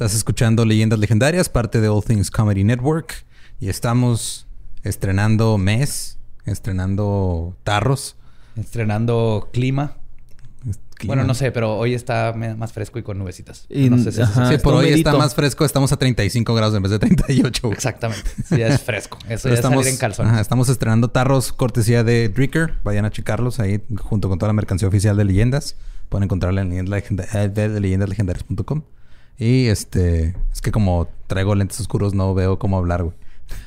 Estás escuchando Leyendas Legendarias, parte de All Things Comedy Network. Y estamos estrenando mes, estrenando tarros. Estrenando clima. Clima. Bueno, no sé, pero hoy está más fresco y con nubecitas. Y- no sé si ajá. Sí, por hoy está más fresco. Estamos a 35 grados en vez de 38. güey. Exactamente. Sí, es fresco. Eso ya es salir en calzones. ajá, estamos estrenando tarros cortesía de Dricker. Vayan a checarlos ahí junto con toda la mercancía oficial de leyendas. Pueden encontrarla en leyendas eh, de leyendaslegendarias.com. Y este, es que como traigo lentes oscuros, no veo cómo hablar, güey.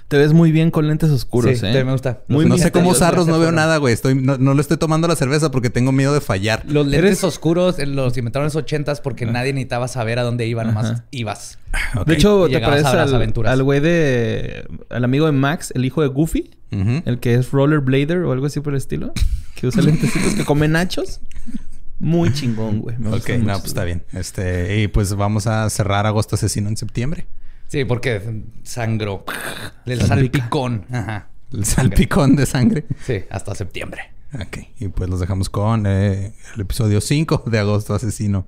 Te ves muy bien con lentes oscuros, Sí, ¿eh? me gusta. Muy no sé cómo usarlos, no veo nada, güey. Estoy, no, no le estoy tomando la cerveza porque tengo miedo de fallar. Los lentes Eres- oscuros eh, los inventaron en los ochentas porque nadie necesitaba saber a dónde iba, nomás ibas. De hecho, ¿te Llegabas pareces a las al, aventuras. al güey de... Al amigo de Max, el hijo de Goofy? El que es rollerblader o algo así por el estilo. Que usa lentecitos que come nachos. Muy chingón, güey. Me Ok, no, pues está bien. Este, y pues vamos a cerrar Agosto Asesino en septiembre. Sí, porque sangró. El salpicón. Ajá. El salpicón de sangre. Sí, hasta septiembre. Ok, y pues los dejamos con eh, el episodio 5 de Agosto Asesino.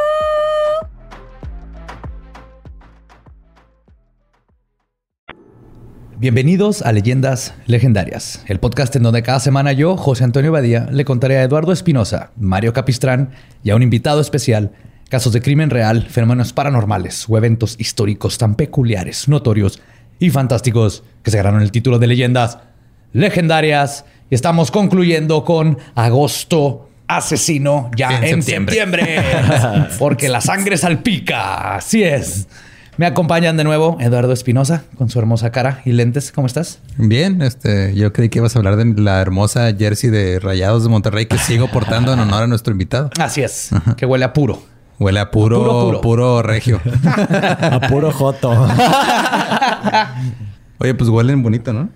Bienvenidos a Leyendas Legendarias, el podcast en donde cada semana yo, José Antonio Badía, le contaré a Eduardo Espinosa, Mario Capistrán y a un invitado especial casos de crimen real, fenómenos paranormales o eventos históricos tan peculiares, notorios y fantásticos que se ganaron el título de Leyendas Legendarias. Y estamos concluyendo con Agosto Asesino ya En en, septiembre. septiembre. porque la sangre salpica. Así es. Me acompañan de nuevo Eduardo Espinosa con su hermosa cara y lentes. ¿Cómo estás? Bien, este, yo creí que ibas a hablar de la hermosa jersey de Rayados de Monterrey que sigo portando en honor a nuestro invitado. Así es. Que huele a puro. Huele a puro, Puro, puro. puro, regio. A puro joto. Oye, pues huelen bonito, ¿no?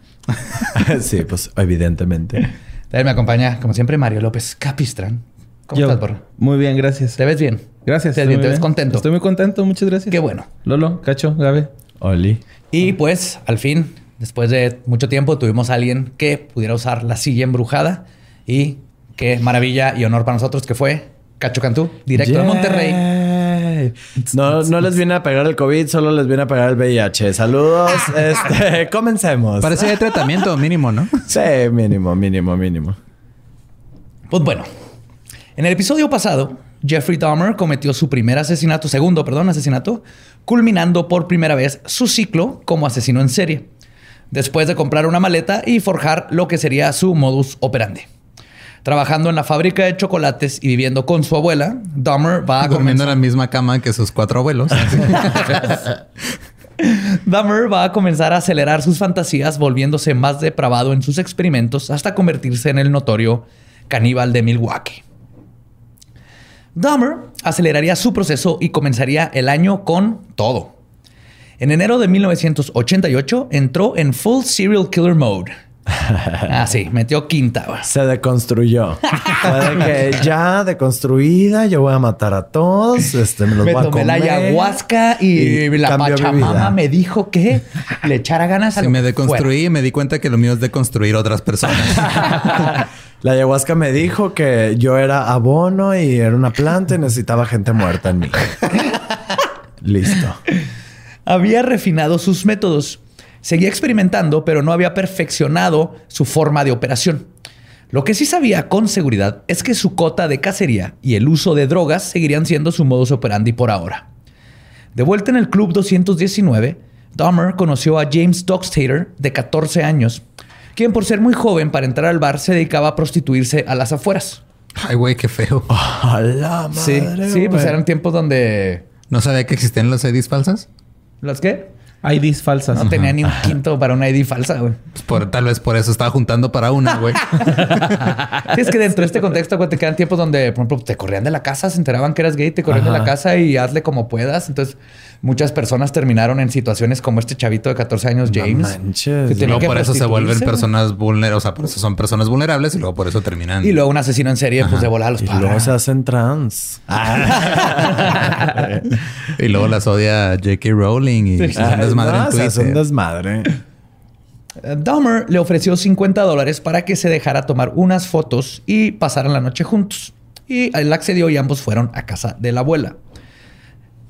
sí, pues evidentemente. También me acompaña, como siempre, Mario López Capistrán. ¿Cómo Yo, estás, Borro? Muy bien, gracias. ¿Te ves bien? Gracias. ¿Te, bien? ¿Te ves bien. contento? Estoy muy contento, muchas gracias. Qué bueno. Lolo, Cacho, Gabe. Oli. Y pues, al fin, después de mucho tiempo, tuvimos a alguien que pudiera usar la silla embrujada. Y qué maravilla y honor para nosotros que fue Cacho Cantú, directo de Monterrey. No, no les viene a pegar el COVID, solo les viene a pegar el VIH. Saludos. este, comencemos. Parece de tratamiento mínimo, ¿no? Sí, mínimo, mínimo, mínimo. Pues bueno, en el episodio pasado, Jeffrey Dahmer cometió su primer asesinato, segundo, perdón, asesinato, culminando por primera vez su ciclo como asesino en serie, después de comprar una maleta y forjar lo que sería su modus operandi. Trabajando en la fábrica de chocolates y viviendo con su abuela, Dahmer va a Durmiendo en la misma cama que sus cuatro abuelos. Dahmer va a comenzar a acelerar sus fantasías, volviéndose más depravado en sus experimentos hasta convertirse en el notorio caníbal de Milwaukee. Dahmer aceleraría su proceso y comenzaría el año con todo. En enero de 1988 entró en full serial killer mode. Ah, sí, metió quinta. güey. Se deconstruyó. Fue de que ya deconstruida, yo voy a matar a todos. Este, me los Me voy a tomé comer. la ayahuasca y, y la pachamama me dijo que le echara ganas a lo me deconstruí y me di cuenta que lo mío es deconstruir otras personas. La ayahuasca me dijo que yo era abono y era una planta y necesitaba gente muerta en mí. Listo. Había refinado sus métodos. Seguía experimentando, pero no había perfeccionado su forma de operación. Lo que sí sabía con seguridad es que su cota de cacería y el uso de drogas seguirían siendo su modus operandi por ahora. De vuelta en el Club 219, Dahmer conoció a James Dockstader, de 14 años, quien por ser muy joven para entrar al bar se dedicaba a prostituirse a las afueras. Ay, güey, qué feo. A la Sí, madre, sí, pues güey. eran tiempos donde... ¿No sabía que existían las IDs falsas? ¿Las qué? IDs falsas. No tenía ni un quinto para una ID falsa, güey. Pues por, tal vez por eso estaba juntando para una, güey. Sí, es que dentro de este contexto, güey, te quedan tiempos donde, por ejemplo, te corrían de la casa, se enteraban que eras gay, te corrían de la casa y hazle como puedas. Entonces, muchas personas terminaron en situaciones como este chavito de 14 años, James. manches. que luego que por eso se vuelven personas vulnerables. O sea, por eso son personas vulnerables y luego por eso terminan. Y luego un asesino en serie, pues de volar a los Y luego se hacen trans. Y luego las odia J.K. Rowling y se hacen desmadre no, en se hace un Twitter. desmadre. Dahmer le ofreció 50 dólares para que se dejara tomar unas fotos y pasaran la noche juntos. Y él accedió y ambos fueron a casa de la abuela.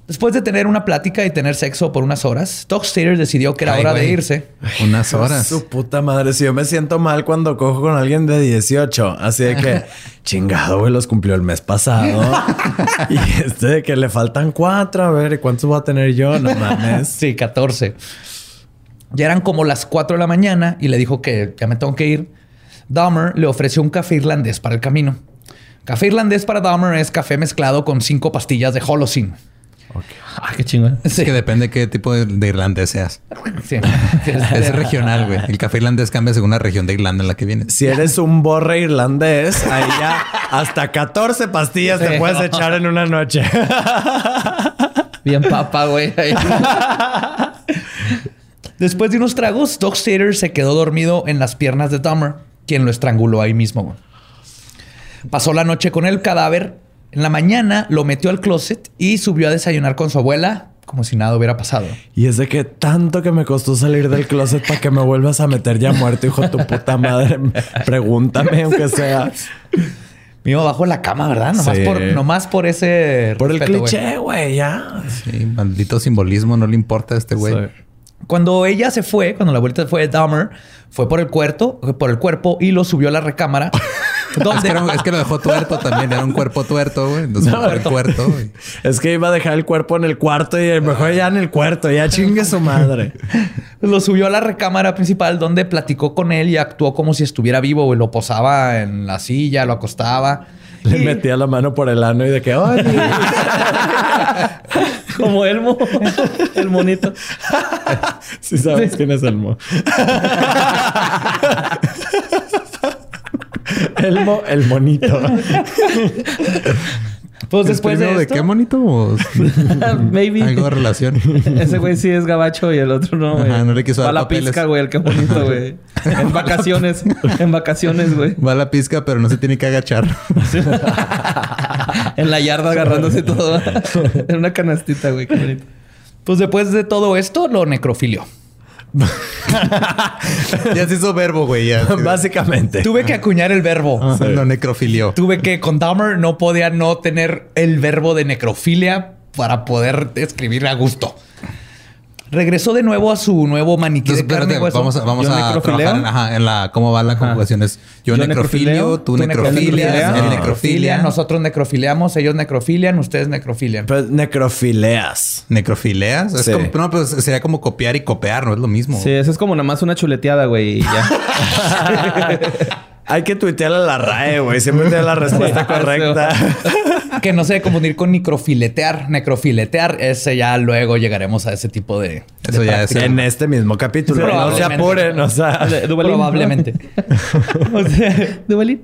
Después de tener una plática y tener sexo por unas horas, Dockstader decidió que era Ay, hora de irse. Unas horas. Su puta madre. Si yo me siento mal cuando cojo con alguien de 18. Así de que, chingado, güey, los cumplió el mes pasado. y este de que le faltan cuatro. A ver, ¿y cuántos voy a tener yo? No mames. Sí, 14. Ya eran como las 4 de la mañana y le dijo que ya me tengo que ir. Dahmer le ofreció un café irlandés para el camino. Café irlandés para Dahmer es café mezclado con cinco pastillas de Holocene. Ay, qué chingón. Es que depende qué tipo de, de irlandés seas. Sí. Es regional, güey. El café irlandés cambia según la región de Irlanda en la que vienes. Si eres un borre irlandés, ahí ya hasta 14 pastillas te puedes echar en una noche. Bien papa, güey. Después de unos tragos, Doc Stater se quedó dormido en las piernas de Dahmer, quien lo estranguló ahí mismo. güey. Pasó la noche con el cadáver. En la mañana lo metió al closet y subió a desayunar con su abuela como si nada hubiera pasado. Y es de que tanto que me costó salir del closet para que me vuelvas a meter ya muerto, hijo de tu puta madre. Pregúntame, aunque sea. Abajo de la cama, ¿verdad? Nomás, Sí. por, nomás por ese. Por el respeto, cliché, güey, ya. Sí, maldito simbolismo, no le importa a este güey. Cuando ella se fue, cuando la abuelita fue Dahmer, fue por el cuerpo, por el cuerpo y lo subió a la recámara. Es donde que, era- es que lo dejó tuerto también, era un cuerpo tuerto, güey. Entonces, por el cuerto, güey. Es que iba a dejar el cuerpo en el cuarto y mejor ya en el cuarto, ya chingue su madre. lo subió a la recámara principal donde platicó con él y actuó como si estuviera vivo, güey. Lo posaba en la silla, lo acostaba. Le Y- metía la mano por el ano y de que, ¡ay! Como Elmo. el monito. Si sabes quién es Elmo. Elmo, el monito. Pues ¿El después de esto... qué bonito? ¿O Maybe. Algo de relación. Ese güey sí es gabacho y el otro no, güey. Ajá, no le quiso Va dar a la papeles. pizca, güey. El que bonito, güey. En vacaciones. en vacaciones, güey. Va a la pizca, pero no se tiene que agachar. En la yarda agarrándose todo. en una canastita, güey. Qué bonito. Pues después de todo esto, lo necrofilió. ya se hizo verbo, güey. Ya. Básicamente. Tuve que acuñar el verbo. Ajá, Lo necrofilió. Tuve que, con Dahmer no podía no tener el verbo de necrofilia para poder escribir a gusto. Regresó de nuevo a su nuevo maniquí Entonces, de carne y espérate, hueso. vamos a, vamos ¿Yo a trabajar en, ajá, en la cómo va la conjugación. Es yo, Yo necrofilio, tú Tú necrofilias, necrofilias, él no. necrofilia. Nosotros necrofiliamos, ellos necrofilian, ustedes necrofilian. Pues necrofileas. ¿Necrofileas? Es Sí. como, no, pues sería como copiar y copiar, no es lo mismo. Sí, eso es como nada más una chuleteada, güey. Y ya. Hay que tuitearle a la RAE, güey. Siempre tiene la respuesta correcta. que no se debe confundir con necrofiletear. Necrofiletear, ese ya luego llegaremos a ese tipo de. Eso de ya es en este mismo capítulo. No se Probablemente. apuren, o sea. Duvalín, ¿no? Probablemente. o sea, Duvalín.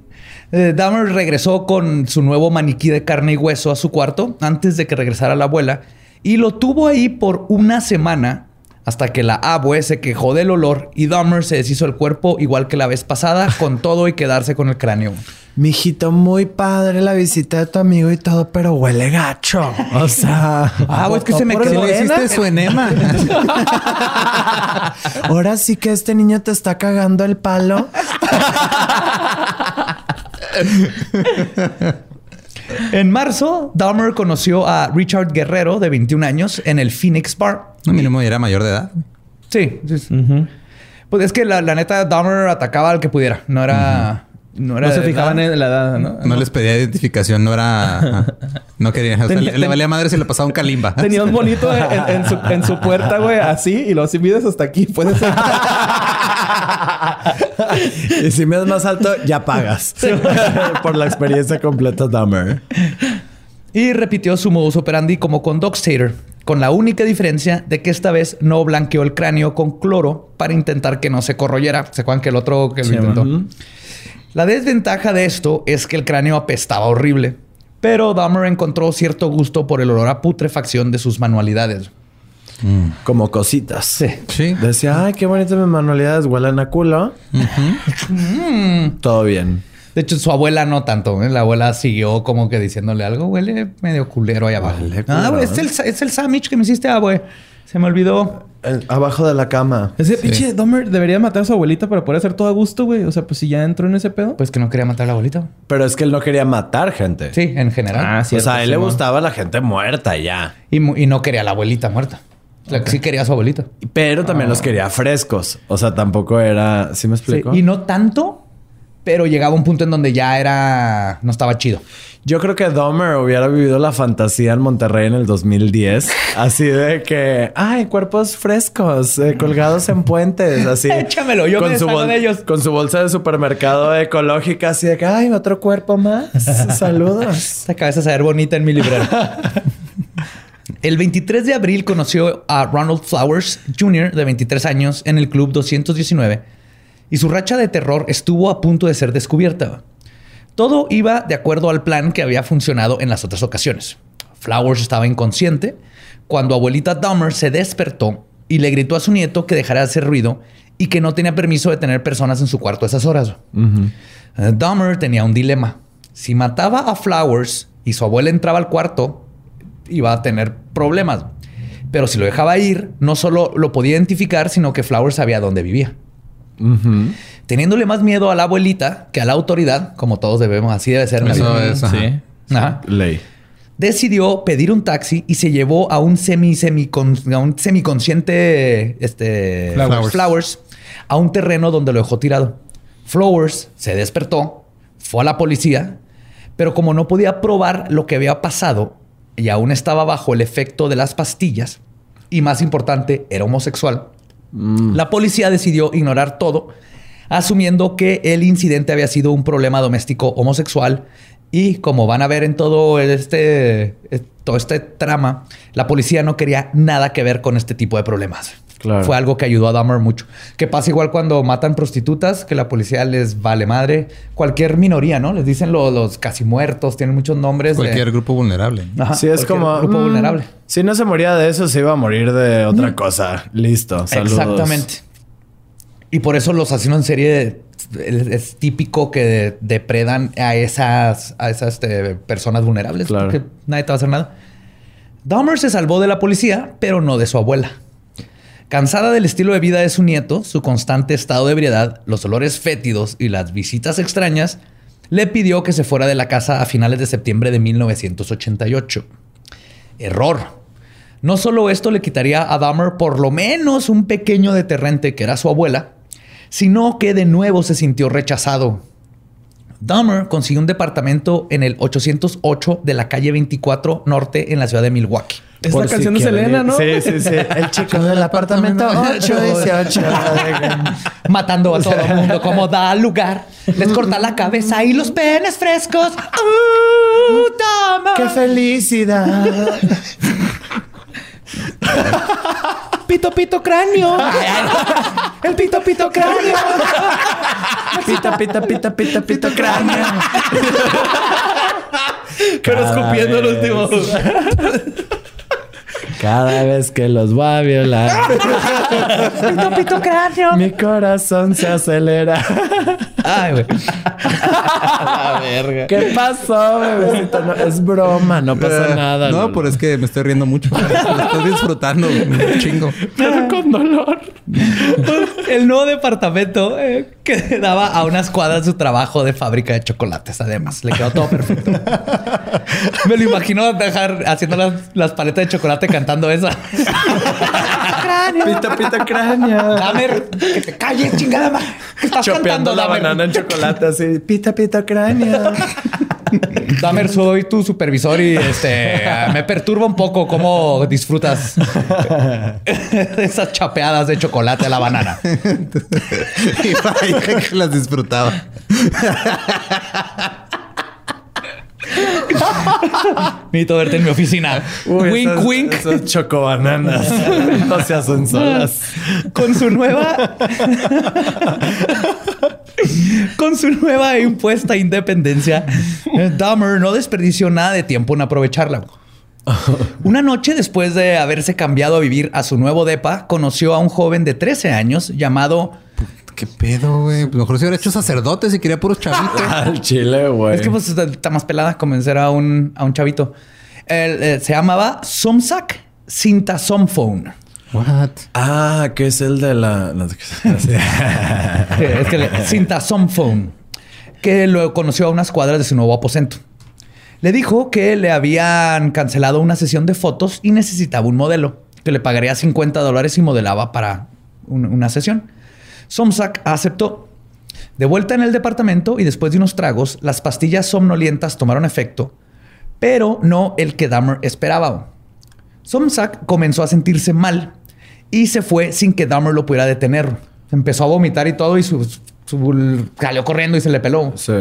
Eh, Dahmer regresó con su nuevo maniquí de carne y hueso a su cuarto antes de que regresara la abuela y lo tuvo ahí por una semana hasta que la abue se quejó del olor y Dahmer se deshizo el cuerpo igual que la vez pasada con todo y quedarse con el cráneo. Mijito, muy padre la visita de tu amigo y todo, pero huele gacho. O sea. Ah, güey, es que se me quedó le hiciste su enema. Ahora sí que este niño te está cagando el palo. En marzo, Dahmer conoció a Richard Guerrero, de 21 años, en el Phoenix Bar. no, mínimo era mayor de edad. Sí. sí, sí. Pues es que la, la neta, Dahmer atacaba al que pudiera. No era... No era No se fijaban en la edad, ¿no? No les pedía identificación, no era... No quería... O sea, Tenía- le, le valía madre si le pasaba un calimba. Tenía un monito en, en su, en su puerta, güey, así, y lo si mides hasta aquí, puede ser. y si me das más alto, ya pagas. Por la experiencia completa Dahmer. Y repitió su modus operandi como con Dogstater, con la única diferencia de que esta vez no blanqueó el cráneo con cloro para intentar que no se corroyera. ¿Se acuerdan que el otro que lo Sí, intentó? La desventaja de esto es que el cráneo apestaba horrible, pero Dahmer encontró cierto gusto por el olor a putrefacción de sus manualidades. Como cositas. Sí. Sí. Decía, ay, qué bonitas mis manualidades, huelen a culo. Todo bien. De hecho, su abuela no tanto. ¿eh? La abuela siguió como que diciéndole algo. Huele medio culero ahí abajo. Huele ah, güey, es el, es el sandwich que me hiciste, ah, güey. Se me olvidó. Abajo de la cama. Ese pinche Dahmer debería matar a su abuelita para poder hacer todo a gusto, güey. O sea, pues si ya entró en ese pedo. Pues que no quería matar a la abuelita. Pero es que él no quería matar gente. Sí, en general. Ah, o cierto, sea, a él le Simón. gustaba la gente muerta ya. Y, y no quería a la abuelita muerta. La que sí quería a su abuelita. Pero también los quería frescos. O sea, tampoco era... ¿Sí me Sí, explico? y no tanto, pero llegaba un punto en donde ya era... No estaba chido. Yo creo que Dahmer hubiera vivido la fantasía en Monterrey en el 2010. Así de que... Ay, cuerpos frescos. eh, colgados en puentes. Así. Échamelo, yo me su de ellos. Con su bolsa de supermercado ecológica. Así de que... Ay, otro cuerpo más. Saludos. Esta cabeza se ver bonita en mi librero. El 23 de abril conoció a Ronald Flowers Jr., de 23 años, en el Club 219 y su racha de terror estuvo a punto de ser descubierta. Todo iba de acuerdo al plan que había funcionado en las otras ocasiones. Flowers estaba inconsciente cuando abuelita Dahmer se despertó y le gritó a su nieto que dejara de hacer ruido y que no tenía permiso de tener personas en su cuarto a esas horas. Eh, Dahmer tenía un dilema. Si mataba a Flowers y su abuela entraba al cuarto, iba a tener problemas. Pero si lo dejaba ir, no solo lo podía identificar, sino que Flowers sabía dónde vivía. Teniéndole más miedo a la abuelita que a la autoridad, como todos debemos, así debe ser. en Eso es, ajá. Sí. Ajá. Ley. Decidió pedir un taxi y se llevó a un semi semi a un semiconsciente este Flowers. Flowers a un terreno donde lo dejó tirado. Flowers se despertó, fue a la policía, pero como no podía probar lo que había pasado y aún estaba bajo el efecto de las pastillas y más importante era homosexual, la policía decidió ignorar todo, asumiendo que el incidente había sido un problema doméstico homosexual y como van a ver en todo este, eh, todo este trama, la policía no quería nada que ver con este tipo de problemas. Claro. Fue algo que ayudó a Dahmer mucho. Que pasa igual cuando matan prostitutas, que la policía les vale madre. Cualquier minoría, ¿no? Les dicen lo- los casi muertos, tienen muchos nombres. de- Cualquier grupo vulnerable. Ajá, Sí, es como... grupo mm, vulnerable. Si no se moría de eso, se iba a morir de otra cosa. Listo. Saludos. Exactamente. Y por eso los asesinos en serie es, es típico que depredan a esas, a esas este, personas vulnerables. Claro. Porque nadie te va a hacer nada. Dahmer se salvó de la policía, pero no de su abuela. Cansada del estilo de vida de su nieto, su constante estado de ebriedad, los olores fétidos y las visitas extrañas, le pidió que se fuera de la casa a finales de septiembre de 1988. Error. No solo esto le quitaría a Dahmer por lo menos un pequeño deterrente que era su abuela, sino que de nuevo se sintió rechazado. Dahmer consiguió un departamento en el 808 de la calle 24 Norte en la ciudad de Milwaukee. Es Por si canción de quieren Selena, ir. ¿no? Sí, sí, sí. El chico del apartamento 818. Matando a todo el mundo como da lugar. Les corta la cabeza y los penes frescos. ¡Uh, Dahmer! ¡Qué felicidad! Pito, pito, cráneo. El pito pito cráneo. Pita, pita, pita, pita, pita, cráneo. Pero escupiendo el último. Cada vez que los voy a violar, Pito pito cráneo. mi corazón se acelera. Ay, güey. La verga. ¿Qué pasó, bebecito? No, es broma, no pasa nada. No, pero es que me estoy riendo mucho. Lo estoy disfrutando un chingo. Pero con dolor. El nuevo departamento eh, que daba a unas cuadras su trabajo de fábrica de chocolates. Además, le quedó todo perfecto. Me lo imagino dejar haciendo las, las paletas de chocolate cantando esa. cráneo. Pita, pita, cráneo. Dahmer, que te calles, chingada madre. ¿Qué estás Chopeando cantando, la banana en chocolate así. Pita, pita, cráneo. Dahmer, soy tu supervisor y este me perturba un poco cómo disfrutas esas chapeadas de chocolate a la banana. y vaya que las disfrutaba. Necesito verte en mi oficina. Uy, wink, esas- wink. Esas chocobananas. no se hacen solas. Con su nueva. Con su nueva e impuesta independencia, eh, Dahmer no desperdició nada de tiempo en aprovecharla. Una noche después de haberse cambiado a vivir a su nuevo depa, conoció a un joven de 13 años llamado. ¿Qué pedo, güey? Pues mejor se hubiera hecho sacerdote si quería puros chavitos. Al chile, güey. Es que pues está, está más pelada convencer a un, a un chavito. Él, eh, se llamaba Somsak Sintasomphone. What? Ah, que es el de la... no es que le- Sintasomphone, que lo conoció a unas cuadras de su nuevo aposento. Le dijo que le habían cancelado una sesión de fotos y necesitaba un modelo, que le pagaría 50 dólares y modelaba para un- una sesión. Somsak aceptó. De vuelta en el departamento y después de unos tragos, las pastillas somnolientas tomaron efecto, pero no el que Dahmer esperaba. Somsak comenzó a sentirse mal y se fue sin que Dahmer lo pudiera detener. Empezó a vomitar y todo y su, su- salió corriendo y se le peló. Sí.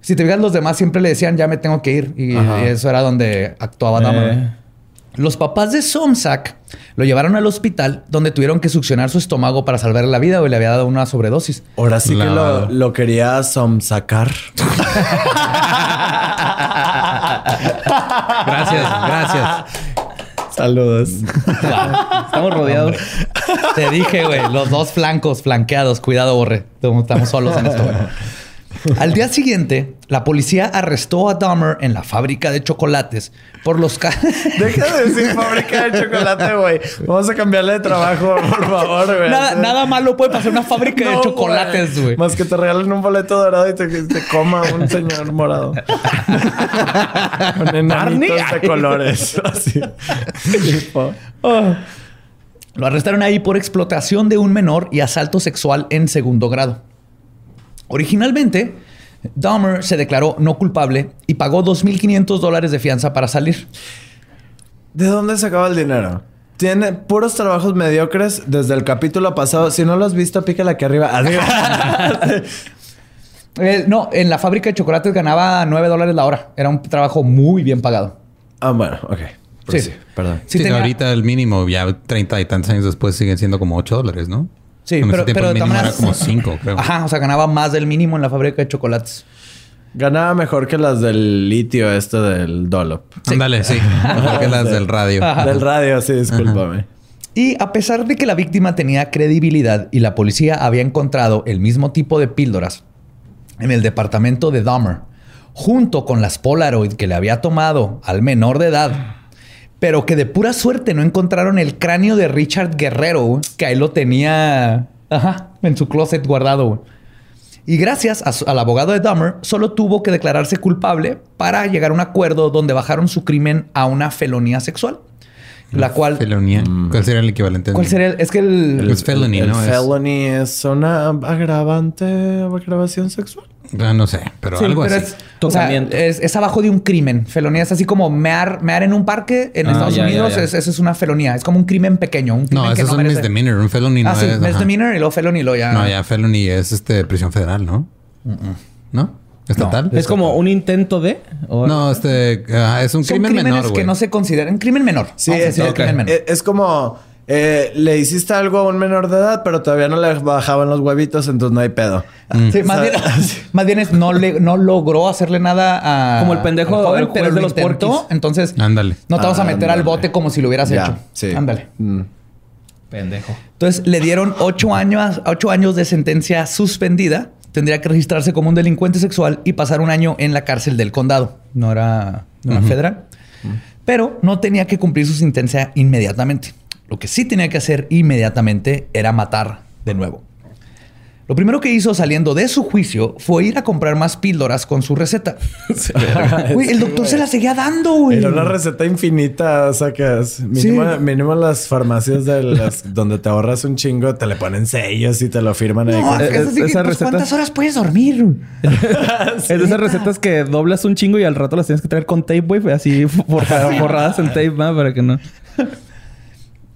Si te fijas, los demás siempre le decían, ya me tengo que ir. Y, eso era donde actuaba Dahmer. Eh. Los papás de Somsak lo llevaron al hospital donde tuvieron que succionar su estómago para salvarle la vida o le había dado una sobredosis. Ahora sí que lo, lo quería somsacar. Gracias, gracias. Saludos. Estamos rodeados. Te dije, güey, los dos flancos flanqueados. Cuidado, Borre. Estamos solos en esto, güey. Al día siguiente, la policía arrestó a Dahmer en la fábrica de chocolates por los Deja de decir fábrica de chocolate, güey. Vamos a cambiarle de trabajo, por favor, güey. nada, nada malo puede pasar una fábrica de chocolates, güey. Más que te regalen un boleto dorado y te, te coma un señor morado. Con enanitos de colores. Así. Tipo. Ah. Lo arrestaron ahí por explotación de un menor y asalto sexual en segundo grado. Originalmente, Dahmer se declaró no culpable y pagó 2.500 dólares de fianza para salir. ¿De dónde sacaba el dinero? Tiene puros trabajos mediocres desde el capítulo pasado. Si no lo has visto, pícale aquí arriba. Eh, no, en la fábrica de chocolates ganaba 9 dólares la hora. Era un trabajo muy bien pagado. ah, bueno, ok. Sí. sí. Perdón. Sí, Sí, tenía- ahorita el mínimo, ya 30 y tantos años después, siguen siendo como 8 dólares, ¿no? Sí, En pero, pero el de todas mínimo era como 5, creo. Ajá, o sea, ganaba más del mínimo en la fábrica de chocolates. Ganaba mejor que las del litio, este del Dolop. Ándale, sí. Mejor que las del radio. Ajá. Del radio, sí, discúlpame. Y a pesar de que la víctima tenía credibilidad y la policía había encontrado el mismo tipo de píldoras en el departamento de Dahmer, junto con las Polaroid que le había tomado al menor de edad, pero que de pura suerte no encontraron el cráneo de Richard Guerrero, que ahí lo tenía ajá, en su closet guardado. Y gracias al abogado de Dahmer, solo tuvo que declararse culpable para llegar a un acuerdo donde bajaron su crimen a una felonía sexual. La cual... Felonía. ¿Cuál sería el equivalente? ¿Cuál sería? el- Es que el... Es felony, el ¿no? Es- felony es una agravante agravación sexual. Ah, no sé, pero Sí, algo pero así. es, o sea, es, es abajo de un crimen. Felonía es así como mear, mear en un parque en Ah, Estados ya, Unidos. ya. Es, eso es una felonía. Es como un crimen pequeño. Un crimen No, que eso es un merece- misdemeanor. Un felony no Ah, sí, es... ajá. misdemeanor y luego felony y luego ya. No, ya felony es este prisión federal, ¿no? ¿No? ¿Estatal? Es como un intento de. o- No, este... ah, es un Son crimen crímenes menor, que no se consideran. Crimen menor. Sí, Vamos a es, decir ok. crimen menor. Es- es como eh, le hiciste algo a un menor de edad, pero todavía no le bajaban los huevitos, entonces no hay pedo. Sí, más, O sea, bien, más bien es no, le, no logró hacerle nada a. Como el pendejo, al joven, el juez pero de lo los intentó, porquis. Entonces, Ándale. no te vamos a meter al bote como si lo hubieras Ya, hecho. sí. Ándale. Mm. Pendejo. Entonces le dieron ocho años, ocho años de sentencia suspendida. Tendría que registrarse como un delincuente sexual y pasar un año en la cárcel del condado. No era, no era federal. Pero no tenía que cumplir su sentencia inmediatamente. Lo que sí tenía que hacer inmediatamente era matar de nuevo. Lo primero que hizo saliendo de su juicio fue ir a comprar más píldoras con su receta. Güey, el doctor se la seguía dando, güey. Era una receta infinita, sacas. Mínimo, Sí. mínimo las farmacias de las donde te ahorras un chingo, te le ponen sellos y te lo firman ahí. No, con- es es- así que, esa pues, receta- ¿Cuántas horas puedes dormir? Es de esas recetas que doblas un chingo y al rato las tienes que traer con tape, güey. Así forradas en tape, ¿no? Para que no...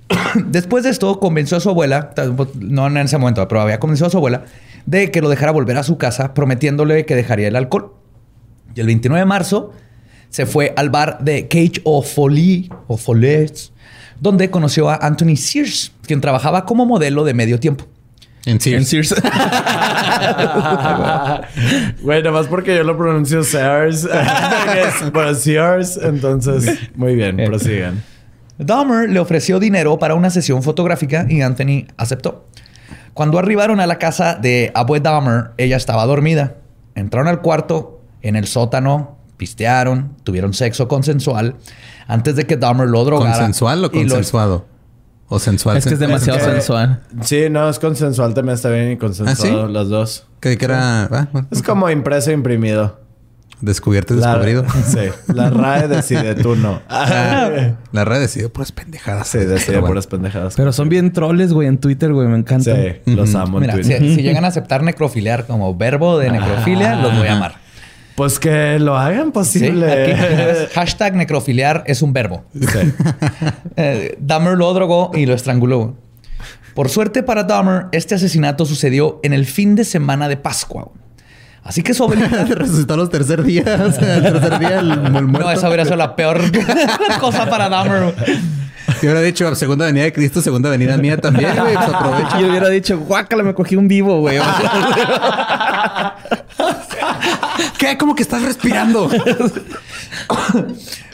Después de esto, convenció a su abuela, no en ese momento, pero había convencido a su abuela de que lo dejara volver a su casa, prometiéndole que dejaría el alcohol. Y el 29 de marzo se fue al bar de Cage of Folly, o Follets, donde conoció a Anthony Sears, quien trabajaba como modelo de medio tiempo. En Sears. En Sears. Güey, nomás porque yo lo pronuncio Sears. Sears. Entonces, muy bien, prosigan. Dahmer le ofreció dinero para una sesión fotográfica y Anthony aceptó. Cuando arribaron a la casa de Abue Dahmer, ella estaba dormida. Entraron al cuarto, en el sótano, pistearon, tuvieron sexo consensual antes de que Dahmer lo drogara. ¿Consensual o lo- consensuado? O sensual. es que es demasiado que- sensual. Sí, no, es consensual también está bien y consensuado ¿Ah, sí? las dos. Que, que era... ah, bueno, Es como impreso e imprimido. Descubierto y La- descubrido. Sí, la RAE decide, tú no. La red decidió puras pendejadas. Sí, decide Pero bueno. puras pendejadas. Pero son bien troles, güey, en Twitter, güey. Me encanta. Sí, los amo en Mira, si, Twitter. si llegan a aceptar necrofiliar como verbo de necrofilia, los voy a amar. Pues que lo hagan Sí, posible. aquí, hashtag necrofiliar es un verbo. Sí. Eh, Dahmer lo drogó y lo estranguló. Por suerte para Dahmer, este asesinato sucedió en el fin de semana de Pascua. Así que su abuelita... Resucitó a los tercer días. El tercer día el, el muerto. No, esa hubiera sido la peor cosa para Dahmer. Yo hubiera dicho segunda venida de Cristo, segunda venida mía también, güey. Pues aprovecha. Yo hubiera dicho, guácala, me cogí un vivo, güey. ¿Qué? ¿Cómo que estás respirando?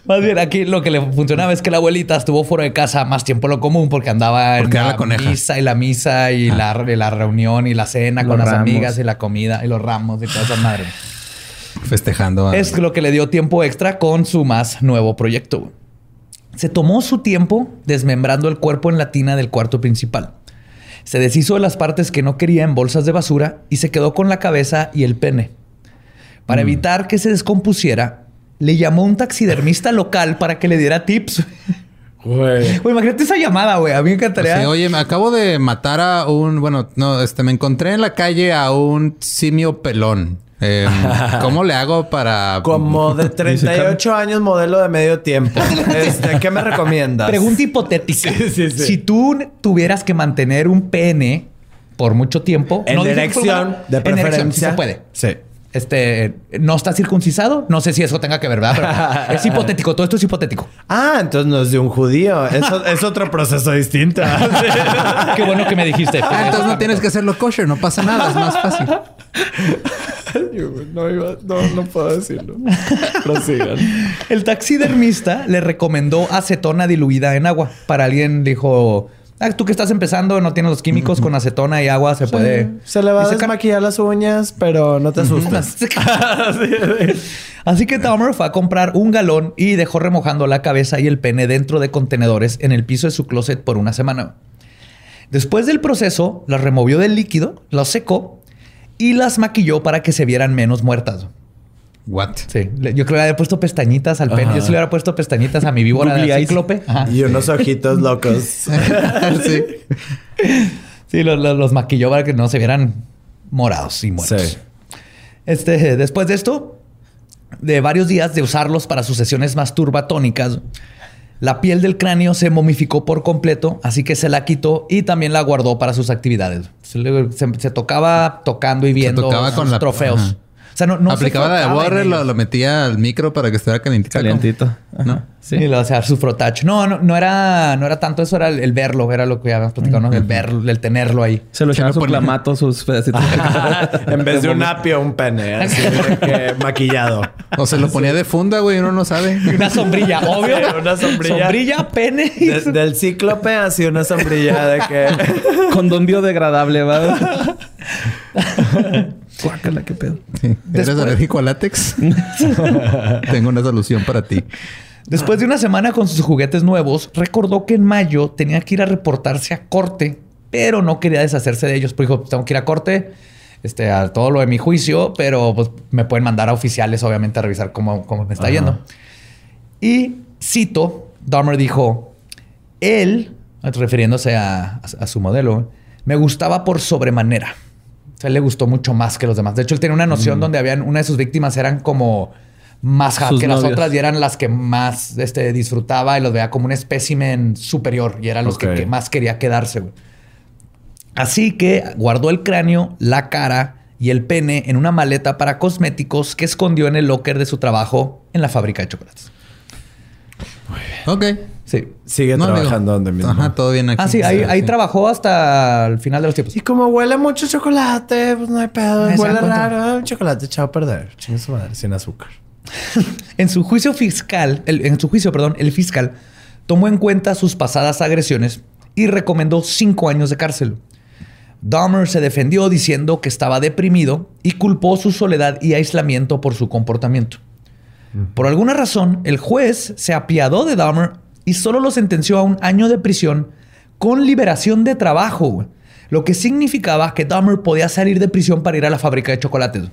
Más bien, aquí lo que le funcionaba es que la abuelita estuvo fuera de casa más tiempo lo común porque andaba Porque en la misa y la misa y la, y la reunión y la cena con las ramos. amigas y la comida y los ramos y todas esas madres. Festejando. a- Es lo que le dio tiempo extra con su más nuevo proyecto. Se tomó su tiempo desmembrando el cuerpo en la tina del cuarto principal. Se deshizo de las partes que no quería en bolsas de basura y se quedó con la cabeza y el pene. Para Mm. evitar que se descompusiera, le llamó a un taxidermista local para que le diera tips. Güey. Güey, imagínate esa llamada, güey. A mí me encantaría. Sí, oye, me acabo de matar a un... Bueno, no, este... Me encontré en la calle a un simio pelón. Eh, ¿Cómo le hago para...? Como de 38 años, modelo de medio tiempo. Este, ¿Qué me recomiendas? Pregunta hipotética. Sí, sí, sí. Si tú tuvieras que mantener un pene por mucho tiempo, En no una- de en erección, preferencia. sí se puede. Sí. Este no está circuncisado. No sé si eso tenga que ver, ¿verdad? Pero es hipotético. Todo esto es hipotético. Ah, entonces no es de un judío. Eso es otro proceso distinto. Qué bueno que me dijiste. Ah, entonces no tienes que hacerlo kosher. No pasa nada. Es más fácil. no, iba- no, no puedo decirlo. Prosigan. El taxidermista le recomendó acetona diluida en agua. Para alguien dijo, ah, tú que estás empezando, no tienes los químicos con acetona y agua, se puede. Se le va a secar". desmaquillar las uñas, pero no te asustes. Así que Dahmer fue a comprar un galón y dejó remojando la cabeza y el pene dentro de contenedores en el piso de su closet por una semana. Después del proceso, las removió del líquido, las secó y las maquilló para que se vieran menos muertas. What? Sí, yo creo que le había puesto pestañitas al pene. Yo sí le hubiera puesto pestañitas a mi víbora de cíclope. Ajá. Y unos ojitos locos. sí. Sí, lo- lo- los maquilló para que no se vieran morados y muertos. Sí. Este, después de esto, de varios días de usarlos para sus sesiones masturbatónicas, la piel del cráneo se momificó por completo, así que se la quitó y también la guardó para sus actividades. Se, le- se- se tocaba tocando y viendo tocaba con sus la- trofeos. ajá. O sea, no, no Aplicaba la de Borre, lo, lo metía al micro para que estuviera calientito. Calientito. ¿No? Sí. Y lo hacía su frotacho. No, no, no era, no era tanto eso, era el, el verlo, era lo que habíamos platicado, ¿no? El verlo, el tenerlo ahí. Se lo echaba su clamato, sus pedacitos. en vez de un apio, un pene. Así de que maquillado. O se lo ponía de funda, güey. Uno no sabe. Una sombrilla, obvio. Una sombrilla. Sombrilla, pene. De- del cíclope, así una sombrilla de que... Condón biodegradable, ¿va? Guácala, qué pedo. Sí. ¿Eres alérgico al látex? Tengo una solución para ti. Después de una semana con sus juguetes nuevos, recordó que en mayo tenía que ir a reportarse a corte pero no quería deshacerse de ellos. Pues dijo, tengo que ir a corte, este, a todo lo de mi juicio, pero pues, me pueden mandar a oficiales, obviamente, a revisar cómo, cómo me está yendo. Y cito, Dahmer dijo, él, refiriéndose a, a su modelo, me gustaba por sobremanera. Sea, él le gustó mucho más que los demás. De hecho, él tenía una noción donde habían una de sus víctimas eran como más hot que las otras y eran las que más este, disfrutaba y los veía como un espécimen superior y eran los que- más quería quedarse. güey. Así que guardó el cráneo, la cara y el pene en una maleta para cosméticos que escondió en el locker de su trabajo en la fábrica de chocolates. Ok. Sí. Sigue No, trabajando donde mismo. Ajá, todo bien aquí. Ah, sí, ahí, ahí Sí. trabajó hasta el final de los tiempos. Y como huele mucho chocolate, pues no hay pedo. Se Huele raro. Un chocolate echado a perder. Chingue su madre, sin azúcar. En su juicio fiscal, el- en su juicio, perdón, el fiscal tomó en cuenta sus pasadas agresiones y recomendó cinco años de cárcel. Dahmer se defendió diciendo que estaba deprimido y culpó su soledad y aislamiento por su comportamiento. Por alguna razón, el juez se apiadó de Dahmer y solo lo sentenció a un año de prisión con liberación de trabajo, lo que significaba que Dahmer podía salir de prisión para ir a la fábrica de chocolates.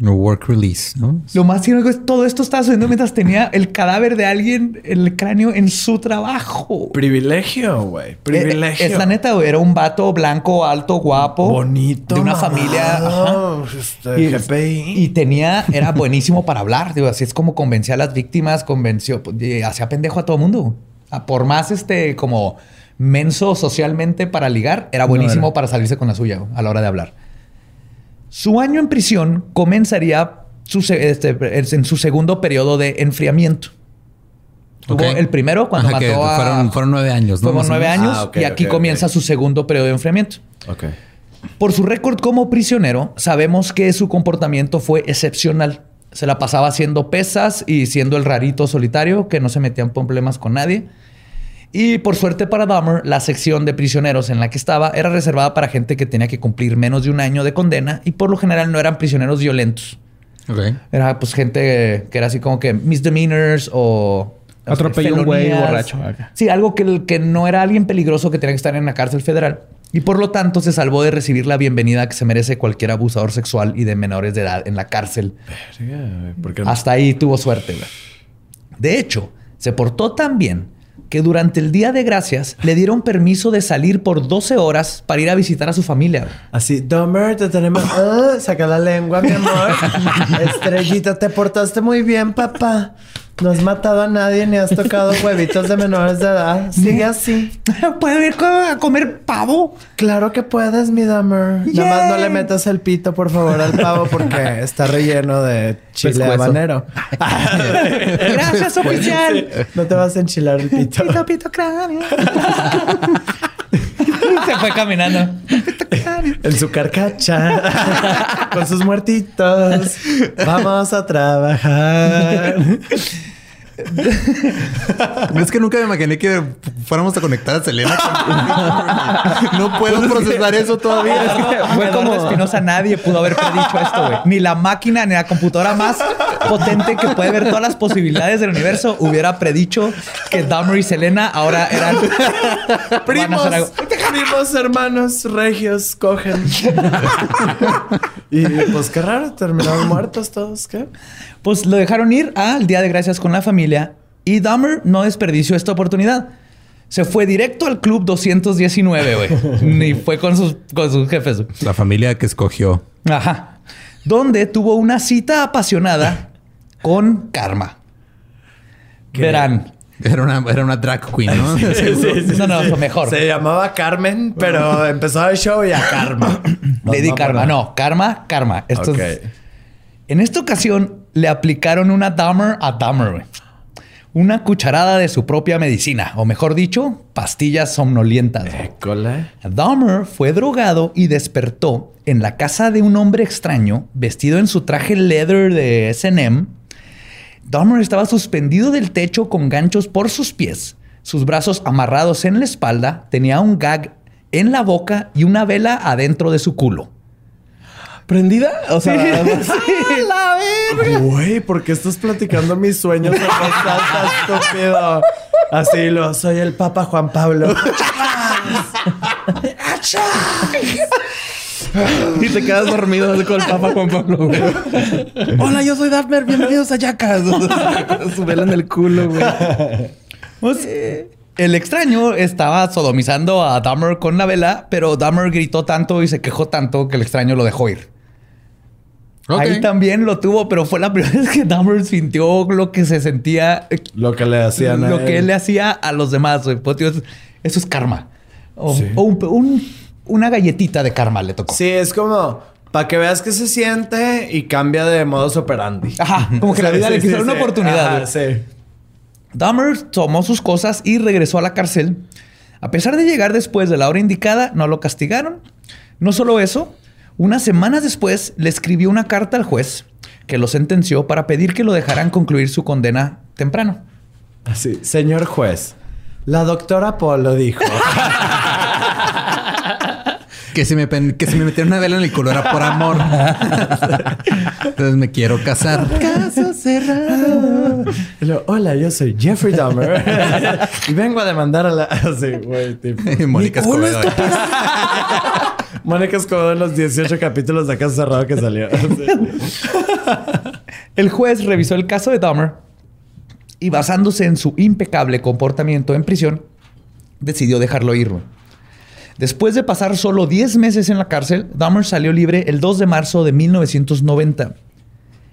No work release, ¿no? Lo más irónico es que todo esto estaba sucediendo mientras tenía el cadáver de alguien en el cráneo en su trabajo. Privilegio, güey. Privilegio. Eh, Es la neta, güey. Era un vato blanco, alto, guapo. Bonito. De una mamado. familia. ajá. Este, GPI. y tenía, era buenísimo para hablar. Digo, así es como convencía a las víctimas, convenció, y hacía pendejo a todo mundo. Ah, Por más este, como menso socialmente para ligar, era buenísimo era. para salirse con la suya a la hora de hablar. Su año en prisión comenzaría su este, en su segundo periodo de enfriamiento. Tuvo Ok. el primero cuando Ajá, que mató a... fueron, fueron nueve años, ¿no? Fueron nueve años Ah, y aquí comienza su segundo periodo de enfriamiento. Por su récord como prisionero, sabemos que su comportamiento fue excepcional. Se la pasaba haciendo pesas y siendo el rarito solitario que no se metía en problemas con nadie. Y por suerte para Dahmer, la sección de prisioneros en la que estaba era reservada para gente que tenía que cumplir menos de un año de condena y por lo general no eran prisioneros violentos. Ok. Era pues gente que era así como que misdemeanors o... Atropelló un güey borracho. Sí, algo que, que no era alguien peligroso que tenía que estar en la cárcel federal. Y por lo tanto se salvó de recibir la bienvenida que se merece cualquier abusador sexual y de menores de edad en la cárcel. Hasta ahí tuvo suerte. güey. De hecho, se portó tan bien que durante el Día de Gracias le dieron permiso de salir por 12 horas para ir a visitar a su familia. Así, Dumber, te tenemos. Ah, saca la lengua, mi amor. Estrellita, te portaste muy bien, papá. No has matado a nadie ni has tocado huevitos de menores de edad. Sigue así. ¿Puedo ir a comer pavo? Claro que puedes, mi Dumber. Nada más no le metas el pito, por favor, al pavo porque está relleno de chile Pescuezo. habanero. Gracias, oficial. No te vas a enchilar el pito. Pito, pito, cráneo. Se fue caminando. En su carcacha. con sus muertitos. Vamos a trabajar. Es que nunca me imaginé que fuéramos a conectar a Selena. con- no puedo procesar eso todavía. Fue como Espinosa, nadie pudo haber predicho esto, güey. Ni la máquina ni la computadora más potente que puede ver todas las posibilidades del universo hubiera predicho que Dahmer y Selena ahora eran van a Primos, hacer algo. Primos, hermanos, regios, cogen. y pues qué raro, terminaron muertos todos, ¿qué? Pues lo dejaron ir al Día de Gracias con la familia y Dahmer no desperdició esta oportunidad. Se fue directo al club 219, güey. Ni fue con sus, con sus jefes. La familia que escogió. Ajá. Donde tuvo una cita apasionada con Karma. Verán. Era una, era una drag queen, ¿no? no, no, lo mejor. Se llamaba Carmen, pero empezó el show y a Karma. Lady Karma. No, Karma, Karma. Esto es- En esta ocasión le aplicaron una Dahmer a Dahmer. güey. Una cucharada de su propia medicina, o mejor dicho, pastillas somnolientas. École. Dahmer fue drogado y despertó en la casa de un hombre extraño vestido en su traje leather de SM. Dahmer estaba suspendido del techo con ganchos por sus pies, sus brazos amarrados en la espalda, tenía un gag en la boca y una vela adentro de su culo. ¿Prendida? O sea, Güey, ¿por qué estás platicando mis sueños en voz estúpido? Así lo soy el Papa Juan Pablo. Y te quedas dormido con el Papa Juan Pablo. güey. Hola, yo soy Dahmer. Bienvenidos a Yacas. Su vela en el culo, güey. Pues, el extraño estaba sodomizando a Dahmer con la vela, pero Dahmer gritó tanto y se quejó tanto que el extraño lo dejó ir. Ahí también lo tuvo, pero fue la primera vez que Dahmer sintió lo que se sentía, Lo que le hacían a lo que él. le hacía a los demás. güey. Pues, tío, eso eso es karma. O, Sí. o un- un- una galletita de karma le tocó. Sí, es como para que veas que se siente y cambia de modus operandi. Ajá, como que la vida Sí, le quiso sí. una oportunidad. Ajá, sí. Dahmer tomó sus cosas y regresó a la cárcel. A pesar de llegar después de la hora indicada, no lo castigaron. No solo eso, unas semanas después le escribió una carta al juez que lo sentenció para pedir que lo dejaran concluir su condena temprano. Así, señor juez, la doctora Polo dijo. Que si, me, pen- que si me metieron una vela en el culo era por amor. Entonces me quiero casar. Caso cerrado. Hola, yo soy Jeffrey Dahmer y vengo a demandar a la. Así, güey, tipo. Mónica Escobedo. Mónica Escobedo en los 18 capítulos de Caso Cerrado que salió. El juez revisó el caso de Dahmer y basándose en su impecable comportamiento en prisión, decidió dejarlo ir. Después de pasar solo 10 meses en la cárcel, Dahmer salió libre el 2 de marzo de 1990.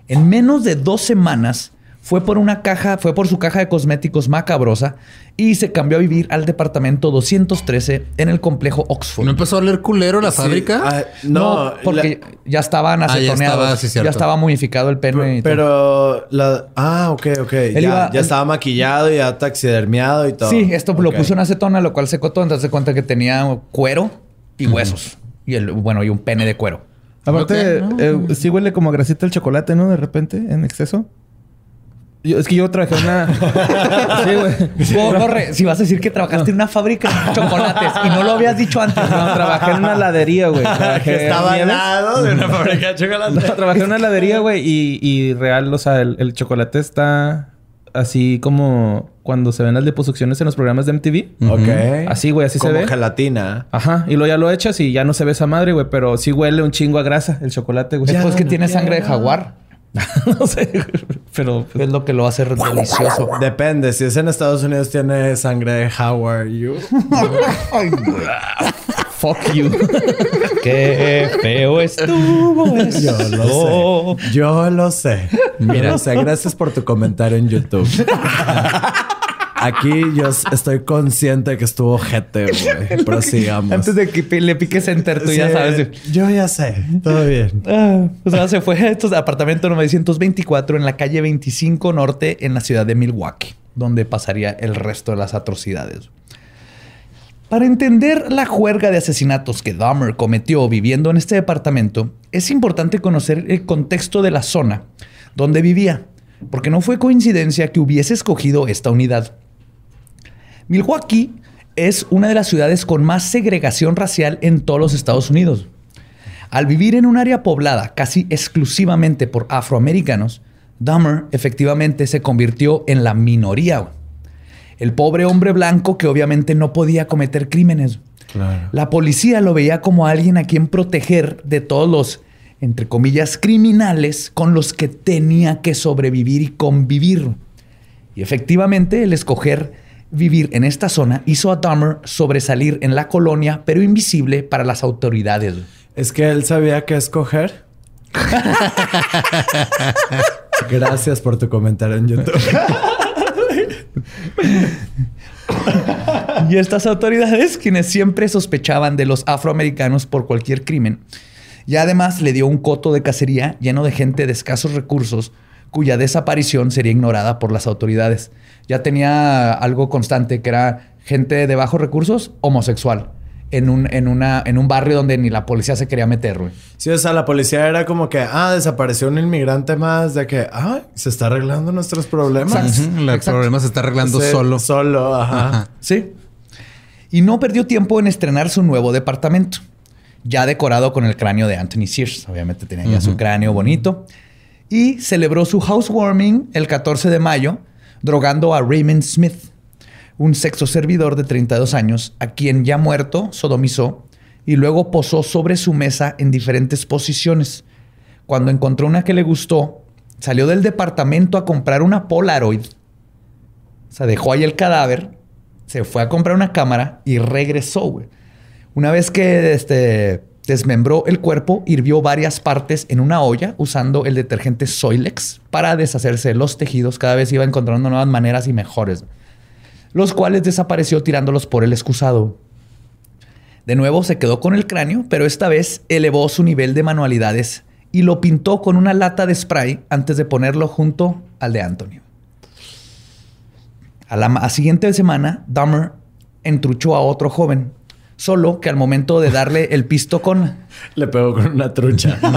En menos de dos semanas fue por una caja, fue por su caja de cosméticos macabrosa y se cambió a vivir al departamento 213 en el complejo Oxford. ¿No empezó a oler culero la Sí, fábrica? ah, no, porque ya estaban Ah, ya acetoneados. estaba, sí, ya estaba modificado el pene. y todo. Pero la. Ah, ok, ok. Ya, iba- ya estaba maquillado, ya taxidermiado y todo. Sí, esto lo puso en acetona, lo cual secó todo. Entonces se cuenta que tenía cuero y huesos. Y el, bueno, y un pene de cuero. Aparte, eh, sí huele como a grasita el chocolate, ¿no? De repente, en exceso. Yo- es que yo trabajé en una... sí, güey. Corre, si vas a decir que trabajaste en una fábrica de chocolates y no lo habías dicho antes. No, trabajé en una heladería, güey. Trabajé Que estaba al lado de una fábrica de chocolate. No, trabajé en una heladería, güey, y, y real, o sea, el, el chocolate está así como cuando se ven las liposucciones en los programas de MTV. Ok. Así, güey, así Como se ve. gelatina. Ajá, y luego ya lo echas y ya no se ve esa madre, güey, pero sí huele un chingo a grasa el chocolate, güey. Después que no tiene sangre de jaguar. no sé, pero pues, Es lo que lo hace delicioso. Depende. Si es en Estados Unidos, tiene sangre de Howard You. fuck you. Qué feo estuvo eso. Yo lo sé. Yo lo sé. Mira, lo sé. Gracias por tu comentario en YouTube. Aquí yo estoy consciente de que estuvo jete, güey. Prosigamos. Antes de que le piques enter, tú ya sabes. Yo ya sé. Todo bien. Ah, o sea, se fue a estos apartamento 924 en la calle 25 Norte en la ciudad de Milwaukee, donde pasaría el resto de las atrocidades. Para entender la juerga de asesinatos que Dahmer cometió viviendo en este departamento, es importante conocer el contexto de la zona donde vivía, porque no fue coincidencia que hubiese escogido esta unidad. Milwaukee es una de las ciudades con más segregación racial en todos los Estados Unidos. Al vivir en un área poblada casi exclusivamente por afroamericanos, Dahmer efectivamente se convirtió en la minoría. El pobre hombre blanco que obviamente no podía cometer crímenes. Claro. La policía lo veía como alguien a quien proteger de todos los, entre comillas, criminales con los que tenía que sobrevivir y convivir. Y efectivamente, el escoger vivir en esta zona hizo a Dahmer sobresalir en la colonia, pero invisible para las autoridades. Es que él sabía qué escoger. Gracias por tu comentario en YouTube. Y estas autoridades, quienes siempre sospechaban de los afroamericanos por cualquier crimen, y además le dio un coto de cacería lleno de gente de escasos recursos cuya desaparición sería ignorada por las autoridades. Ya tenía algo constante que era gente de bajos recursos homosexual en un, en una, en un barrio donde ni la policía se quería meter, güey. Sí, o sea, la policía era como que, ah, desapareció un inmigrante más, de que, ah, se está arreglando nuestros problemas. El Exacto. problema se está arreglando Sí, solo. Solo, ajá. Ajá. Sí. Y no perdió tiempo en estrenar su nuevo departamento, ya decorado con el cráneo de Anthony Sears. Obviamente tenía ya su cráneo bonito. Y celebró su housewarming el 14 de mayo, drogando a Raymond Smith, un sexo servidor de 32 años, a quien ya muerto sodomizó y luego posó sobre su mesa en diferentes posiciones. Cuando encontró una que le gustó, salió del departamento a comprar una Polaroid. O sea, dejó ahí el cadáver, se fue a comprar una cámara y regresó. Una vez que este, desmembró el cuerpo, hirvió varias partes en una olla usando el detergente Soilex para deshacerse de los tejidos. Cada vez iba encontrando nuevas maneras y mejores, los cuales desapareció tirándolos por el excusado. De nuevo se quedó con el cráneo, pero esta vez elevó su nivel de manualidades y lo pintó con una lata de spray antes de ponerlo junto al de Antonio. A la siguiente semana, Dahmer entruchó a otro joven, solo que al momento de darle el pisto con... Le pegó con una trucha.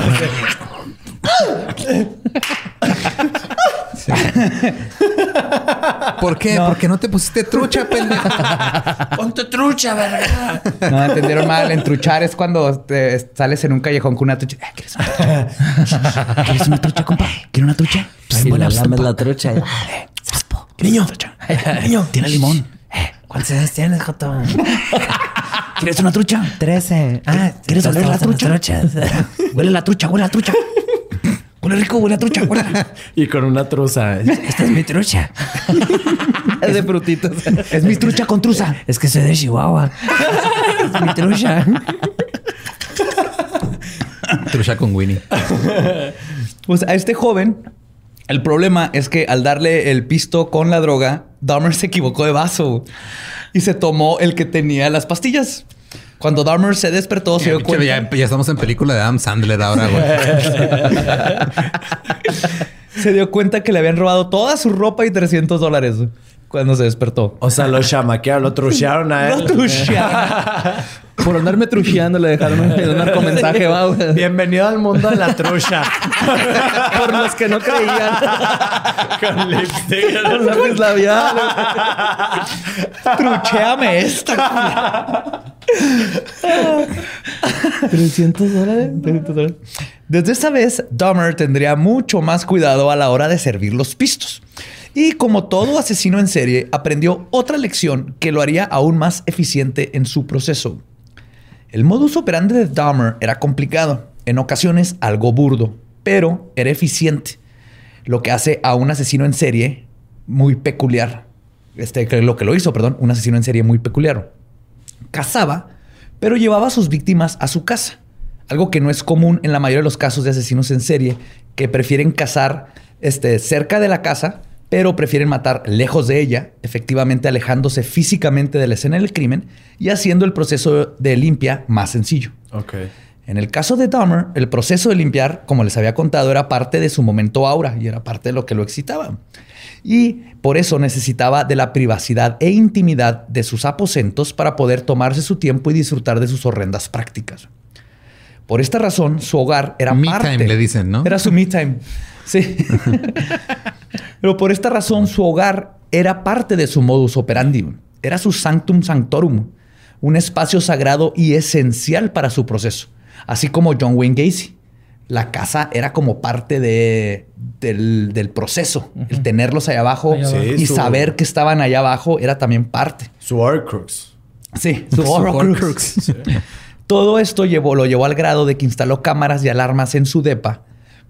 ¿Por qué? Porque no te pusiste trucha, pendeja. ¡Ponte trucha, verga! No, entendieron mal. Entruchar es cuando te sales en un callejón con una trucha. Eh, ¿Quieres una trucha? ¿Quieres una trucha, compa? ¿Quieres una trucha? Si le lames la trucha. Niño, Niño, tiene limón. ¿Cuántos años tienes, Joto? ¿Quieres una trucha? Trece. Ah, ¿Quieres oler la trucha? Huele la trucha, huele la trucha. Huele rico, huele la trucha, huele. y con una truza. Esta es mi trucha. Es de frutitos. Es mi trucha con truza. Es que soy de Chihuahua. es mi trucha. trucha con Winnie. Pues a este joven, el problema es que al darle el pisto con la droga, Dahmer se equivocó de vaso y se tomó el que tenía las pastillas. Cuando Dahmer se despertó, se dio cuenta. Ya, ya estamos en película de Adam Sandler ahora, güey. se dio cuenta que le habían robado toda su ropa y 300 dólares cuando se despertó. O sea, lo chamaquearon, lo truchearon a él. Lo truchearon. Por andarme trucheando le dejaron un, narcomensaje, va, güey. Bienvenido al mundo de la trucha. Por los que no creían. con lipstick. Con lápiz labial. Truchéame esta. 300 dólares. Desde esa vez, Dahmer tendría mucho más cuidado a la hora de servir los pistos. Y como todo asesino en serie, aprendió otra lección que lo haría aún más eficiente en su proceso. El modus operandi de Dahmer era complicado, en ocasiones algo burdo, pero era eficiente, lo que hace a un asesino en serie muy peculiar. Este, lo que lo hizo, perdón, un asesino en serie muy peculiar. Cazaba, pero llevaba a sus víctimas a su casa. Algo que no es común en la mayoría de los casos de asesinos en serie, que prefieren cazar este, cerca de la casa, pero prefieren matar lejos de ella, efectivamente alejándose físicamente de la escena del crimen y haciendo el proceso de limpia más sencillo. Ok. En el caso de Dahmer, el proceso de limpiar, como les había contado, era parte de su momento aura y era parte de lo que lo excitaba. Y por eso necesitaba de la privacidad e intimidad de sus aposentos para poder tomarse su tiempo y disfrutar de sus horrendas prácticas. Por esta razón, su hogar era Me parte. time, le dicen, ¿no? Era su me time. Sí. Pero por esta razón, su hogar era parte de su modus operandi. Era su sanctum sanctorum, un espacio sagrado y esencial para su proceso. Así como John Wayne Gacy. La casa era como parte de, del, del proceso. El tenerlos allá abajo Allá abajo. y su- saber que estaban allá abajo era también parte. Su Horcrux. Sí, su Horcrux. Todo esto llevó, lo llevó al grado de que instaló cámaras y alarmas en su depa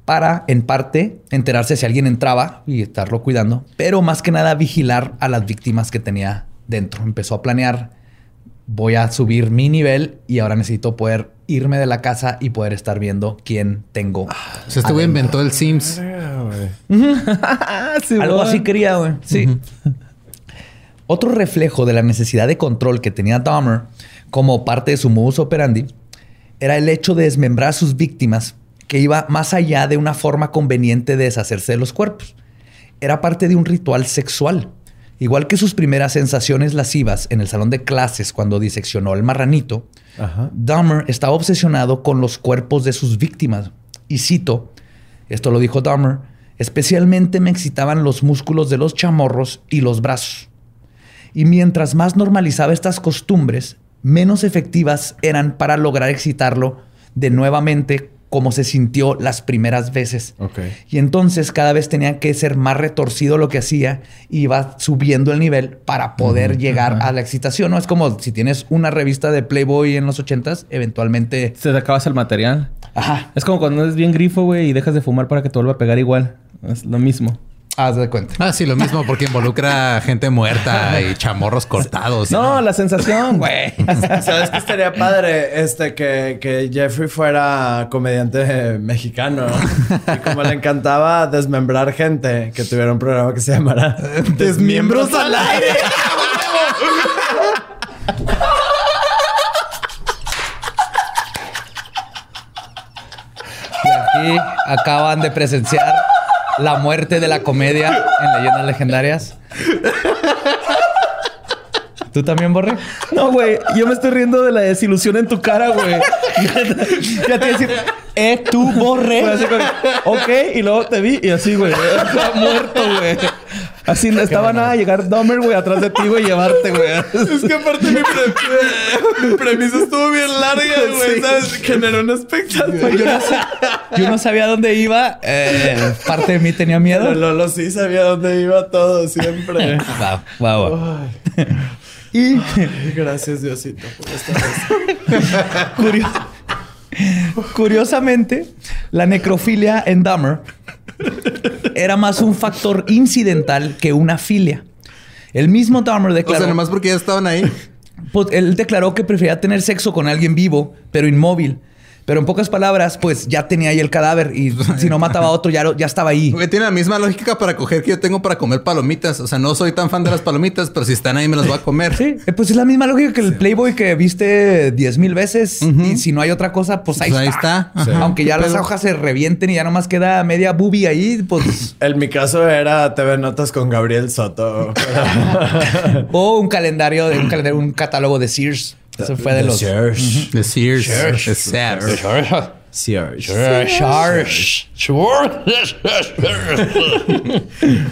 para, en parte, enterarse si alguien entraba y estarlo cuidando, pero más que nada vigilar a las víctimas que tenía dentro. Empezó a planear, voy a subir mi nivel y ahora necesito poder irme de la casa y poder estar viendo quién tengo. O sea, este güey inventó el Sims. Algo así quería, güey. Sí. Otro reflejo de la necesidad de control que tenía Dahmer como parte de su modus operandi era el hecho de desmembrar a sus víctimas que iba más allá de una forma conveniente de deshacerse de los cuerpos. Era parte de un ritual sexual. Igual que sus primeras sensaciones lascivas en el salón de clases cuando diseccionó el marranito, Ajá. Dahmer estaba obsesionado con los cuerpos de sus víctimas. Y cito, esto lo dijo Dahmer, especialmente me excitaban los músculos de los chamorros y los brazos. Y mientras más normalizaba estas costumbres, menos efectivas eran para lograr excitarlo de nuevamente cómo se sintió las primeras veces. Ok. Y entonces cada vez tenía que ser más retorcido lo que hacía y iba subiendo el nivel para poder llegar a la excitación. ¿no? Es como si tienes una revista de Playboy en los ochentas, eventualmente... Se te acabas el material. Ajá, Es como cuando eres bien grifo, güey, y dejas de fumar para que te vuelva a pegar igual. Es lo mismo. Haz de cuenta. Ah, sí, lo mismo porque involucra gente muerta y chamorros cortados. No, la sensación, güey. ¿Sabes qué estaría padre? Este, que, que Jeffrey fuera comediante mexicano. Y como le encantaba desmembrar gente, que tuviera un programa que se llamara Desmiembros al aire. Y aquí acaban de presenciar la muerte de la comedia en Leyendas Legendarias. ¿Tú también, Borre? No, güey. Yo me estoy riendo de la desilusión en tu cara, güey. ya te decir, eh, tú como, ok, y luego te vi y así, güey. Estaba muerto, güey. Así no estaba nada llegar Dahmer, güey, atrás de ti, güey, y llevarte, güey. Es que aparte mi, pre- mi premisa estuvo bien larga, güey. ¿Sabes? Generó una expectativa. Yo no, yo no sabía dónde iba. Eh, parte de mí tenía miedo. Pero Lolo sí sabía dónde iba todo siempre. Wow, wow, wow. Ay, Y gracias, Diosito, por esta vez. curio- curiosamente, la necrofilia en Dahmer era más un factor incidental que una filia. El mismo Dahmer O declaró... sea, nomás porque ya estaban ahí. Pues, él declaró que prefería tener sexo con alguien vivo, pero inmóvil. Pero en pocas palabras, pues ya tenía ahí el cadáver y si no mataba a otro, ya, ya estaba ahí. Güey, tiene la misma lógica para coger que yo tengo para comer palomitas. O sea, no soy tan fan de las palomitas, pero si están ahí me las voy a comer. Sí, eh, pues es la misma lógica que el Playboy que viste diez mil veces y si no hay otra cosa, pues ahí Pues ahí está. está. Aunque ya ¿Qué las pedo? hojas se revienten y ya nomás queda media boobie ahí, pues... En mi caso era TV Notas con Gabriel Soto. o un calendario, de, un calendario, un catálogo de Sears. Eso fue de los... Sears. De Sears. Sears. Sears.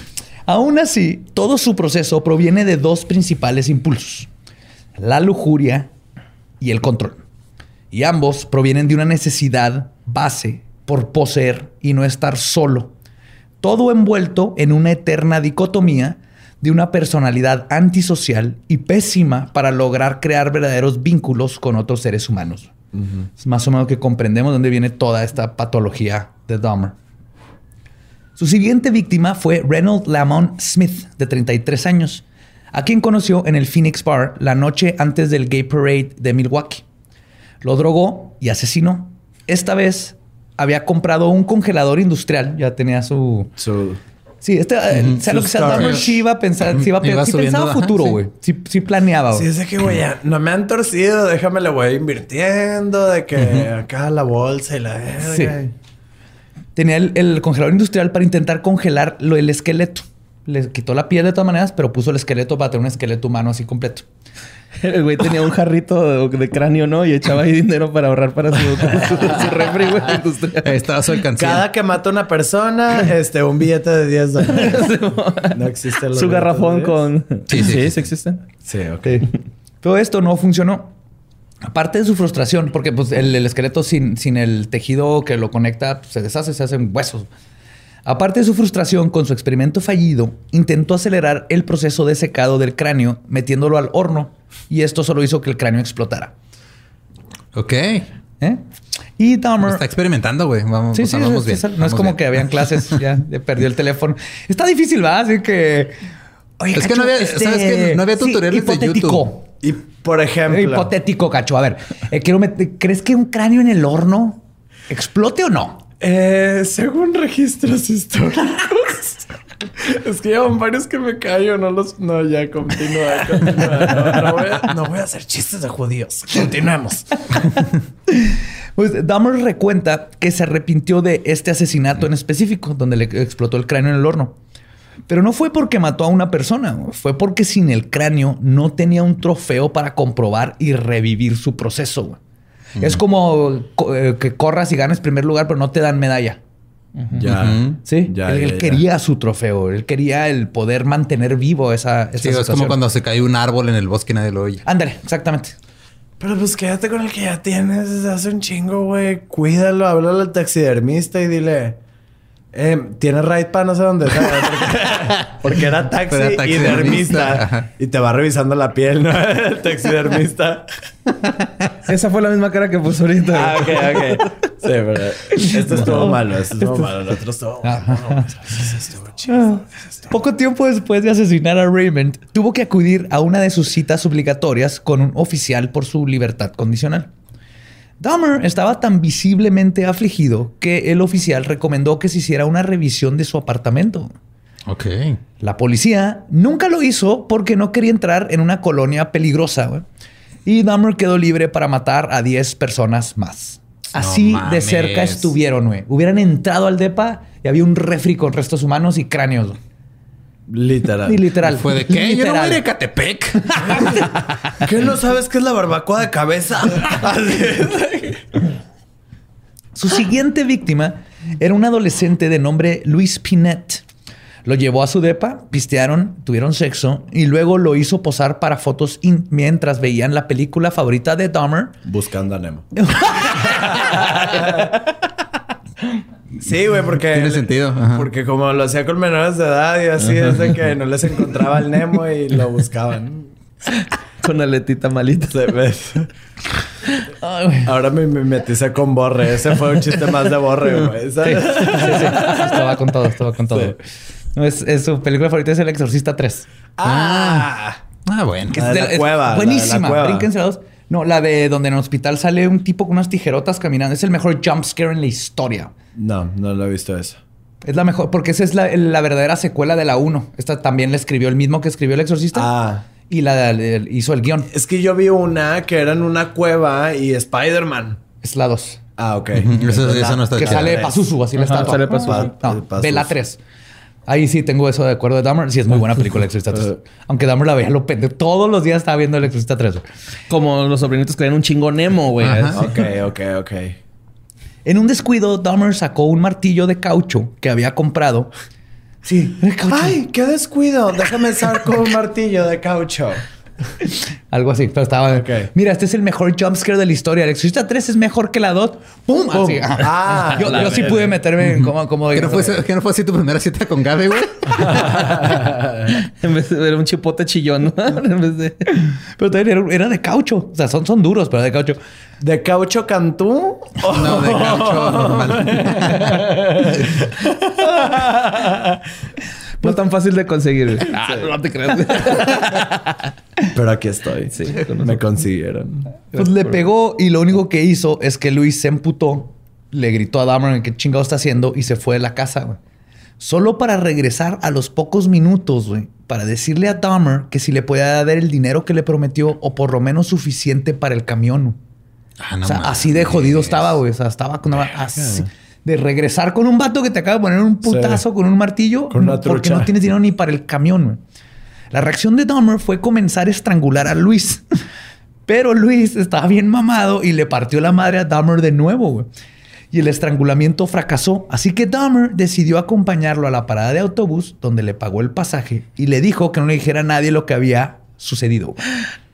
Aún así, todo su proceso proviene de dos principales impulsos, la lujuria y el control. Y ambos provienen de una necesidad base por poseer y no estar solo, todo envuelto en una eterna dicotomía de una personalidad antisocial y pésima para lograr crear verdaderos vínculos con otros seres humanos. Es más o menos que comprendemos dónde viene toda esta patología de Dahmer. Su siguiente víctima fue Reynold Lamont Smith, de 33 años, a quien conoció en el Phoenix Bar la noche antes del Gay Parade de Milwaukee. Lo drogó y asesinó. Esta vez había comprado un congelador industrial, ya tenía su... Su- Sí, este, sea lo que sea. Dahmer sí iba a pensar, sí, iba a sí pensaba futuro, sí. güey. Sí. Sí, planeaba, Sí, güey. es de que, güey, ya no me han torcido, déjame le voy invirtiendo, de que acá la bolsa y la. Sí. Tenía el, el congelador industrial para intentar congelar lo, el esqueleto. Le quitó la piel de todas maneras, pero puso el esqueleto para tener un esqueleto humano así completo. El güey tenía un jarrito de, de cráneo, ¿no? Y echaba ahí dinero para ahorrar para su, su, su refri, güey, industrial. Estaba su alcancía. Cada que mata una persona, este, un billete de 10 dólares. no existe Su garrafón con... Sí, sí, sí, sí. existen. Sí, ok. Todo esto no funcionó. Aparte de su frustración, porque pues, el, el esqueleto sin, sin el tejido que lo conecta pues, se deshace, se hacen huesos. Aparte de su frustración con su experimento fallido, intentó acelerar el proceso de secado del cráneo metiéndolo al horno y esto solo hizo que el cráneo explotara. Ok. ¿Eh? Y Dahmer... Está experimentando, güey. Vamos, Sí, o sea, sí, vamos bien. no es como bien. que habían clases, ya perdió el teléfono. Está difícil, ¿verdad? Así que... Oye, Es que no había- ¿sabes qué? No había sí, tutoriales de. YouTube. Y por ejemplo, Hipotético, cacho. A ver, eh, quiero meter- ¿crees que un cráneo en el horno explote o no? Eh, según registros históricos, es que llevan varios que me callo, no los. No, ya continúa, continúa. No, no voy a, no voy a hacer chistes de judíos. Continuemos. Pues Dahmer recuenta que se arrepintió de este asesinato en específico, donde le explotó el cráneo en el horno. Pero no fue porque mató a una persona, fue porque sin el cráneo no tenía un trofeo para comprobar y revivir su proceso. Es como co- eh, que corras y ganes primer lugar, pero no te dan medalla. Ya. Sí, Ya, él, ya, él ya. quería su trofeo, él quería el poder mantener vivo esa, esa Sí, es como situación. cuando se cae un árbol en el bosque y nadie lo oye. Ándale, exactamente. Pero pues quédate con el que ya tienes desde hace un chingo, güey. Cuídalo, háblale al taxidermista y dile... Eh, ¿Tiene ride para no sé dónde? ¿sabes? Porque, porque era taxi, Era y taxidermista. Y te va revisando la piel, ¿no? El taxidermista. Esa fue la misma cara que puso ahorita. Ah, ok, ok. Sí, pero... Esto estuvo malo. Esto estuvo malo. El otro estuvo... chido. Poco tiempo después de asesinar a Raymond, tuvo que acudir a una de sus citas obligatorias con un oficial por su libertad condicional. Dahmer estaba tan visiblemente afligido que el oficial recomendó que se hiciera una revisión de su apartamento. Ok. La policía nunca lo hizo porque no quería entrar en una colonia peligrosa. Y Dahmer quedó libre para matar a 10 personas más. Así de cerca estuvieron, güey. Hubieran entrado al depa y había un refri con restos humanos y cráneos. Literal. Y literal. ¿Fue de qué? Yo no voy Literal. de Catepec. ¿Qué no sabes qué es la barbacoa de cabeza? Su siguiente víctima era un adolescente de nombre Luis Pinet. Lo llevó a su depa, pistearon, tuvieron sexo y luego lo hizo posar para fotos mientras veían la película favorita de Dahmer. Buscando a Nemo. Sí, güey, porque... Tiene sentido, ajá. Porque como lo hacía con menores de edad y así, es de que no les encontraba el Nemo y lo buscaban. Con aletita malita. Ay, güey. Ahora me, me metiste con Borre. Ese fue un chiste más de Borre, güey. Sí, ¿sabes? sí, sí. Esto va con todo, esto va con todo. No, Es, es su película favorita es El Exorcista 3. ¡Ah! Ah, bueno. Que La es de la cueva, la de la Buenísima. cueva. Brínquense la dos. No, la de donde en el hospital sale un tipo con unas tijerotas caminando. Es el mejor jump scare en la historia. No, no lo he visto eso. Es la mejor, porque esa es la, la verdadera secuela de la 1. Esta también la escribió el mismo que escribió El Exorcista. Ah. Y la, hizo el guion. Es que yo vi una que era en una cueva y Spider-Man. Es la 2. Ah, ok. Eso no está Que sale Pazuzu, así la estatua. sale Pazuzu. No, Pa- ve la Pazuzu. 3. Ahí sí tengo eso de acuerdo de Dahmer. Sí, es muy buena película El Exorcista 3. Aunque Dahmer la veía lo pende. Todos los días estaba viendo El Exorcista 3. güey. Como los sobrinitos que ven un chingo Nemo, güey. Ok, ok, ok. En un descuido, Dahmer sacó un martillo de caucho que había comprado. Sí, de caucho. ¡Ay, qué descuido! Déjame sacar un martillo de caucho. Algo así, pero estaba. Mira, este es el mejor jumpscare de la historia. El Exorcista 3 es mejor que la 2. ¡Pum! Así. Ah, yo sí pude meterme en como. como ¿Qué no, fue, ¿Qué no fue así tu primera cita con Gaby, güey? en vez de ver un chipote chillón. ¿no? en vez de... Pero también era, era de caucho. O sea, son, son duros, pero de caucho. ¿De caucho cantú? No, de caucho normal. No tan fácil de conseguir. Ah, no te creas. Pero aquí estoy. Sí, Me consiguieron. Pues le pegó y lo único que hizo es que Luis se emputó, le gritó a Dahmer qué chingado está haciendo y se fue de la casa, güey. Solo para regresar a los pocos minutos, güey, para decirle a Dahmer que si le podía dar el dinero que le prometió o por lo menos suficiente para el camión. Ah, no o sea, así de jodido estaba, güey. O sea, estaba con una... así- de regresar con un vato que te acaba de poner un putazo con un martillo Con porque no tienes dinero ni para el camión, güey. La reacción de Dahmer fue comenzar a estrangular a Luis. Pero Luis estaba bien mamado y le partió la madre a Dahmer de nuevo, güey. Y el estrangulamiento fracasó. Así que Dahmer decidió acompañarlo a la parada de autobús, donde le pagó el pasaje y le dijo que no le dijera a nadie lo que había sucedido.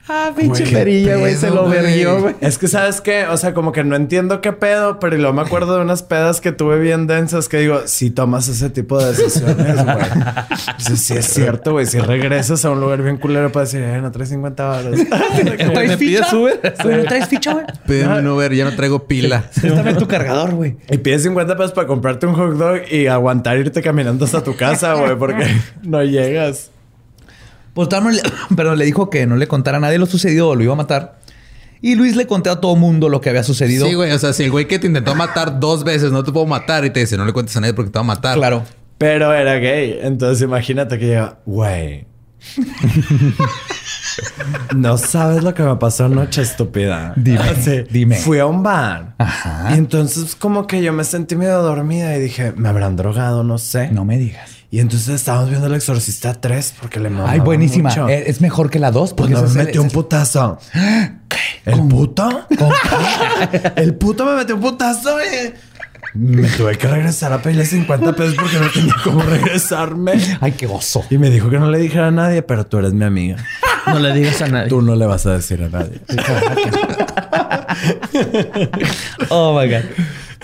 Ah, pinche perilla, güey. Se lo verguió, güey. Es que, ¿sabes qué? O sea, como que no entiendo qué pedo, pero luego me acuerdo de unas pedas que tuve bien densas que digo, si tomas ese tipo de decisiones, güey. Sí, sí es cierto, güey. Si regresas a un lugar bien culero para decir, eh, no traes 50 baros. ¿Traes ¿Me pides ficha? Uber? ¿no traes ficha, güey? Pídeme un Uber, ya no traigo pila. Préstame tu cargador, güey. y pides 50 pesos para comprarte un hot dog y aguantar irte caminando hasta tu casa, güey, porque no llegas. Pues perdón, le dijo que no le contara a nadie lo sucedido o lo iba a matar. Y Luis le conté a todo mundo lo que había sucedido. Sí, güey. O sea, si el güey que te intentó matar dos veces no te puedo matar y te dice no le cuentes a nadie porque te va a matar. Claro. Pero era gay. Entonces imagínate que llega, güey. no sabes lo que me pasó anoche, estúpida. Dime, Así, dime. Fui a un bar. Ajá. Y entonces como que yo me sentí medio dormida y dije, me habrán drogado, no sé. No me digas. Y entonces estábamos viendo El Exorcista 3 porque le mamaba Ay, buenísima. mucho. Eh, Es mejor que la 2 Pues porque no, esa me el- metió un putazo. ¿El puto? El puto me metió un putazo y... Me tuve que regresar a pedirle 50 pesos porque no tenía cómo regresarme. Ay, qué oso. Y me dijo que no le dijera a nadie, pero tú eres mi amiga. No le digas a nadie. Tú no le vas a decir a nadie. Oh my God.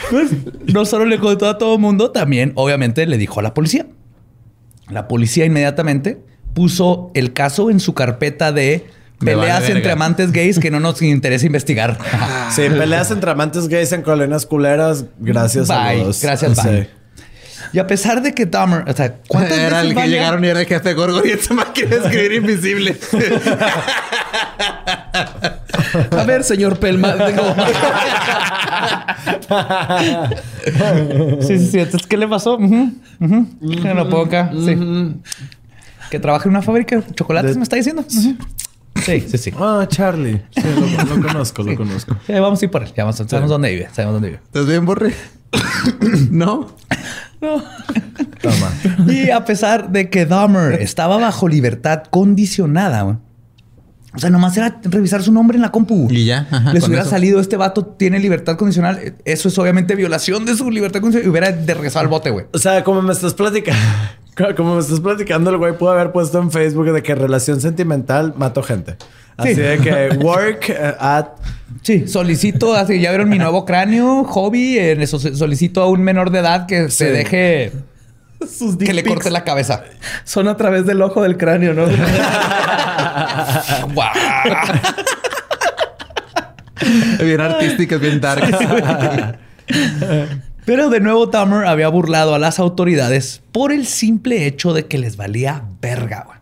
Pues no solo le contó a todo el mundo, también obviamente le dijo a la policía. La policía inmediatamente puso el caso en su carpeta de vale peleas entre amantes gays que no nos interesa investigar. Sí, peleas entre amantes gays en colonias culeras. Gracias a Bye. los... Gracias, sí. Y a pesar de que Dahmer, o sea, ¿cuántas Era veces el que vaya? llegaron y era el jefe Gorgo y esta máquina de escribir invisible. A ver, señor Pelma. digo, Sí, sí, sí. Entonces, ¿qué le pasó? Ujú, ujú. Que no puedo acá. Sí. Que trabaja en una fábrica de chocolates, De- me está diciendo. Sí, sí, sí. Ah, Charlie. Sí, lo, lo conozco, lo conozco. Sí, vamos a ir por él. Ya vamos, sabemos dónde vive. Sabemos dónde vive. ¿Estás bien, Borre? no. Toma. Y a pesar de que Dahmer estaba bajo libertad condicionada. O sea, nomás era revisar su nombre en la compu. Y ya, ajá, Les hubiera eso. salido, este vato tiene libertad condicional. Eso es obviamente violación de su libertad condicional. Y hubiera de regresar al bote, güey. O sea, como me estás platicando... Como me estás platicando, el güey pudo haber puesto en Facebook de que relación sentimental mató gente. Así Sí. de que work eh, at... Sí, solicito, así ya vieron mi nuevo cráneo, hobby. En eso solicito a un menor de edad que se deje sus dick que le corte la cabeza. Son a través del ojo del cráneo, ¿no? Bien artística, bien dark. Pero de nuevo Dahmer había burlado a las autoridades por el simple hecho de que les valía verga. güey.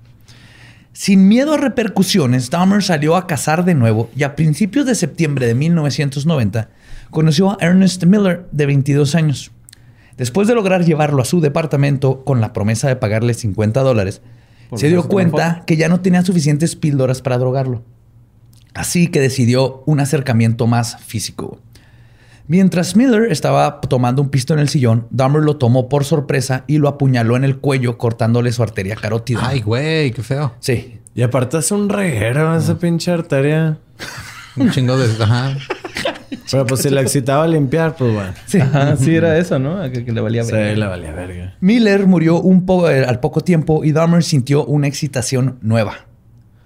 Sin miedo a repercusiones, Dahmer salió a cazar de nuevo y a principios de septiembre de 1990 conoció a Ernest Miller de 22 años. Después de lograr llevarlo a su departamento con la promesa de pagarle 50 dólares, se dio cuenta que ya no tenía suficientes píldoras para drogarlo. Así que decidió un acercamiento más físico. Mientras Miller estaba tomando un pisto en el sillón, Dahmer lo tomó por sorpresa y lo apuñaló en el cuello cortándole su arteria carótida. Ay, güey, qué feo. Sí. Y aparte es un reguero esa pinche arteria. Un chingo de. Ajá. Pero pues si la excitaba limpiar, pues bueno. Sí. Ajá, sí era eso, ¿no? Que, que le valía Sí, ver. le valía verga. Miller murió un poco eh, al poco tiempo y Dahmer sintió una excitación nueva.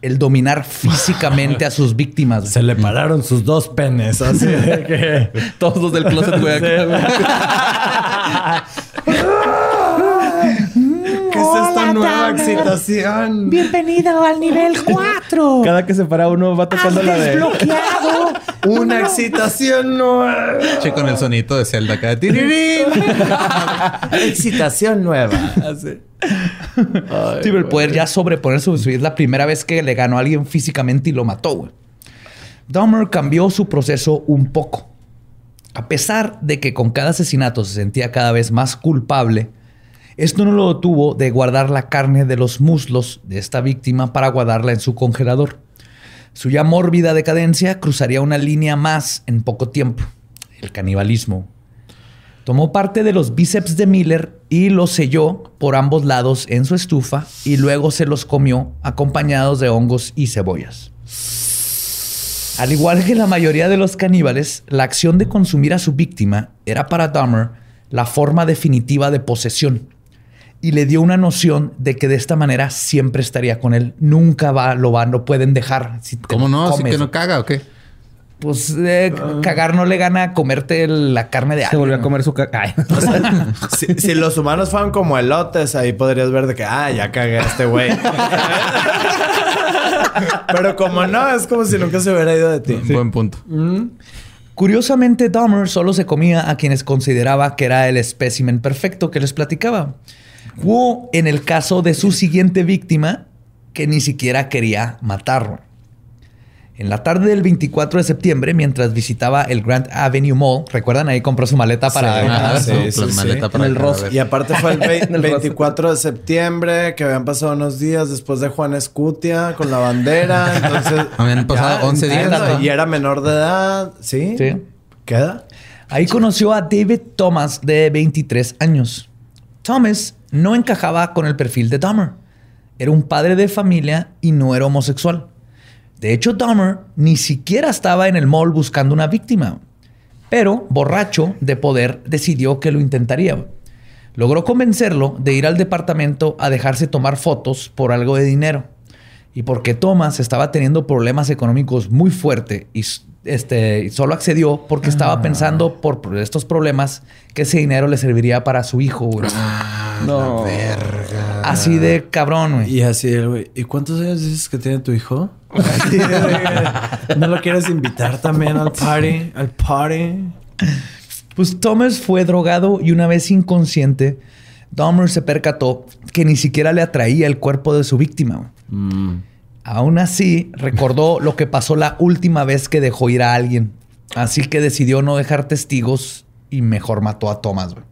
El dominar físicamente a sus víctimas. Se le pararon sus dos penes, así de que... Todos los del closet, güey. acá, güey. ¿Qué es esta nueva excitación? Bienvenido al nivel 4. Cada que se para uno va tocando la de... Desbloqueado. Una excitación nueva. Che, con el sonito de Zelda acá. Tirirín. excitación nueva. Así. Sí, pero el poder ya sobreponer su es la primera vez que le ganó a alguien físicamente y lo mató, güey. Dahmer cambió su proceso un poco. A pesar de que con cada asesinato se sentía cada vez más culpable, esto no lo detuvo de guardar la carne de los muslos de esta víctima para guardarla en su congelador. Su ya mórbida decadencia cruzaría una línea más en poco tiempo, el canibalismo. Tomó parte de los bíceps de Miller y los selló por ambos lados en su estufa y luego se los comió acompañados de hongos y cebollas. Al igual que la mayoría de los caníbales, la acción de consumir a su víctima era para Dahmer la forma definitiva de posesión y le dio una noción de que de esta manera siempre estaría con él. Nunca va, lo va, no pueden dejar. Si ¿Cómo no? ¿Así que no caga o qué? Pues eh, cagar no le gana a comerte la carne de Se volvió a comer su caca. Si, si los humanos fueran como elotes, ahí podrías ver de que, ah, ya cagué a este güey. Pero como no, es como si nunca se hubiera ido de ti. Buen punto. Curiosamente, Dahmer solo se comía a quienes consideraba que era el espécimen perfecto que les platicaba. O en el caso de su siguiente víctima, que ni siquiera quería matarlo. En la tarde del 24 de septiembre, mientras visitaba el Grand Avenue Mall, ¿recuerdan? Ahí compró su maleta para... Sí, maleta para En el Ross. Y aparte fue el vei- En el 24 de septiembre, que habían pasado unos días después de Juan Escutia con la bandera. Entonces, Habían pasado 11 días. Y era menor de edad. ¿Sí? Sí. ¿Queda? Ahí conoció a David Thomas de 23 años. Thomas no encajaba con el perfil de Dahmer. Era un padre de familia y no era homosexual. De hecho, Dahmer ni siquiera estaba en el mall buscando una víctima. Pero, borracho de poder, decidió que lo intentaría. Logró convencerlo de ir al departamento a dejarse tomar fotos por algo de dinero. y porque Thomas estaba teniendo problemas económicos muy fuerte y este, solo accedió porque estaba pensando por por estos problemas que ese dinero le serviría para su hijo. güey. No. Así de cabrón, güey. Y así güey, ¿y cuántos años dices que tiene tu hijo? ¿No lo quieres invitar también al party? Al party. Pues Thomas fue drogado y una vez inconsciente, Dahmer se percató que ni siquiera le atraía el cuerpo de su víctima. güey. Aún así, recordó lo que pasó la última vez que dejó ir a alguien. Así que decidió no dejar testigos y mejor mató a Thomas. güey.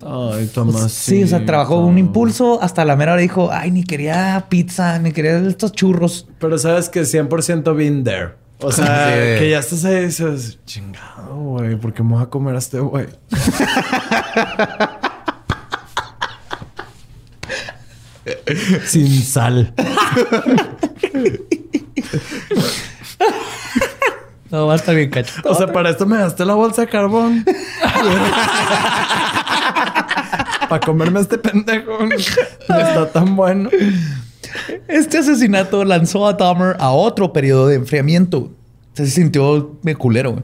Ay, Tomás. Sí, o sea, trabajó un impulso hasta la mera hora dijo, ay, ni quería pizza, ni quería estos churros. Pero sabes que 100% been there. O sea, Sí. que ya estás ahí y dices, chingado, güey, ¿por qué me voy a comer a este güey? Sin sal. No, va a estar bien cacho. O sea, para esto me gasté la bolsa de carbón. para comerme este pendejo. No está tan bueno. Este asesinato lanzó a Dahmer a otro periodo de enfriamiento. Se sintió me culero.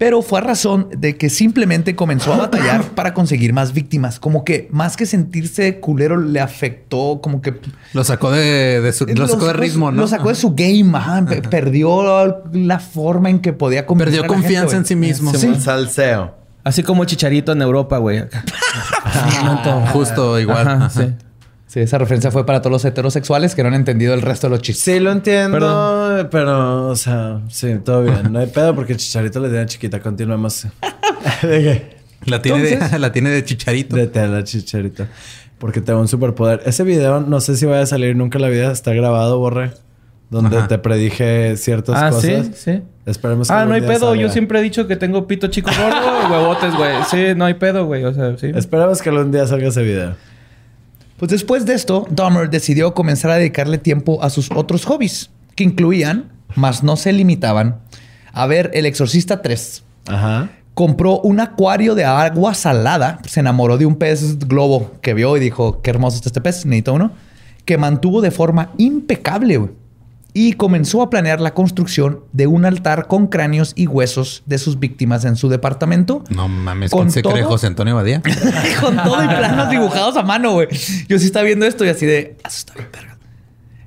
Pero fue a razón de que simplemente comenzó a batallar para conseguir más víctimas. Como que más que sentirse culero le afectó, como que... Lo sacó de, de su- lo sacó de ritmo, ¿no? Lo sacó de su game. ajá. Perdió la forma en que podía Perdió a la gente, confianza en sí mismo. Sí. Salseo. Así como Chicharito en Europa, güey. Justo igual. Ajá, Ajá. sí. Sí, esa referencia fue para todos los heterosexuales que no han entendido el resto de los chistes. Sí, lo entiendo, Perdón. pero, o sea, sí, todo bien. No hay pedo porque Chicharito le tiene chiquita. Continuemos. ¿De qué? La tiene, de, la tiene de chicharito. De tela, Chicharito. Porque tengo un superpoder. Ese video, no sé si vaya a salir nunca en la vida. Está grabado, Borre. Donde Ajá. te predije ciertas Ah, cosas. sí, sí. Esperemos que Ah, no hay pedo. salga. Yo siempre he dicho que tengo pito chico gordo y huevotes, güey. Sí, no hay pedo, güey. O sea, sí. Esperemos que algún día salga ese video. Pues después de esto, Dahmer decidió comenzar a dedicarle tiempo a sus otros hobbies, que incluían, mas no se limitaban, a ver El Exorcista 3. Ajá. Compró un acuario de agua salada, se enamoró de un pez globo que vio y dijo, qué hermoso está este pez, necesito uno, que mantuvo de forma impecable, güey. Y comenzó a planear la construcción de un altar con cráneos y huesos de sus víctimas en su departamento. No mames, Con ¿con se cree todo- José Antonio Badía? con todo y planos dibujados a mano, güey. Yo sí estaba viendo esto y así de, "Ah, eso está bien verga.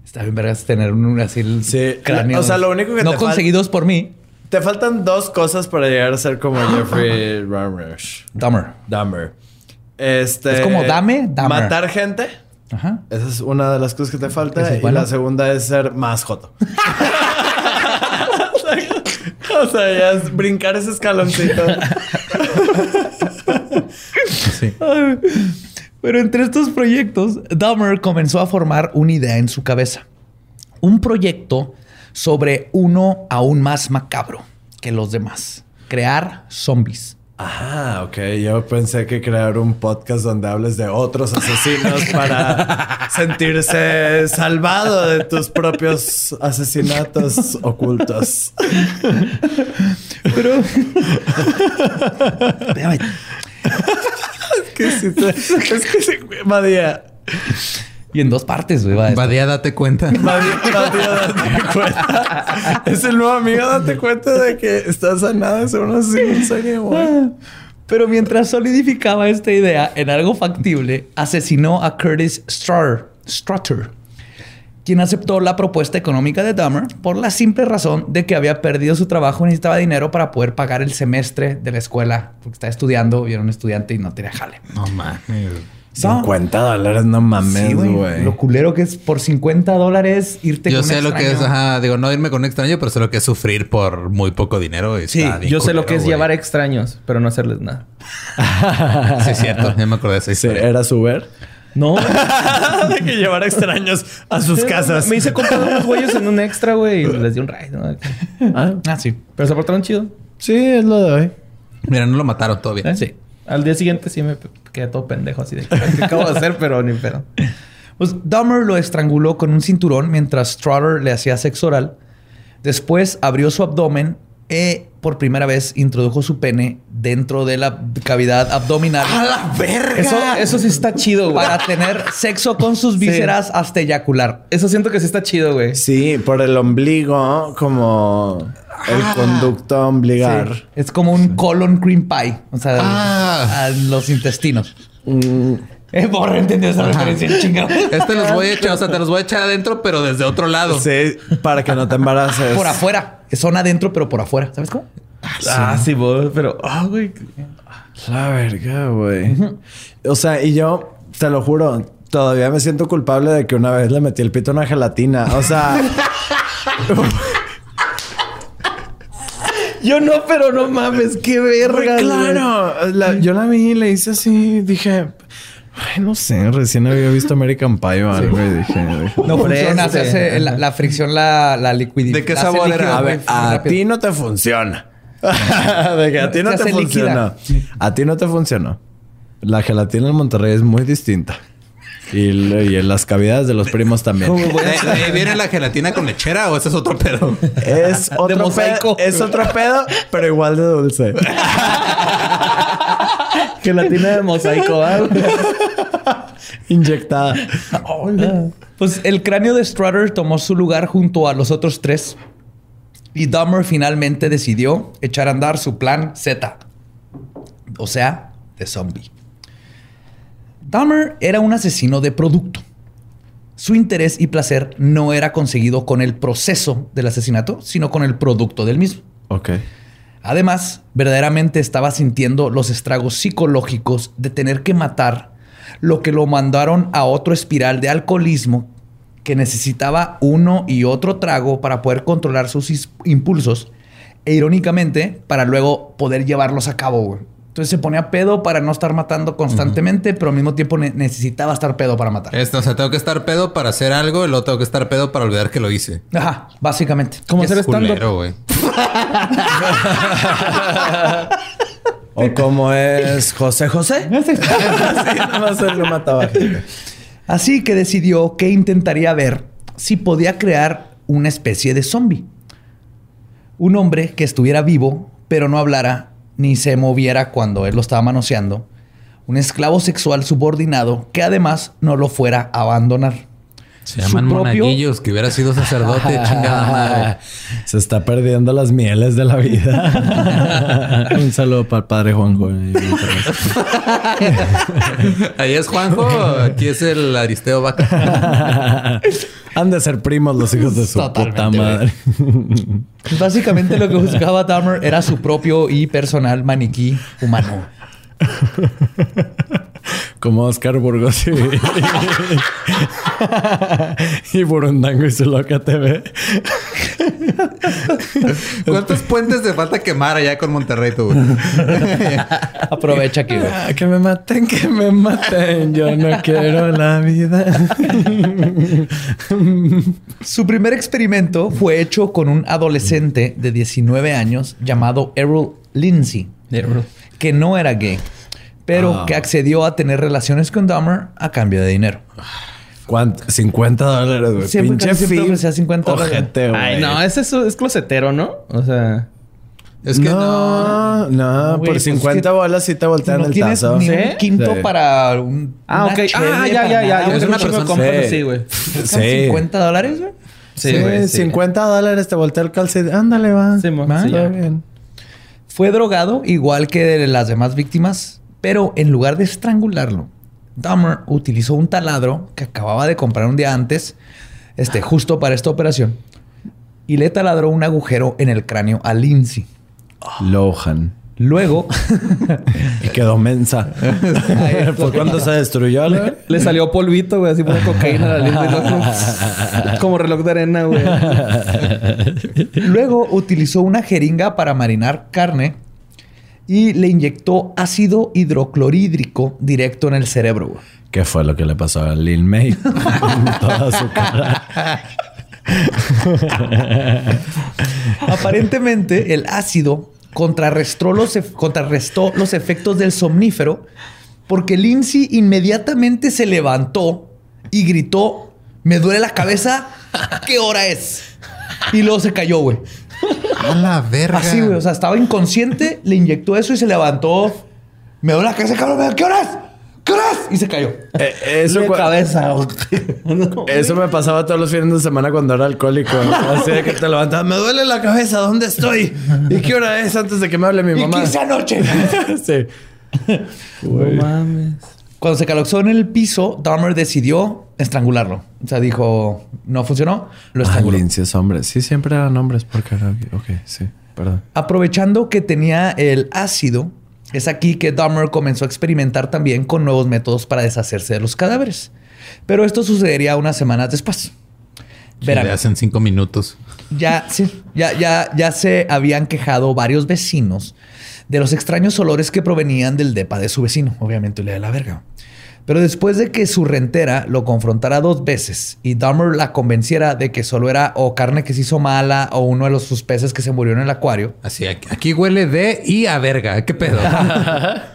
Está bien vergas tener un así el Sí, cráneo. o sea, lo único que no te conseguidos por mí. Te faltan dos cosas para llegar a ser como Jeffrey Rush. Dahmer. Dahmer. Este... Es como dame, Dahmer. Matar gente. Ajá. Esa es una de las cosas que te falta. Y bueno. la segunda es ser más joto. o sea, ya es brincar ese escaloncito. Sí. Pero entre estos proyectos, Dahmer comenzó a formar una idea en su cabeza. Un proyecto sobre uno aún más macabro que los demás. Crear zombies. Ah, ok. Yo pensé que crear un podcast donde hables de otros asesinos para sentirse salvado de tus propios asesinatos ocultos. Pero... Espérame. Que te- es que sí, Madía. Y en dos partes, güey. Badía, date cuenta. Madía, date cuenta. Es el nuevo amigo, date cuenta de que estás a nada de ser un serie, güey. Pero mientras solidificaba esta idea en algo factible, asesinó a Curtis Strutter, Strutter, quien aceptó la propuesta económica de Dahmer por la simple razón de que había perdido su trabajo y necesitaba dinero para poder pagar el semestre de la escuela, porque estaba estudiando y era un estudiante y no tenía jale. No mames. 50 dólares, no mames, Sí, güey. güey. Lo culero que es por 50 dólares irte Yo con un sé lo que es, extraño. ajá, digo, no irme con un extraño, pero sé lo que es sufrir por muy poco dinero. y Sí, está bien yo sé lo que es güey. llevar extraños, pero no hacerles nada. Sí, es cierto. Ya me acordé de esa Sí, historia. ¿Era su ver? No. de que llevar extraños a sus casas. Me hice comprar unos güeyes en un extra, güey, y les di un ride. ¿no? Ah, Ah, sí. Pero se portaron chido. sí, es lo de hoy. Mira, no lo mataron todavía. ¿eh? Sí. Al día siguiente sí me quedé todo pendejo así de ¿qué acabo de hacer? Pero ni pedo. Pues Dahmer lo estranguló con un cinturón mientras Strutter le hacía sexo oral. Después abrió su abdomen e por primera vez introdujo su pene dentro de la cavidad abdominal. ¡A la verga! Eso, eso sí está chido, güey. Para tener sexo con sus vísceras hasta eyacular. Eso siento que sí está chido, güey. Sí, por el ombligo, como el conducto ombligar. Sí. Es como un colon cream pie. O sea, a los intestinos. Eh, borra, entendió esa referencia, chingado. Este los voy a echar, o sea, te los voy a echar adentro, pero desde otro lado. Sí, para que no te embaraces. Por afuera. Son adentro, pero por afuera. ¿Sabes cómo? Ah, sí, vos, pero, ah, güey. La verga, güey. O sea, y yo te lo juro, todavía me siento culpable de que una vez le metí el pito a una gelatina. O sea. Yo no, pero no mames, qué verga. Claro, la- yo la vi y le hice así, dije, ay, no sé, recién había visto American Pie o algo y dije, dije, No funciona. Se hace la, la fricción, la, la liquidez. ¿De qué sabor era? a ver, a ti no te funciona. de que a ti no te líquida. A ti no te funcionó. La gelatina en Monterrey es muy distinta. Y, en las cavidades de los primos también. ¿De, de ahí viene la gelatina con lechera o ese es otro pedo? Es otro mosaico. pedo, es otro pedo, pero igual de dulce. Gelatina de mosaico, güey? Inyectada. Pues el cráneo de Strutter tomó su lugar junto a los otros tres. Y Dahmer finalmente decidió echar a andar su plan Z. O sea, de zombie. Dahmer era un asesino de producto. Su interés y placer no era conseguido con el proceso del asesinato, sino con el producto del mismo. Ok. Además, verdaderamente estaba sintiendo los estragos psicológicos de tener que matar, lo que lo mandaron a otro espiral de alcoholismo que necesitaba uno y otro trago para poder controlar sus impulsos e irónicamente para luego poder llevarlos a cabo. Entonces se ponía pedo para no estar matando constantemente, pero al mismo tiempo ne- necesitaba estar pedo para matar. Esto, o sea, tengo que estar pedo para hacer algo y luego tengo que estar pedo para olvidar que lo hice. Ajá, básicamente. ¿Cómo Yes. hacer stand-up? Culero, güey. O como es José José. sí, nomás él lo mataba. gente. Así que decidió que intentaría ver si podía crear una especie de zombie. Un hombre que estuviera vivo, pero no hablara ni se moviera cuando él lo estaba manoseando. Un esclavo sexual subordinado que además no lo fuera a abandonar. Se llaman propio- monaguillos, que hubiera sido sacerdote, chingada madre. Se está perdiendo las mieles de la vida. Un saludo para el padre Juanjo. Ahí es Juanjo, aquí es el Aristeo Vaca. Han de ser primos los hijos de su Totalmente, puta madre. Básicamente lo que buscaba Dahmer era su propio y personal maniquí humano. Como Oscar Burgos y, y Burundango y su loca TV. ¿Cuántos puentes te falta quemar allá con Monterrey tú? Aprovecha aquí. Ah, que me maten, que me maten. Yo no quiero la vida. Su primer experimento fue hecho con un adolescente de 19 años llamado Errol Lindsay, que no era gay, pero que accedió a tener relaciones con Dahmer a cambio de dinero. ¿Cuánto? 50 dólares, güey. Siempre- Pinche siempre fee. ofrecía 50 dólares. Ojete, güey. Ay, no, ese es, es closetero, ¿no? O sea... Es que no. no, no, Güey, por pues 50 es que bolas sí te voltean no el tienes tazo. ni ¿Sí? un quinto Sí. para un. Ah, ok. Ah, ya, ya, ya. Yo una persona- compas Sí. así, güey. Sí. 50 dólares, güey. Sí, Sí, güey. sí. 50 dólares te voltea el calcetín. Ándale, va. Sí, todo ya. bien. Fue drogado igual que de las demás víctimas, pero en lugar de estrangularlo, Dahmer utilizó un taladro que acababa de comprar un día antes, este, justo para esta operación, y le taladró un agujero en el cráneo a Lindsay. Lohan. Luego, Y quedó mensa. Fue cuando se destruyó. Le salió polvito, güey, así por cocaína a la línea, loco. Como reloj de arena, güey. luego utilizó una jeringa para marinar carne y le inyectó ácido hidroclorhídrico directo en el cerebro. güey. ¿Qué fue lo que le pasó a Lil May? Toda su cara. Aparentemente, el ácido contrarrestó los, contrarrestó los efectos del somnífero porque Lindsay inmediatamente se levantó y gritó: Me duele la cabeza, ¿qué hora es? Y luego se cayó, güey. A la verga. Así, güey. O sea, estaba inconsciente, le inyectó eso y se levantó. Me duele la cabeza, cabrón. me- ¿Qué horas? ¿Qué horas? Y se cayó. Eh, eso, De cabeza. eso me pasaba todos los fines de semana cuando era alcohólico. Así de que te levantabas. Me duele la cabeza. ¿Dónde estoy? ¿Y qué hora es antes de que me hable mi ¿Y mamá? qué hice anoche? sí. No mames. Cuando se calexó en el piso, Dahmer decidió estrangularlo. O sea, dijo, no funcionó, lo Ah, estranguló. Linces hombres. Sí, siempre eran hombres porque era... Ok, sí. Perdón. Aprovechando que tenía el ácido, es aquí que Dahmer comenzó a experimentar también con nuevos métodos para deshacerse de los cadáveres. Pero esto sucedería unas semanas después. Verán, Le hacen cinco minutos. ya, sí, ya, ya, ya se habían quejado varios vecinos de los extraños olores que provenían del depa de su vecino. Obviamente le da la verga. Pero después de que su rentera lo confrontara dos veces y Dahmer la convenciera de que solo era o carne que se hizo mala o uno de los sus peces que se murió en el acuario, Así, aquí, huele de y a verga. ¿Qué pedo?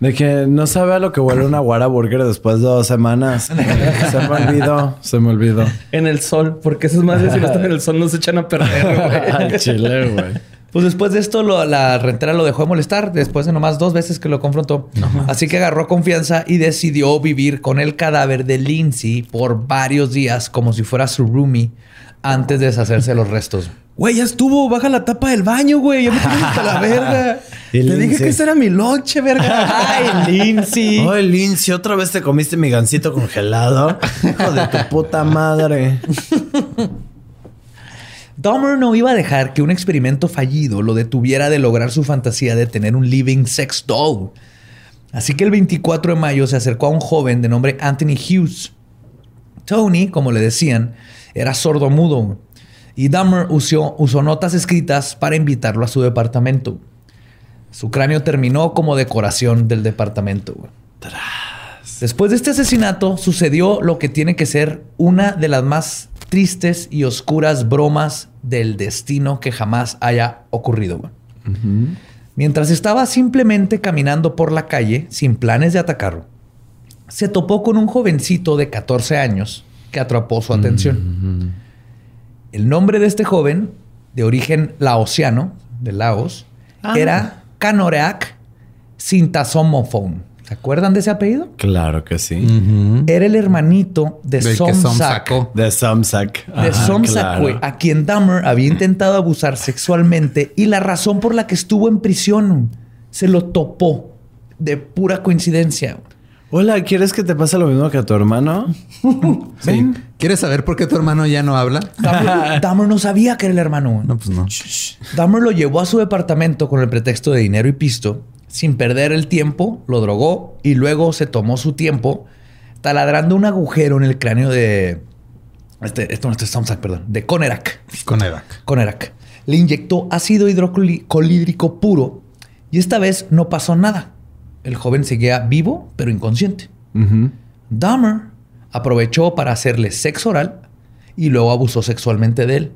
De que no sabe a lo que huele una Wara Burger después de dos semanas. se me olvidó. Se me olvidó. En el sol, porque esas madres si no están en el sol no se echan a perder, güey. Al chile, güey. Pues después de esto, lo- la rentera lo dejó de molestar, después de nomás dos veces que lo confrontó. Así que agarró confianza y decidió vivir con el cadáver de Lindsay por varios días, como si fuera su roomie, antes de deshacerse de los restos. Güey, ya estuvo. Baja la tapa del baño, güey. Ya me tienes hasta la verga. Y Te dije que ese era mi lonche, verga. ¡Ay, Lindsay! Oye, Lindsay, ¿otra vez te comiste mi gancito congelado? Hijo de tu puta madre. Dahmer no iba a dejar que un experimento fallido lo detuviera de lograr su fantasía de tener un living sex doll. Así que el 24 de mayo se acercó a un joven de nombre Anthony Hughes. Tony, como le decían, era sordo mudo y Dahmer usó, usó notas escritas para invitarlo a su departamento. Su cráneo terminó como decoración del departamento. Después de este asesinato sucedió lo que tiene que ser una de las más tristes y oscuras bromas del destino que jamás haya ocurrido. Mientras estaba simplemente caminando por la calle sin planes de atacarlo, se topó con un jovencito de 14 años que atrapó su atención. El nombre de este joven, de origen laosiano, de Laos, era Kanoreak Sintasomophone. ¿Se acuerdan de ese apellido? Claro que sí. Era el hermanito de Somsak. De Samsak. De Somsak, claro. güey, a quien Dahmer había intentado abusar sexualmente y la razón por la que estuvo en prisión se lo topó de pura coincidencia. Hola, ¿quieres que te pase lo mismo que a tu hermano? Sí. ¿Quieres saber por qué tu hermano ya no habla? Dahmer, Dahmer no sabía que era el hermano. No, pues no. Dahmer lo llevó a su departamento con el pretexto de dinero y pisto. Sin perder el tiempo, lo drogó y luego se tomó su tiempo taladrando un agujero en el cráneo de... Este, esto no este es Samsak, perdón. De Conerak. Con Evac. Conerak. Le inyectó ácido hidrocolídrico puro y esta vez no pasó nada. El joven seguía vivo, pero inconsciente. Dahmer aprovechó para hacerle sexo oral y luego abusó sexualmente de él.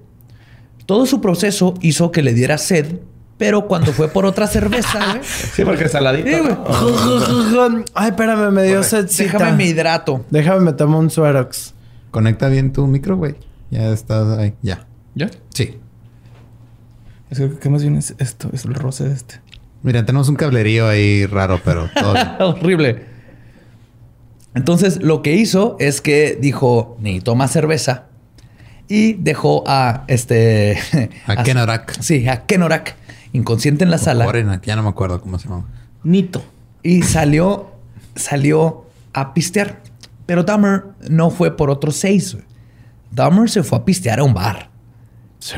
Todo su proceso hizo que le diera sed, pero cuando fue por otra cerveza, güey, Sí, porque saladito. Sí, güey. Ay, espérame, me dio sedcita. déjame me hidrato. Déjame, me tomo un Suerox. Conecta bien tu micro, güey. Ya estás ahí. Ya. ¿Ya? Sí. Es que, ¿qué más bien es esto? Es el roce de este. Mira, tenemos un cablerío ahí raro, pero todo bien. Horrible. Entonces, lo que hizo es que dijo, necesito más cerveza. Y dejó a este... A Kenorak. Sí, a Kenorak, inconsciente en la sala. Corena, ya no me acuerdo cómo se llama. Nito. Y salió, salió a pistear. Pero Dahmer no fue por otros seis. güey. Dahmer se fue a pistear a un bar.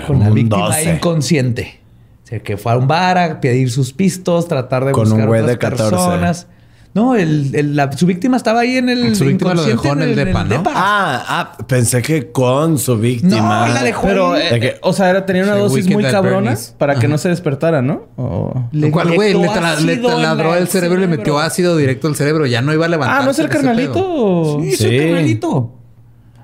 Con la Un víctima 12. inconsciente. O sea, que fue a un bar a pedir sus pistos, tratar de Con un buscar güey otras de 14. personas. No, el, el- la- su víctima estaba ahí en el Su víctima lo dejó en el inconsciente, depa, ¿no? Ah, ah, pensé que con su víctima. No, la dejó Pero, eh, De que- o sea, era, tenía una Sí, dosis muy cabrona para que Ajá. no se despertara, ¿no? O- Le ¿Cuál güey? Le, taladró la- el cerebro y le metió ácido directo al cerebro. Ya no iba a levantar. Ah, ¿no es el carnalito? Sí, es el Sí. carnalito.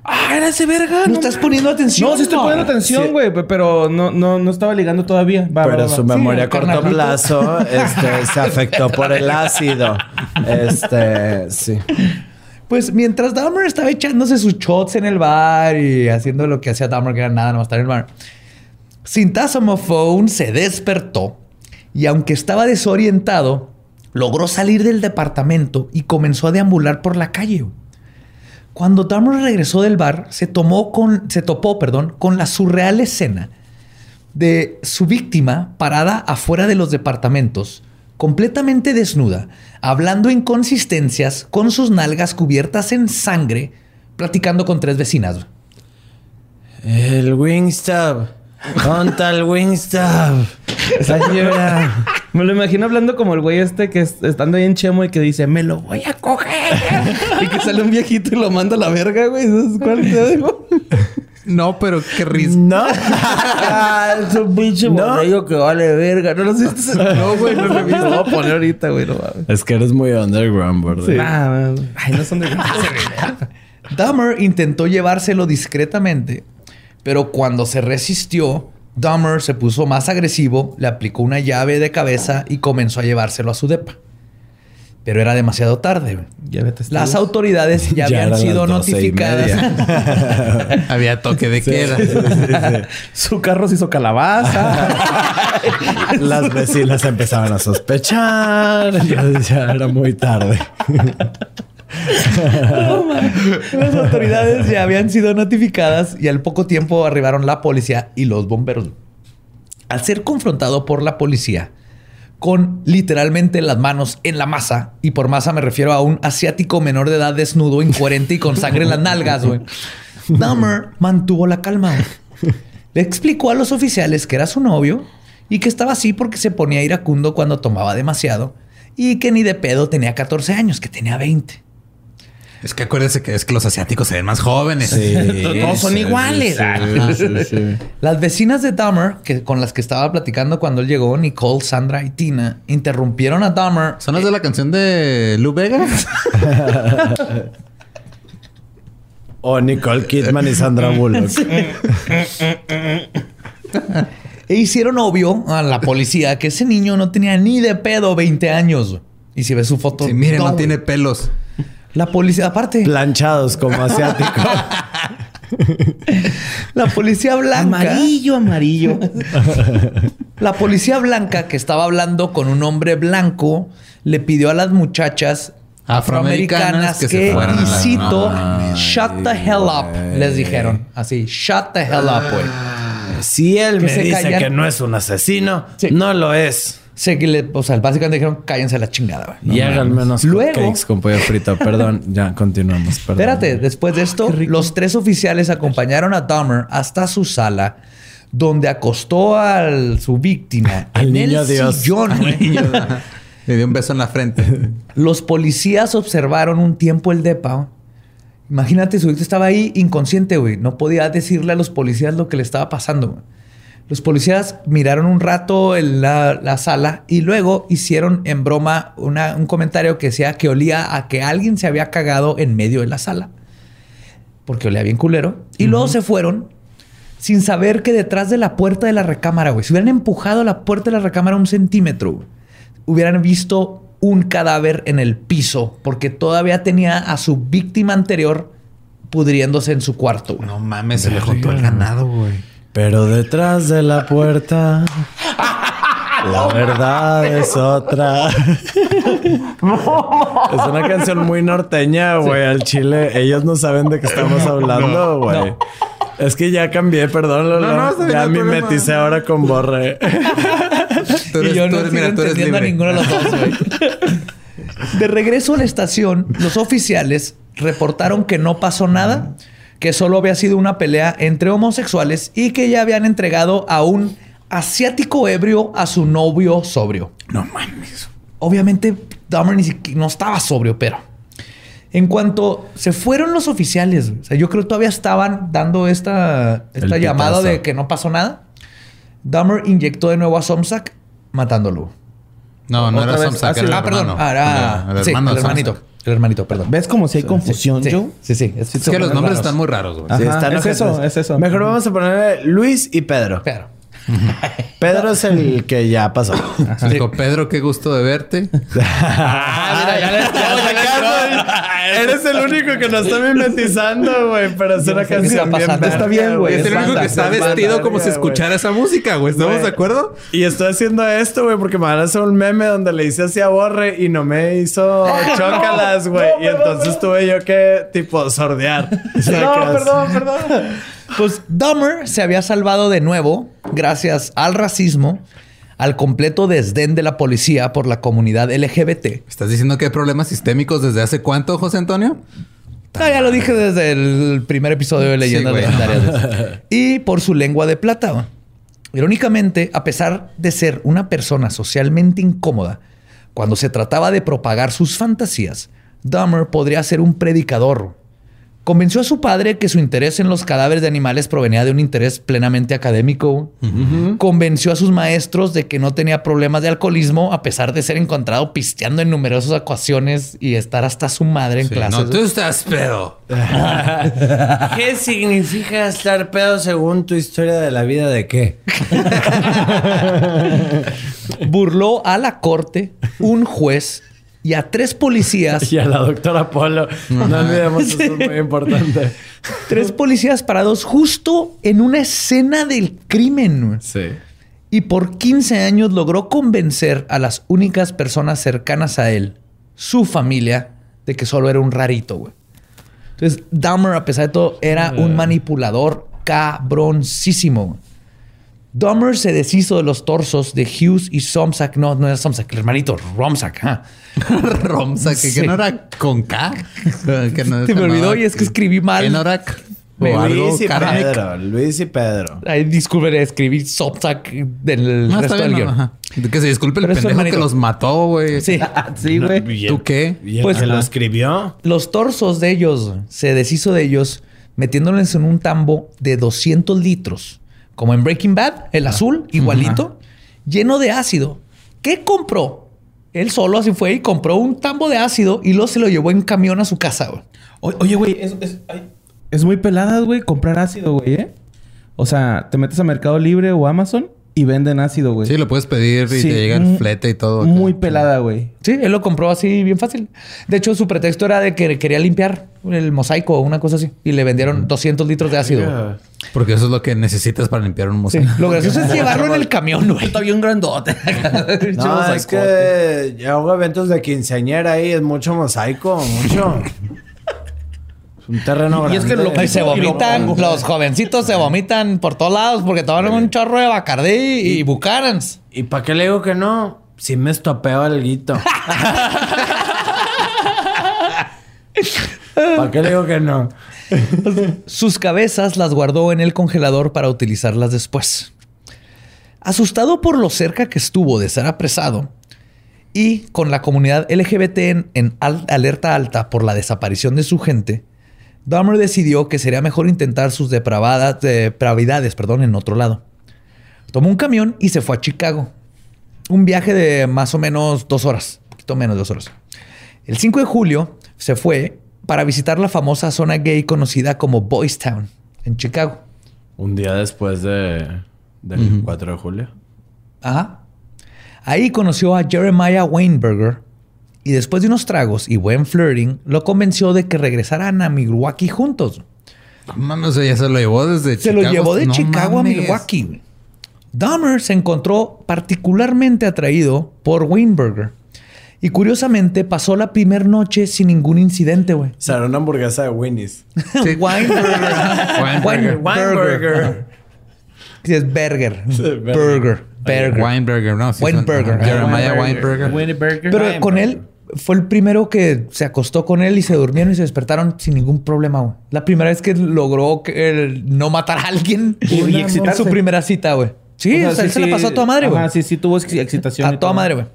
Ah, era ese verga. No, estás poniendo atención. No, sí estoy poniendo atención, güey, pe- pero no, no, no estaba ligando todavía. Va, Pero va, va. su memoria a corto carnalito. plazo este, se afectó por el ácido. Este, sí. Pues mientras Dahmer estaba echándose sus shots en el bar y haciendo lo que hacía Dahmer, que era nada, no estar en el bar. Sintasamophone se despertó y aunque estaba desorientado, logró salir del departamento y comenzó a deambular por la calle. Cuando Dahmer regresó del bar, se, tomó con, se topó perdón, con la surreal escena de su víctima parada afuera de los departamentos, completamente desnuda, hablando inconsistencias con sus nalgas cubiertas en sangre, platicando con tres vecinas. El Wingstop. Conta el Wingstop. Me lo imagino hablando como el güey este que es- estando ahí en Chemo y que dice, me lo voy a coger. y que sale un viejito y lo manda a la verga, güey. ¿Sabes cuál te digo? No, pero qué risa. No. Ah, es un pinche No. que vale verga. No lo sé. No, güey, no lo he visto. Lo voy a poner ahorita, güey. No. Es que eres muy underground, bro. Nah, ay, no son de... Dahmer intentó llevárselo discretamente, pero cuando se resistió, Dahmer se puso más agresivo, le aplicó una llave de cabeza y comenzó a llevárselo a su depa. Pero era demasiado tarde. Las autoridades ya, Ya habían sido notificadas. Había toque de queda. Su carro se hizo calabaza. Las vecinas empezaban a sospechar. Ya, ya era muy tarde. Las autoridades ya habían sido notificadas y al poco tiempo arribaron la policía y los bomberos. Al ser confrontado por la policía con literalmente las manos en la masa, y por masa me refiero a un asiático menor de edad desnudo, incoherente y con sangre en las nalgas, güey. Dahmer mantuvo la calma. Le explicó a los oficiales que era su novio y que estaba así porque se ponía iracundo cuando tomaba demasiado y que ni de pedo tenía 14 años, que tenía 20. Es que acuérdese que es que los asiáticos se ven más jóvenes. Todos son iguales. Las vecinas de Dahmer, que, con las que estaba platicando cuando él llegó, Nicole, Sandra y Tina, interrumpieron a Dahmer. ¿Son las de la canción de Lou Vega? O Nicole Kidman y Sandra Bullock. E hicieron obvio a la policía que ese niño no tenía ni de pedo 20 años. Y si ves su foto... Sí, miren, no, güey. tiene pelos. La policía, aparte, Planchados como asiático. la policía blanca... Amarillo, amarillo. La policía blanca que estaba hablando con un hombre blanco le pidió a las muchachas Afroamericanas afroamericanas que que, se y cito, shut the hell up, les dijeron. Así, shut the hell up, güey. Si él Que me dice callan. que no es un asesino, Sí. no lo es. Sé que le, o sea, básicamente dijeron, cállense a la chingada, güey. y hagan menos Luego- con pollo frito. Perdón, ya continuamos. Perdón. Espérate, después de esto, los tres oficiales acompañaron a Dahmer hasta su sala, donde acostó a su víctima Al en niño el Dios. sillón, güey. Le dio un beso en la frente. Los policías observaron un tiempo el depa. Imagínate, su víctima estaba ahí inconsciente, güey. No podía decirle a los policías lo que le estaba pasando. güey. Los policías miraron un rato en la, la sala y luego hicieron en broma una- un comentario que decía que olía a que alguien se había cagado en medio de la sala. Porque olía bien culero. Y luego se fueron sin saber que detrás de la puerta de la recámara, güey, si hubieran empujado la puerta de la recámara un centímetro, güey, hubieran visto un cadáver en el piso porque todavía tenía a su víctima anterior pudriéndose en su cuarto. güey. No mames, se le juntó el ganado, güey. Pero detrás de la puerta, la verdad es otra. es una canción muy norteña, güey. Al chile, ellos no saben de qué estamos hablando, güey. Es que ya cambié, perdón, Lolo. No, no, ya no me meticé ahora con Borre. Tú eres, y yo tú no eres- mira, tú eres entendiendo a libre. ninguno de los dos, güey. De regreso a la estación, los oficiales reportaron que no pasó nada, que solo había sido una pelea entre homosexuales y que ya habían entregado a un asiático ebrio a su novio sobrio. No mames. Obviamente, Dahmer ni siquiera no estaba sobrio, pero en cuanto se fueron los oficiales, o sea, yo creo que todavía estaban dando esta, esta llamada de que no pasó nada. Dahmer inyectó de nuevo a Somsak, matándolo. No, no era vez, Samsak, ah, sí. era el Ah, perdón. hermano. Ah, era El, el sí, hermano el de hermanito. El hermanito, perdón. ¿Ves como si hay confusión, Sí, Joe? sí, sí. Es, Es que los nombres están muy raros, güey. Ajá, están es eso, es eso. Mejor vamos a ponerle Luis y Pedro. Pero, Pedro es el que ya pasó. Dijo, Pedro, qué gusto de verte. Ah, mira, ya le- ya le- Eres el único que no está mimetizando, güey, una sé qué canción bien Está bien, güey. Es el único que está vestido como si escuchara esa música, güey. ¿Estamos de acuerdo? Y estoy haciendo esto, güey, porque me van a hacer un meme donde le hice así a Borre y no me hizo chócalas, güey. y entonces tuve yo que, tipo, sordear. No, perdón, perdón. Pues Dahmer se había salvado de nuevo gracias al racismo, al completo desdén de la policía por la comunidad LGBT. ¿Estás diciendo que hay problemas sistémicos desde hace cuánto, José Antonio? Ya lo dije desde el primer episodio de Leyendas. Legendarias. y por su lengua de plata. Irónicamente, a pesar de ser una persona socialmente incómoda, cuando se trataba de propagar sus fantasías, Dahmer podría ser un predicador. Convenció a su padre que su interés en los cadáveres de animales provenía de un interés plenamente académico. Convenció a sus maestros de que no tenía problemas de alcoholismo, a pesar de ser encontrado pisteando en numerosas ocasiones y estar hasta su madre en Sí, clases. no, tú estás pedo. ¿Qué significa estar pedo según tu historia de la vida de qué? burló a la corte, un juez y a tres policías. Y a la doctora Polo. No olvidemos, eso es muy importante. tres policías parados justo en una escena del crimen. güey. Sí. Y por 15 años logró convencer a las únicas personas cercanas a él, su familia, de que solo era un rarito, güey. Entonces, Dahmer, a pesar de todo, era un manipulador cabroncísimo. Dahmer se deshizo de los torsos de Hughes y Somsack. No, no era Somsack, el hermanito, Romsack. ah. Romsa, que, Sí. que no era con K. que no, Se me olvidó y es que escribí mal. Enorak. O Me- algo Luis y. Pedro. Luis y Pedro. Ay, disculpen, escribí Somsack del No, resto del guion. ajá. Que se disculpe el Pero pendejo que los mató, güey. Sí. Sí, güey. ¿Tú qué? ¿Y el Pues- que lo escribió? Los torsos de ellos, se deshizo de ellos metiéndoles en un tambo de 200 litros, como en Breaking Bad, el azul, igualito, lleno de ácido. ¿Qué compró? Él solo así fue y compró un tambo de ácido y luego se lo llevó en camión a su casa. güey. O- Oye, güey, es, es, ay, es muy pelada, güey, comprar ácido, güey, ¿eh? O sea, te metes a Mercado Libre o Amazon y venden ácido, güey. Sí, lo puedes pedir y Sí, te llega el mu- flete y todo. acá. Muy pelada, güey. Sí, él lo compró así bien fácil. De hecho, su pretexto era de que quería limpiar el mosaico o una cosa así. Y le vendieron 200 litros de ácido. Porque eso es lo que necesitas para limpiar un Sí. mosaico. Lo gracioso es llevarlo en el camión, güey. Está bien grandote. No, es que yo hago eventos de quinceañera ahí. Es mucho mosaico, mucho. Es un terreno Y es grande. que lo- Y se vomitan, los jovencitos se vomitan por todos lados porque toman un chorro de Bacardí y Buchanan's. ¿Y para qué le digo que no? Sí me estopeo al guito. ¿Para qué le digo que no? Sus cabezas las guardó en el congelador para utilizarlas después. Asustado por lo cerca que estuvo de ser apresado y con la comunidad LGBT en, en al- alerta alta por la desaparición de su gente, Dahmer decidió que sería mejor intentar sus depravadas, depravidades perdón, en otro lado. Tomó un camión y se fue a Chicago. Un viaje de más o menos dos horas, un poquito menos de dos horas. El 5 de julio se fue para visitar la famosa zona gay conocida como Boys Town en Chicago. Un día después de, del 4 de julio. Ajá. Ahí conoció a Jeremiah Weinberger y después de unos tragos y buen flirting, lo convenció de que regresaran a Milwaukee juntos. No Mames, o sea, ya se lo llevó desde Se Chicago. lo llevó de No Chicago mames. a Milwaukee. Dahmer se encontró particularmente atraído por Weinberger. Y curiosamente pasó la primera noche sin ningún incidente, güey. O sea, era una hamburguesa de Winnie's. Sí. Weinberger. Weinberger. Weinberger. Sí, es Berger. Berger. Burger. Berger. Weinberger, no. sí, Weinberger. son- Jeremiah Weinberger. Weinberger. Pero con él fue el primero que se acostó con él y se durmieron y se despertaron sin ningún problema. güey. La primera vez que logró que no matar a alguien Y excitarse. su primera cita, güey. Sí, O sea, o sea, él se la pasó a toda madre, güey. Ajá, sí, sí, tuvo ex- excitación. A toda madre, güey.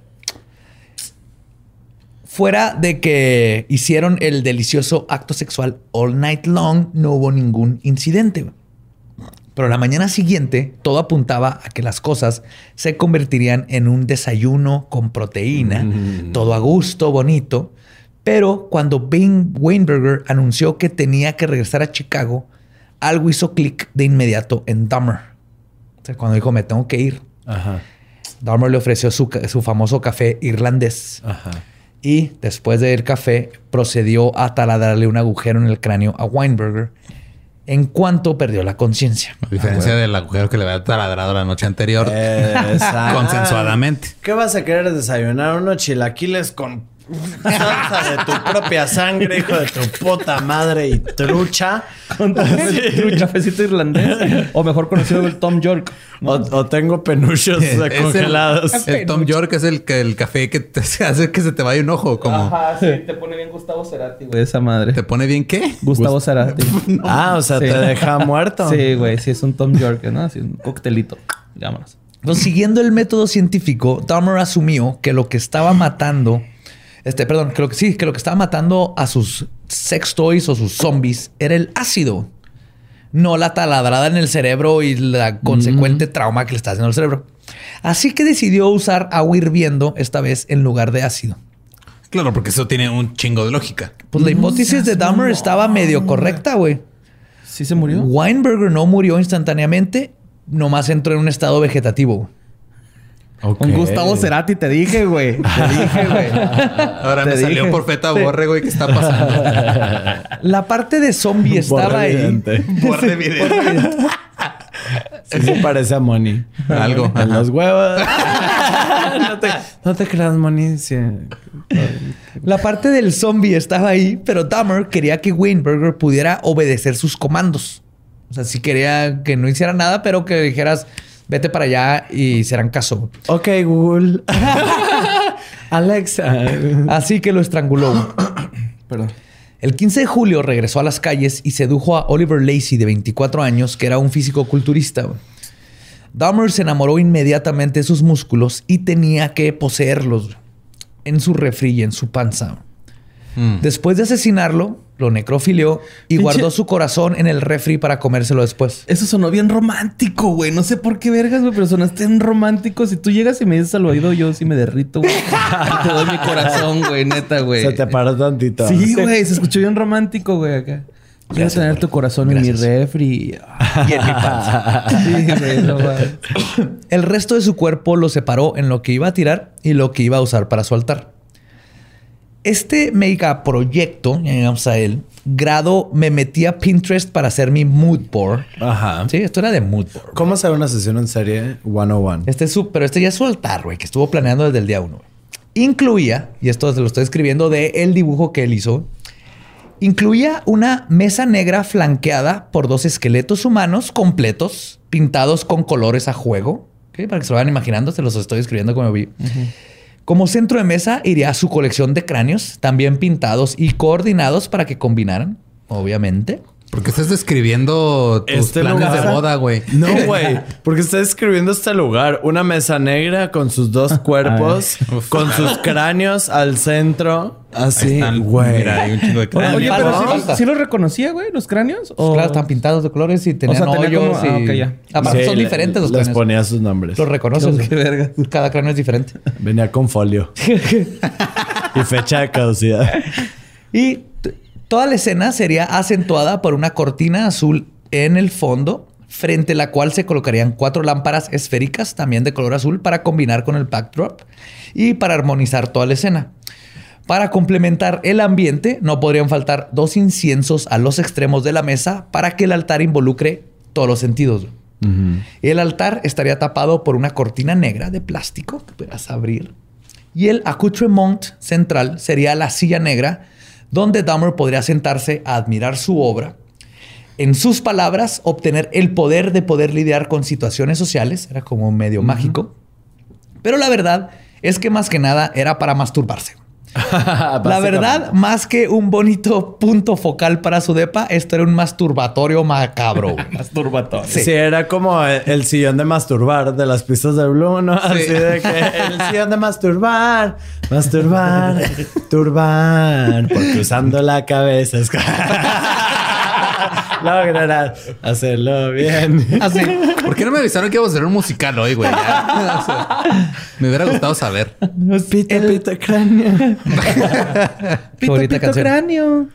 Fuera de que hicieron el delicioso acto sexual all night long, no hubo ningún incidente. güey. Pero la mañana siguiente, todo apuntaba a que las cosas se convertirían en un desayuno con proteína, todo a gusto, bonito. Pero cuando Ben Weinberger anunció que tenía que regresar a Chicago, algo hizo clic de inmediato en Dahmer. O sea, cuando dijo, me tengo que ir. Ajá. Dahmer le ofreció su, su famoso café irlandés. Ajá. Y después de beber café, procedió a taladrarle un agujero en el cráneo a Weinberger en cuanto perdió la conciencia. A diferencia del agujero que le había taladrado la noche anterior. Exacto. Consensuadamente. ¿Qué vas a querer desayunar? Unos chilaquiles con salsa de tu propia sangre, hijo de tu puta madre y trucha. Un cafecito irlandés. o mejor conocido como el Tom York. O, o tengo penuchos el- congelados. El, Tom York es el, que, el café que te hace que se te vaya un ojo. Como, Ajá, sí. Te pone bien Gustavo Cerati, güey. Esa madre. ¿Te pone bien qué? Gustavo Cerati. Ah, o sea, Sí. te deja muerto. Sí, güey. Sí, es un Tom York, ¿no? Así un coctelito. Vámonos. Entonces, siguiendo el método científico, Dahmer asumió que lo que estaba matando, este, perdón, creo que sí, que lo que estaba matando a sus sex toys o sus zombies era el ácido, no la taladrada en el cerebro y la consecuente trauma que le está haciendo al cerebro. Así que decidió usar agua hirviendo esta vez en lugar de ácido. Claro, porque eso tiene un chingo de lógica. Pues la hipótesis de Dahmer estaba medio correcta, güey. ¿Sí se murió? Weinberger no murió instantáneamente, nomás entró en un estado vegetativo. Güey. Ok. Con Gustavo Cerati te dije, güey. Te dije, güey. Ahora Te me salió por feta borre, güey. ¿Qué está pasando? La parte de zombie estaba Borre ahí. evidente. Borre video. Sí se parece a Moni. Algo. En los huevos. no, te, no te creas, Moni. Sí. La parte del zombie estaba ahí, pero Dahmer quería que Weinberger pudiera obedecer sus comandos. O sea, sí quería que no hiciera nada, pero que dijeras, vete para allá y serán caso. Ok, Google. Alexa. Así que lo estranguló. Perdón. El 15 de julio regresó a las calles y sedujo a Oliver Lacey, de 24 años, que era un físico culturista. Dahmer se enamoró inmediatamente de sus músculos y tenía que poseerlos en su refri y en su panza. Mm. Después de asesinarlo, lo necrofilió y Pinche- guardó su corazón en el refri para comérselo después. Eso sonó bien romántico, güey. No sé por qué vergas, güey, pero sonaste bien romántico. Si tú llegas y me dices al oído, yo sí me derrito, güey. te doy mi corazón, güey, neta, güey. Se te paró tantito. Sí, güey, se escuchó bien romántico, güey, acá. Quiero tener tu corazón en mi refri. Y en mi panza. Sí, güey, no. El resto de su cuerpo lo separó en lo que iba a tirar y lo que iba a usar para su altar. Este megaproyecto, ya llegamos a él, grado me metí a Pinterest para hacer mi mood board. Ajá. Sí, esto era de mood board. ¿Cómo hacer una sesión en serie 101? Este es su, pero este ya es su altar, güey, que estuvo planeando desde el día uno. Incluía, y esto se lo estoy escribiendo de el dibujo que él hizo, incluía una mesa negra flanqueada por dos esqueletos humanos completos, pintados con colores a juego. ¿ok? Para que se lo vayan imaginando, se los estoy escribiendo como vi. Como centro de mesa iría su colección de cráneos, también pintados y coordinados para que combinaran, obviamente. Porque estás describiendo tus Este planes lugar- de boda, güey. No, güey. Porque está describiendo este lugar. Una mesa negra con sus dos cuerpos, con sus cráneos al centro. Así, güey. Mira, hay un chingo de Oye, cráneos. oye, pero sí, los- sí los reconocía, güey, los cráneos. ¿O- Claro, están pintados de colores y tenían sea, tenía hoyos como- ah, ya. Aparte Sí, son le- diferentes los Les cráneos. ponía sus nombres. Los reconoces. Qué güey. verga. Cada cráneo es diferente. Venía con folio. y fecha de caducidad. Y toda la escena sería acentuada por una cortina azul en el fondo, frente a la cual se colocarían cuatro lámparas esféricas, también de color azul, para combinar con el backdrop y para armonizar toda la escena. Para complementar el ambiente, no podrían faltar dos inciensos a los extremos de la mesa para que el altar involucre todos los sentidos. El altar estaría tapado por una cortina negra de plástico que pudieras abrir. Y el accoutrement central sería la silla negra donde Dahmer podría sentarse a admirar su obra. En sus palabras, obtener el poder de poder lidiar con situaciones sociales. Era como medio mágico. Pero la verdad es que más que nada era para masturbarse. La verdad, más que un bonito punto focal para su depa, esto era un masturbatorio macabro. Masturbatorio. Sí. era como el, sillón de masturbar de las pistas de Blue, ¿no? Así de que el sillón de masturbar, masturbar, turbar, porque usando la cabeza es... lograrás hacerlo bien. Así. ¿Por qué no me avisaron que íbamos a hacer un musical hoy, güey? Ya. O sea, me hubiera gustado saber. Pita, pita, cráneo. Qué bonita canción. cráneo.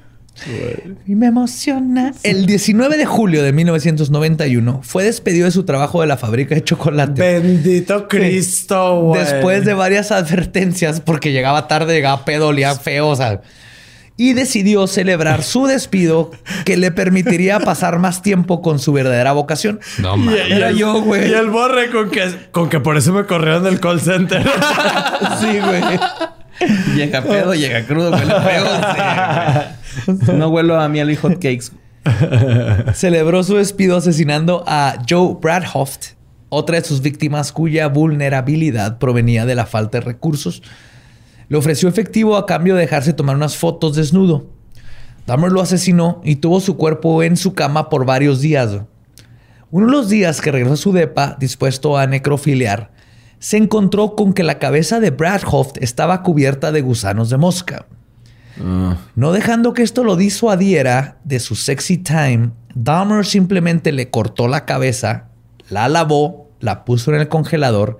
Y me emociona. El 19 de julio de 1991 fue despedido de su trabajo de la fábrica de chocolate. Bendito Cristo, güey. Después de varias advertencias, porque llegaba tarde, llegaba pedo, olía feo, o sea. Y decidió celebrar su despido que le permitiría pasar más tiempo con su verdadera vocación. No mames. Era yo, güey. Y el borre con que, con que por eso me corrieron del call center. Sí, güey. Llega pedo, llega crudo, huele feo. Sí, no huelo a miel y hot cakes. Celebró su despido asesinando a Joe Bradhoft, otra de sus víctimas cuya vulnerabilidad provenía de la falta de recursos. Le ofreció efectivo a cambio de dejarse tomar unas fotos desnudo. Dahmer lo asesinó y tuvo su cuerpo en su cama por varios días. Uno de los días que regresó a su depa, dispuesto a necrofiliar, se encontró con que la cabeza de Bradhoft estaba cubierta de gusanos de mosca. No dejando que esto lo disuadiera de su sexy time, Dahmer simplemente le cortó la cabeza, la lavó, la puso en el congelador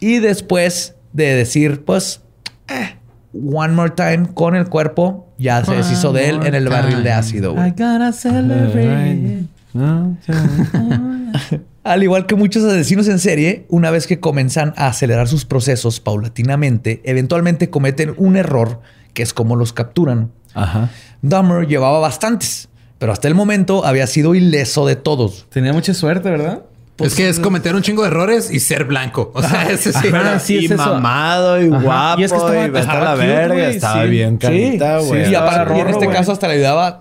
y después de decir, pues, eh, one more time con el cuerpo, ya se deshizo de él en el barril de ácido. güey. I gotta celebrate. Al igual que muchos asesinos en serie, una vez que comienzan a acelerar sus procesos paulatinamente, eventualmente cometen un error que es como los capturan. Ajá. Dahmer llevaba bastantes, pero hasta el momento había sido ileso de todos. Tenía mucha suerte, ¿verdad? Es que es cometer un chingo de errores y ser blanco. O sea, ese sí. Ajá, sí, y es eso. mamado y Ajá. guapo. Y es que estaba- y estaba la cute, verga. güey, Estaba sí. bien carita, güey. sí, y aparte, y en este caso hasta le ayudaba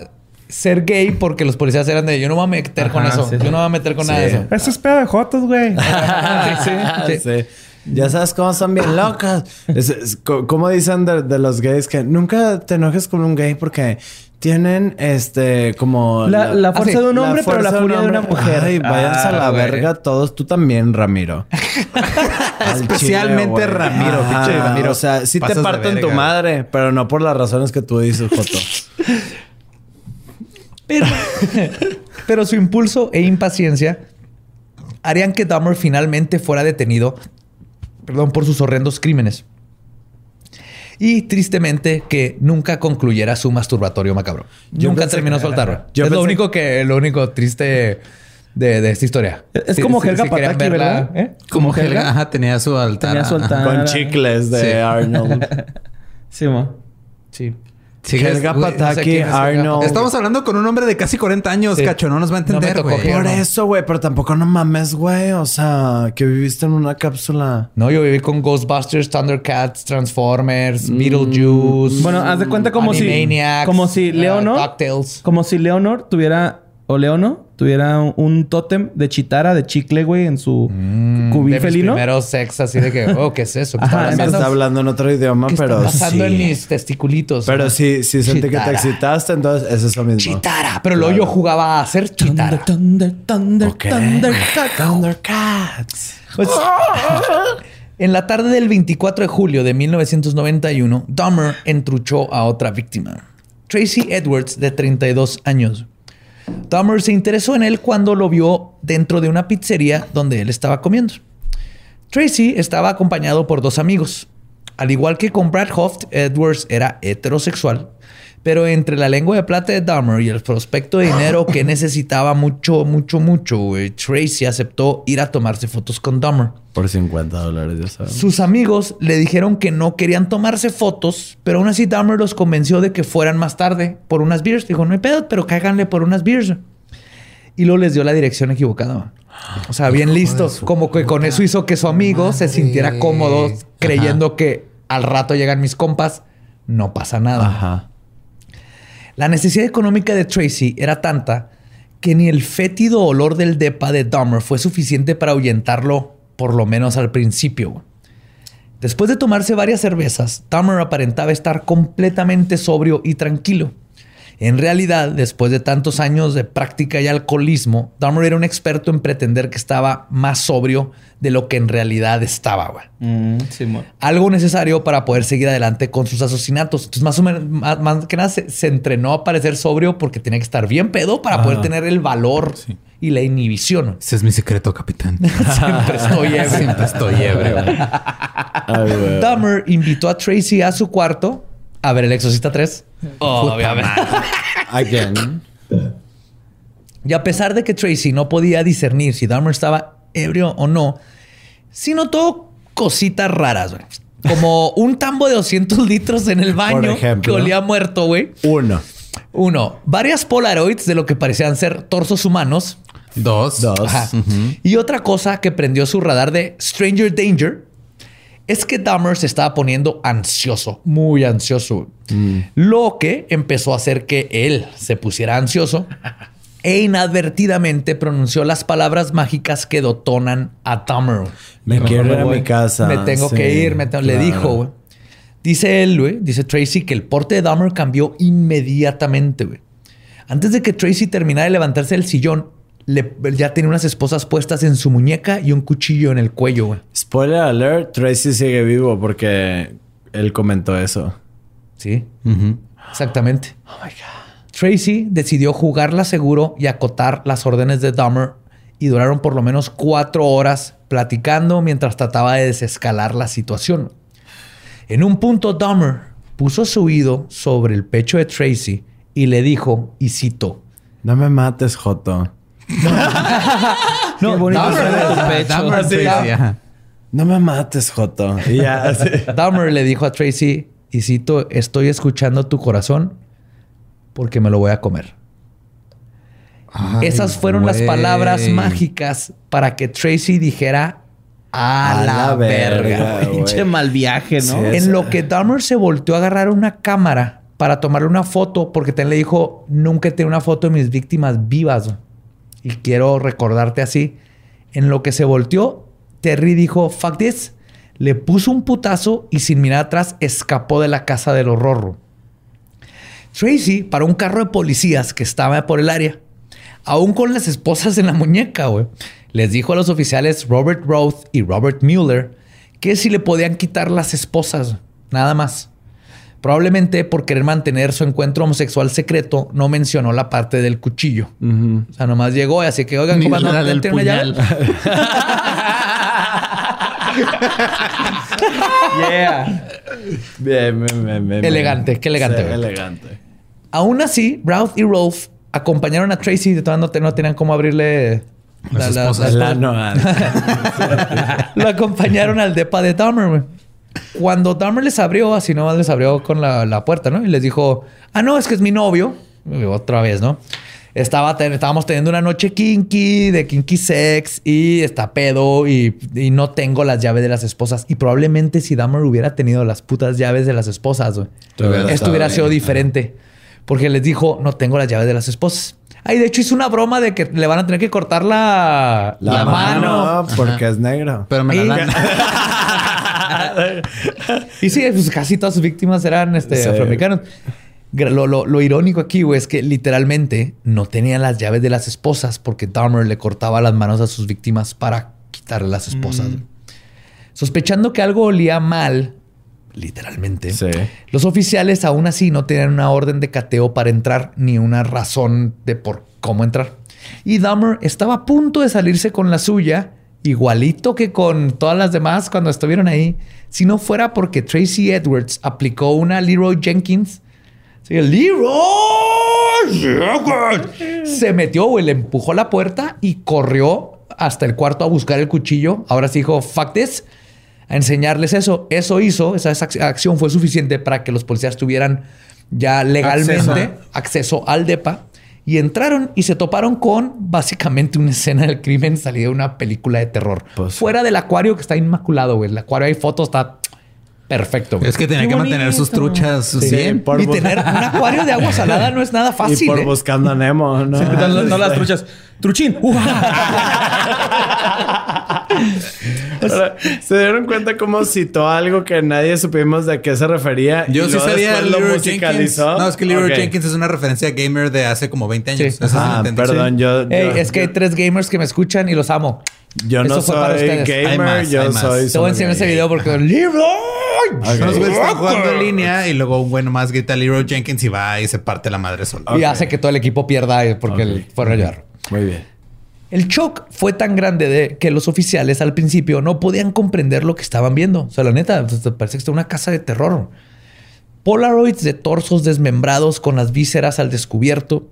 ser gay porque los policías eran de yo no me voy a meter con eso. sí, yo sí. no me voy a meter con nada de eso. Eso es pedo de jotos, güey. Sí, sí. Sí. Ya sabes cómo son bien locas. Es- es co- como dicen de, de los gays que nunca te enojes con un gay porque tienen este como La, la fuerza Ah, sí. de un hombre, pero la furia de un una mujer. Ay, váyanse a la Ah, güey. verga todos. Tú también, Ramiro. Al Especialmente. Ramiro, pinche Ramiro. O sea, sí te parto en tu madre, pero no por las razones que tú dices, Joto. Pero, pero su impulso e impaciencia harían que Dahmer finalmente fuera detenido perdón, por sus horrendos crímenes. Y tristemente que nunca concluyera su masturbatorio macabro. Yo nunca pensé terminó soltarlo. Yo es lo único que, lo único triste de, de esta historia. Es como Helga querían Pataki, verla, ¿verdad? ¿eh? Como Helga, ajá, tenía su altar. Tenía su altar. Con chicles de sí. Arnold. Sí, mo. Sí. Sí, Helga güey, no sé Pataki, Arnold. Estamos hablando con un hombre de casi 40 años, Sí. cacho. No nos va a entender, güey. Por no. eso, güey, pero tampoco no mames, güey. O sea, que viviste en una cápsula. No, yo viví con Ghostbusters, Thundercats, Transformers, Beetlejuice. Bueno, haz de cuenta como si- como si uh, Leonor- DuckTales. Como si Leonor tuviera, o Leono tuviera un, tótem de chitara, de chicle, güey, en su cubil de mis felino. primeros sex, así de que, oh, ¿qué es eso? ¿Qué Ajá, está está hablando en otro idioma, ¿Qué pero está pasando sí. en mis testiculitos? Pero sí, sí sentí que te excitaste, entonces es eso mismo. Chitara. Pero luego yo jugaba a ser chitara. Thunder, thunder, Ok. Thundercat. Thundercats. Pues, en la tarde del 24 de julio de 1991, Dahmer entruchó a otra víctima, Tracy Edwards, de 32 años. Dahmer se interesó en él cuando lo vio dentro de una pizzería donde él estaba comiendo. Tracy estaba acompañado por dos amigos. Al igual que con Brad Hoft, Edwards era heterosexual, pero entre la lengua de plata de Dahmer y el prospecto de dinero que necesitaba mucho, mucho, mucho, Tracy aceptó ir a tomarse fotos con Dahmer. Por 50 dólares, ya sabes. Sus amigos le dijeron que no querían tomarse fotos, pero aún así Dahmer los convenció de que fueran más tarde por unas beers. Dijo, no hay pedo, pero cáiganle por unas beers. Y luego les dio la dirección equivocada. O sea, bien listos. Como que con eso hizo que su amigo se sintiera cómodo creyendo que al rato llegan mis compas. No pasa nada. Ajá. La necesidad económica de Tracy era tanta que ni el fétido olor del depa de Dahmer fue suficiente para ahuyentarlo, por lo menos al principio. Después de tomarse varias cervezas, Dahmer aparentaba estar completamente sobrio y tranquilo. En realidad, después de tantos años de práctica y alcoholismo, Dahmer era un experto en pretender que estaba más sobrio de lo que en realidad estaba. güey Mm, sí, algo necesario para poder seguir adelante con sus asesinatos. Entonces, más o menos, más, más que nada, se, se entrenó a parecer sobrio porque tenía que estar bien pedo para poder tener el valor y la inhibición. Ese es mi secreto, capitán. Siempre estoy ebrio. Siempre estoy ebrio. Dahmer invitó a Tracy a su cuarto a ver El Exorcista 3 Obviamente. Again. Y a pesar de que Tracy no podía discernir si Dahmer estaba ebrio o no, sí notó cositas raras, güey. Como un tambo de 200 litros en el baño que ejemplo. olía muerto, güey. Uno. Uno, varias Polaroids de lo que parecían ser torsos humanos. Dos. Dos. Ajá. Y otra cosa que prendió su radar de Stranger Danger es que Dahmer se estaba poniendo ansioso, muy ansioso. Lo que empezó a hacer que él se pusiera ansioso e inadvertidamente pronunció las palabras mágicas que dotonan a Dahmer. Me quiero ir a mi casa. Me tengo Sí, que ir, me tengo- le claro. dijo, güey. Dice él, güey, dice Tracy, que el porte de Dahmer cambió inmediatamente, güey. Antes de que Tracy terminara de levantarse del sillón, le- ya tenía unas esposas puestas en su muñeca y un cuchillo en el cuello, güey. Spoiler alert, Tracy sigue vivo porque él comentó eso. Sí, exactamente. Oh my God. Tracy decidió jugarla seguro y acotar las órdenes de Dahmer y duraron por lo menos cuatro horas platicando mientras trataba de desescalar la situación. En un punto, Dahmer puso su oído sobre el pecho de Tracy y le dijo, y cito, No me mates, Joto. No, bonito Dahmer. No me mates, Joto. Y ya, así. Dahmer le dijo a Tracy, y cito, estoy escuchando tu corazón porque me lo voy a comer. Ay, Esas fueron las palabras mágicas para que Tracy dijera a, A la, la verga. Pinche mal viaje, ¿no? Sí. En lo que Dahmer se volteó a agarrar una cámara para tomarle una foto, porque también le dijo, nunca tengo una foto de mis víctimas vivas. Y quiero recordarte así. En lo que se volteó, Terry dijo, fuck this. Le puso un putazo y sin mirar atrás escapó de la casa del horror. Tracy paró un carro de policías que estaba por el área, aún con las esposas en la muñeca, güey. Les dijo a los oficiales Robert Roth y Robert Mueller que si le podían quitar las esposas, nada más. Probablemente por querer mantener su encuentro homosexual secreto, no mencionó la parte del cuchillo. O sea, nomás llegó y así que, oigan, Ni comando, la del ¿tiene una llave? puñal. yeah. Bien, bien, bien, bien. Elegante, qué elegante, Sí, güey. elegante. Aún así, Routh y Rolf acompañaron a Tracy. De todas no, no tenían cómo abrirle Las esposas. El ano, ah. Lo acompañaron al depa de Dahmer, güey. Cuando Dahmer les abrió, así nomás les abrió con la, la puerta, ¿no? Y les dijo, ah, no, es que es mi novio. Y otra vez, ¿no? Estaba ten- estábamos teniendo una noche kinky, de kinky sex, y está pedo, y, y no tengo las llaves de las esposas. Y probablemente si Dahmer hubiera tenido las putas llaves de las esposas, güey, esto hubiera sido bien. diferente. Porque les dijo, no tengo las llaves de las esposas. Ay, de hecho hizo una broma de que le van a tener que cortar la, La, la mano, mano. porque es negro. Pero me la dan. Y sí, pues casi todas sus víctimas eran este, Sí. afroamericanos. Lo, lo- lo irónico aquí, güey, es que literalmente no tenían las llaves de las esposas porque Dahmer le cortaba las manos a sus víctimas para quitarle las esposas. güey. Sospechando que algo olía mal, literalmente, Sí. los oficiales aún así no tenían una orden de cateo para entrar ni una razón de por cómo entrar. Y Dahmer estaba a punto de salirse con la suya, igualito que con todas las demás cuando estuvieron ahí, si no fuera porque Tracy Edwards aplicó una Leroy Jenkins. Sí, Leroy Jenkins. Se metió, güey, le empujó la puerta y corrió hasta el cuarto a buscar el cuchillo. Ahora sí dijo, fuck this a enseñarles eso. Eso hizo, esa, esa acción fue suficiente para que los policías tuvieran ya legalmente acceso, Acceso. al DEPA y entraron y se toparon con básicamente una escena del crimen salida de una película de terror. Pues- Fuera del acuario que está inmaculado, güey. El acuario hay fotos, está perfecto. güey. Es que tenía Qué que mantener sus truchas Sí, bien. por y tener un acuario de agua salada no es nada fácil. y por ¿eh? buscando a Nemo, ¿no? No, no las truchas. Truchín. ¿Se dieron cuenta cómo citó algo que nadie supimos de qué se refería? Yo y sí sabía lo Leroy Jenkins. musicalizó? No, es que Leroy Ok. Jenkins es una referencia gamer de hace como 20 años. Sí. Sí Ah, entendí. perdón, yo, yo- es que hay tres gamers que me escuchan y los amo. yo no Eso fue para soy gamer, más, yo más. soy... Te voy a enseñar ese video porque Leroy. Unos güeyes están jugando en línea y luego un güey nomás grita Leroy Jenkins y va y se parte la madre solo. Y hace que todo el equipo pierda porque Ok. el- fueron a ayudar. Muy bien. El shock fue tan grande de que los oficiales al principio no podían comprender lo que estaban viendo. O sea, la neta, pues, parece que está una casa de terror. Polaroids de torsos desmembrados con las vísceras al descubierto,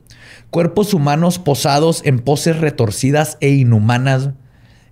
cuerpos humanos posados en poses retorcidas e inhumanas.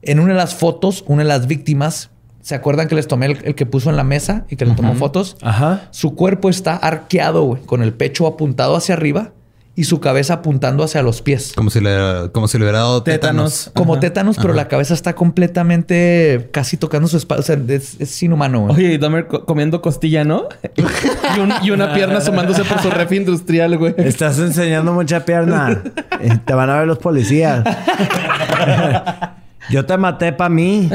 En una de las fotos, una de las víctimas, ¿se acuerdan que les tomé el, el que puso en la mesa y que le tomó fotos? Ajá. Su cuerpo está arqueado, güey, con el pecho apuntado hacia arriba y su cabeza apuntando hacia los pies. Como si le, como si le hubiera dado tétanos. Tétanos. Como Ajá. tétanos, pero la cabeza está completamente casi tocando su espalda. O sea, es, es inhumano, güey. Oye, y Dahmer co- comiendo costilla, ¿no? y, un- y una pierna asomándose por su ref industrial, güey. Estás enseñando mucha pierna. Eh, Te van a ver los policías. Yo te maté para mí.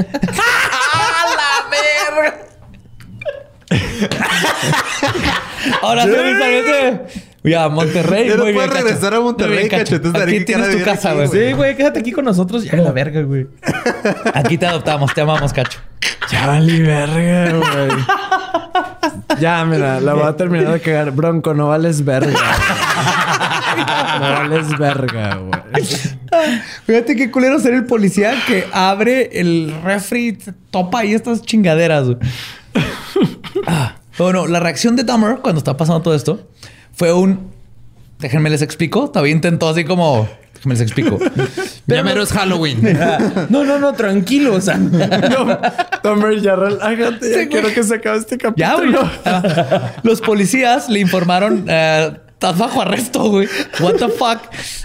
Ahora sí, honestamente, Ya, Monterrey. No bien, puedes Cacho. regresar a Monterrey, bien, Cacho. Entonces, Aquí ¿qué tienes tu de casa, güey. güey? Sí, güey, quédate aquí con nosotros. Ya la verga, güey. Aquí te adoptamos, te amamos, Cacho. Ya valí verga, güey. Ya, mira, la voy a terminar de cagar. Bronco, no vales verga. güey. No vales verga, güey. Fíjate qué culero ser el policía que abre el refri, y topa ahí estas chingaderas. güey. Ah, Bueno, la reacción de Dahmer cuando está pasando todo esto fue un. Déjenme les explico. Todavía intentó así como. Déjenme les explico. Ya mero es Halloween. No, no, no, tranquilo. O sea, No, Tomer, ya relájate. Ya Sí, quiero güey. que se acabe este Ya, güey. capítulo. Ah, Los policías le informaron. eh, Estás bajo arresto, güey. What the fuck.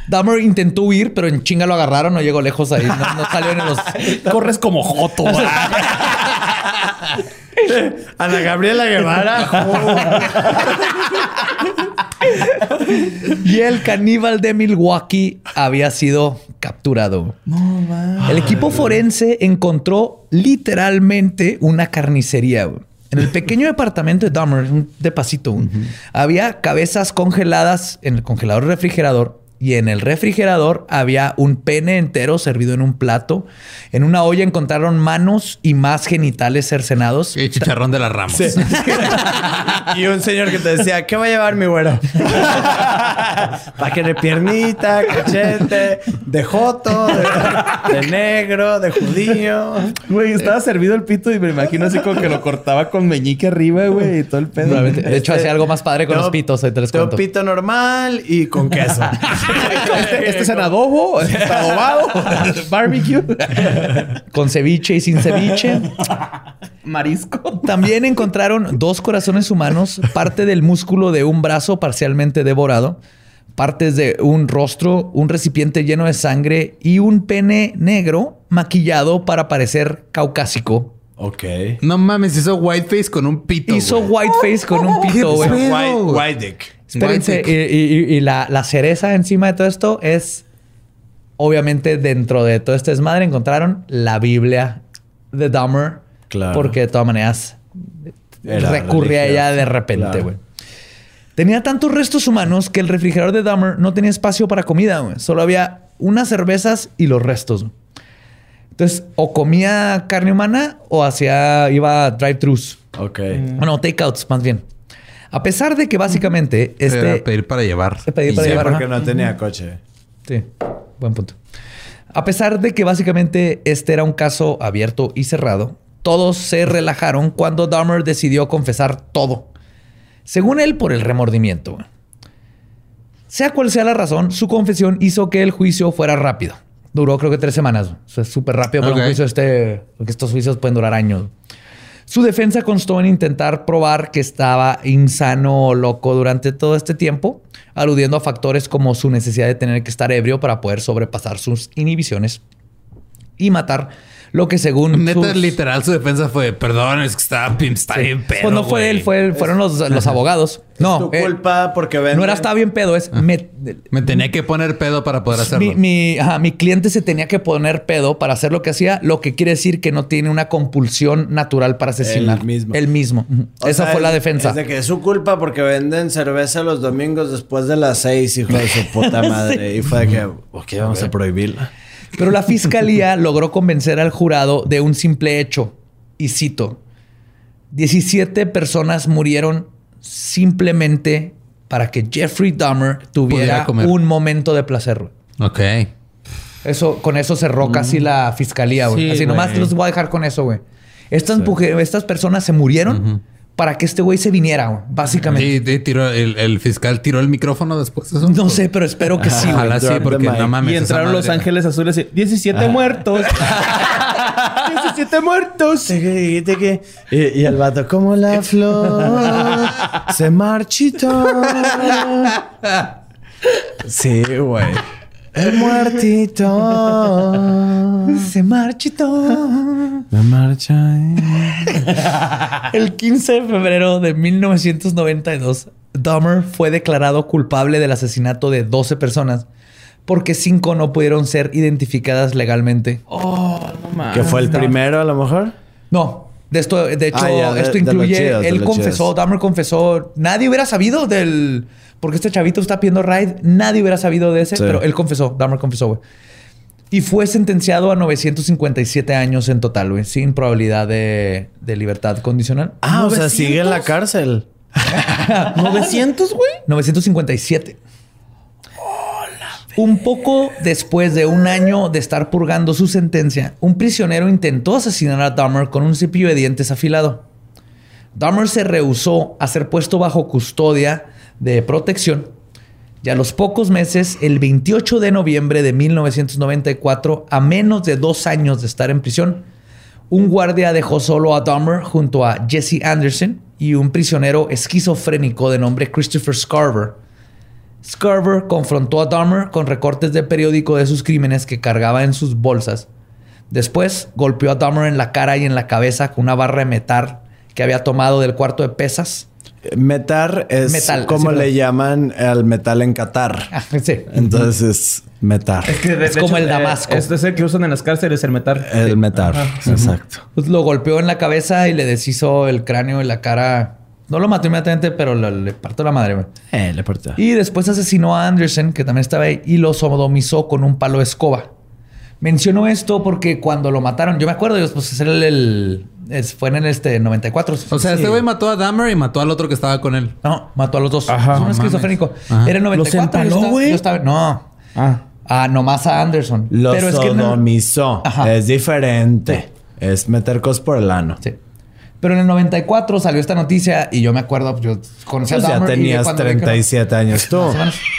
Dahmer intentó huir, pero en chinga lo agarraron. No llegó lejos ahí. No, no salió en los. corres como joto. Ana Gabriela Guevara. Y el caníbal de Milwaukee había sido capturado. El equipo forense encontró literalmente una carnicería. En el pequeño departamento de Dahmer, un depacito, había cabezas congeladas en el congelador refrigerador y en el refrigerador había un pene entero servido en un plato. En una olla encontraron manos y más genitales cercenados. Y chicharrón de las Ramos. y un señor que te decía, ¿qué va a llevar mi güero? Para que de piernita, cachete, de joto, de, de negro, de judío. Güey, estaba servido el pito y me imagino así como que lo cortaba con meñique arriba, güey, y todo el pedo. De hecho, Este, hacía algo más padre con tengo- los pitos. Ahí te les cuento. pito normal y con queso. Este, este es en adobo, este está adobado, barbecue, Con ceviche y sin ceviche. marisco. También encontraron dos corazones humanos, parte del músculo de un brazo parcialmente devorado, partes de un rostro, un recipiente lleno de sangre y un pene negro maquillado para parecer caucásico. Ok. No mames, hizo whiteface con un pito. Hizo güey. whiteface con un pito, güey. White, white dick. Espérense, White y, dick. y- y la, la cereza encima de todo esto es, obviamente, dentro de todo este desmadre encontraron la Biblia de Dahmer. Claro. Porque de todas maneras Era recurría a ella de repente, Claro. güey. Tenía tantos restos humanos que el refrigerador de Dahmer no tenía espacio para comida, güey. Solo había unas cervezas y los restos. güey. Entonces, o comía carne humana o hacía, iba a drive-thrus. Ok. Bueno, takeouts, más bien. A pesar de que básicamente este... Era pedir para llevar. Y para llevar. porque ajá. no tenía coche. Sí, buen punto. A pesar de que básicamente este era un caso abierto y cerrado, todos se relajaron cuando Dahmer decidió confesar todo. Según él, por el remordimiento. Sea cual sea la razón, su confesión hizo que el juicio fuera rápido. Duró creo que tres semanas. O sea, súper rápido para un juicio este, porque estos juicios pueden durar años. Su defensa constó en intentar probar que estaba insano o loco durante todo este tiempo, aludiendo a factores como su necesidad de tener que estar ebrio para poder sobrepasar sus inhibiciones y matar lo que según Neta, sus- literal, su defensa fue: Perdón, es que estaba, está bien pedo. Pues no fue güey". él, fue, fueron los, los abogados. No, tu eh, culpa porque venden. no era estaba bien pedo, es me- Me tenía que poner pedo para poder hacerlo. mi, mi- ajá, mi cliente se tenía que poner pedo para hacer lo que hacía, lo que quiere decir que no tiene una compulsión natural para asesinar. El mismo. El mismo. O Esa sea, fue la es- defensa. Es de que es su culpa porque venden cerveza los domingos después de las seis, hijo de su puta madre. Y fue de que, ok, vamos a prohibirla. Pero la fiscalía logró convencer al jurado de un simple hecho. Y cito: 17 personas murieron simplemente para que Jeffrey Dahmer tuviera un momento de placer. güey. Ok. Eso, con eso cerró casi la fiscalía, güey. Sí, Así nomás güey. los voy a dejar con eso, güey. Estas personas se murieron para que este güey se viniera, básicamente. Y, y tiró el, el fiscal tiró el micrófono después de eso. No sé, pero espero que sí, güey. Ojalá sí, porque no mames. Y entraron los ángeles azules y 17 muertos. 17 muertos. Y, y el vato, como la flor, se marchitó. Sí, güey. El muertito Se marchitó. me marcha. El 15 de febrero de 1992, Dahmer fue declarado culpable del asesinato de 12 personas porque 5 no pudieron ser identificadas legalmente. Que fue el primero, a lo mejor. No, de esto, de hecho, Ah, de- esto de incluye, chidos, de él confesó, chidos. Dahmer confesó, nadie hubiera sabido del, porque este chavito está pidiendo raid, nadie hubiera sabido de ese, Sí. pero él confesó, Dahmer confesó, güey. Y fue sentenciado a 957 años en total, güey, sin probabilidad de, de libertad condicional. Ah, o sea, sigue en la cárcel. 900, güey. 957. Un poco después de un año de estar purgando su sentencia, un prisionero intentó asesinar a Dahmer con un cepillo de dientes afilado. Dahmer se rehusó a ser puesto bajo custodia de protección y a los pocos meses, el 28 de noviembre de 1994, a menos de dos años de estar en prisión, un guardia dejó solo a Dahmer junto a Jesse Anderson y un prisionero esquizofrénico de nombre Christopher Scarver. Scarver confrontó a Dahmer con recortes de periódico de sus crímenes que cargaba en sus bolsas. Después golpeó a Dahmer en la cara y en la cabeza con una barra de metal que había tomado del cuarto de pesas. Metar es Metal, como sí, le llaman al metal en Qatar. Ah, sí. Entonces es metar. Es como el Damasco. Este es el que usan en las cárceles, el metal. El metar. Exacto. Pues lo golpeó en la cabeza y le deshizo el cráneo y la cara. No lo mató inmediatamente, pero lo- le partió la madre. Eh, le portó. Y después asesinó a Anderson, que también estaba ahí, y lo sodomizó con un palo de escoba. Menciono esto porque cuando lo mataron, yo me acuerdo, pues era el, el- es- fue en el este 94. O sea, este güey mató a Dahmer y mató al otro que estaba con él. no, mató a los dos. Ajá. Es un No esquizofrénico. Ajá. Era el 94. ¿Los yo empaló, estaba- güey? yo estaba- no. Ah. Ah, nomás a Anderson. Lo Pero es que. Ajá. Es diferente. Es meter cosas por el ano. Sí. Pero en el 94 salió esta noticia y yo me acuerdo, yo conocí Pues a ya Dahmer y tenías no- 37 años tú.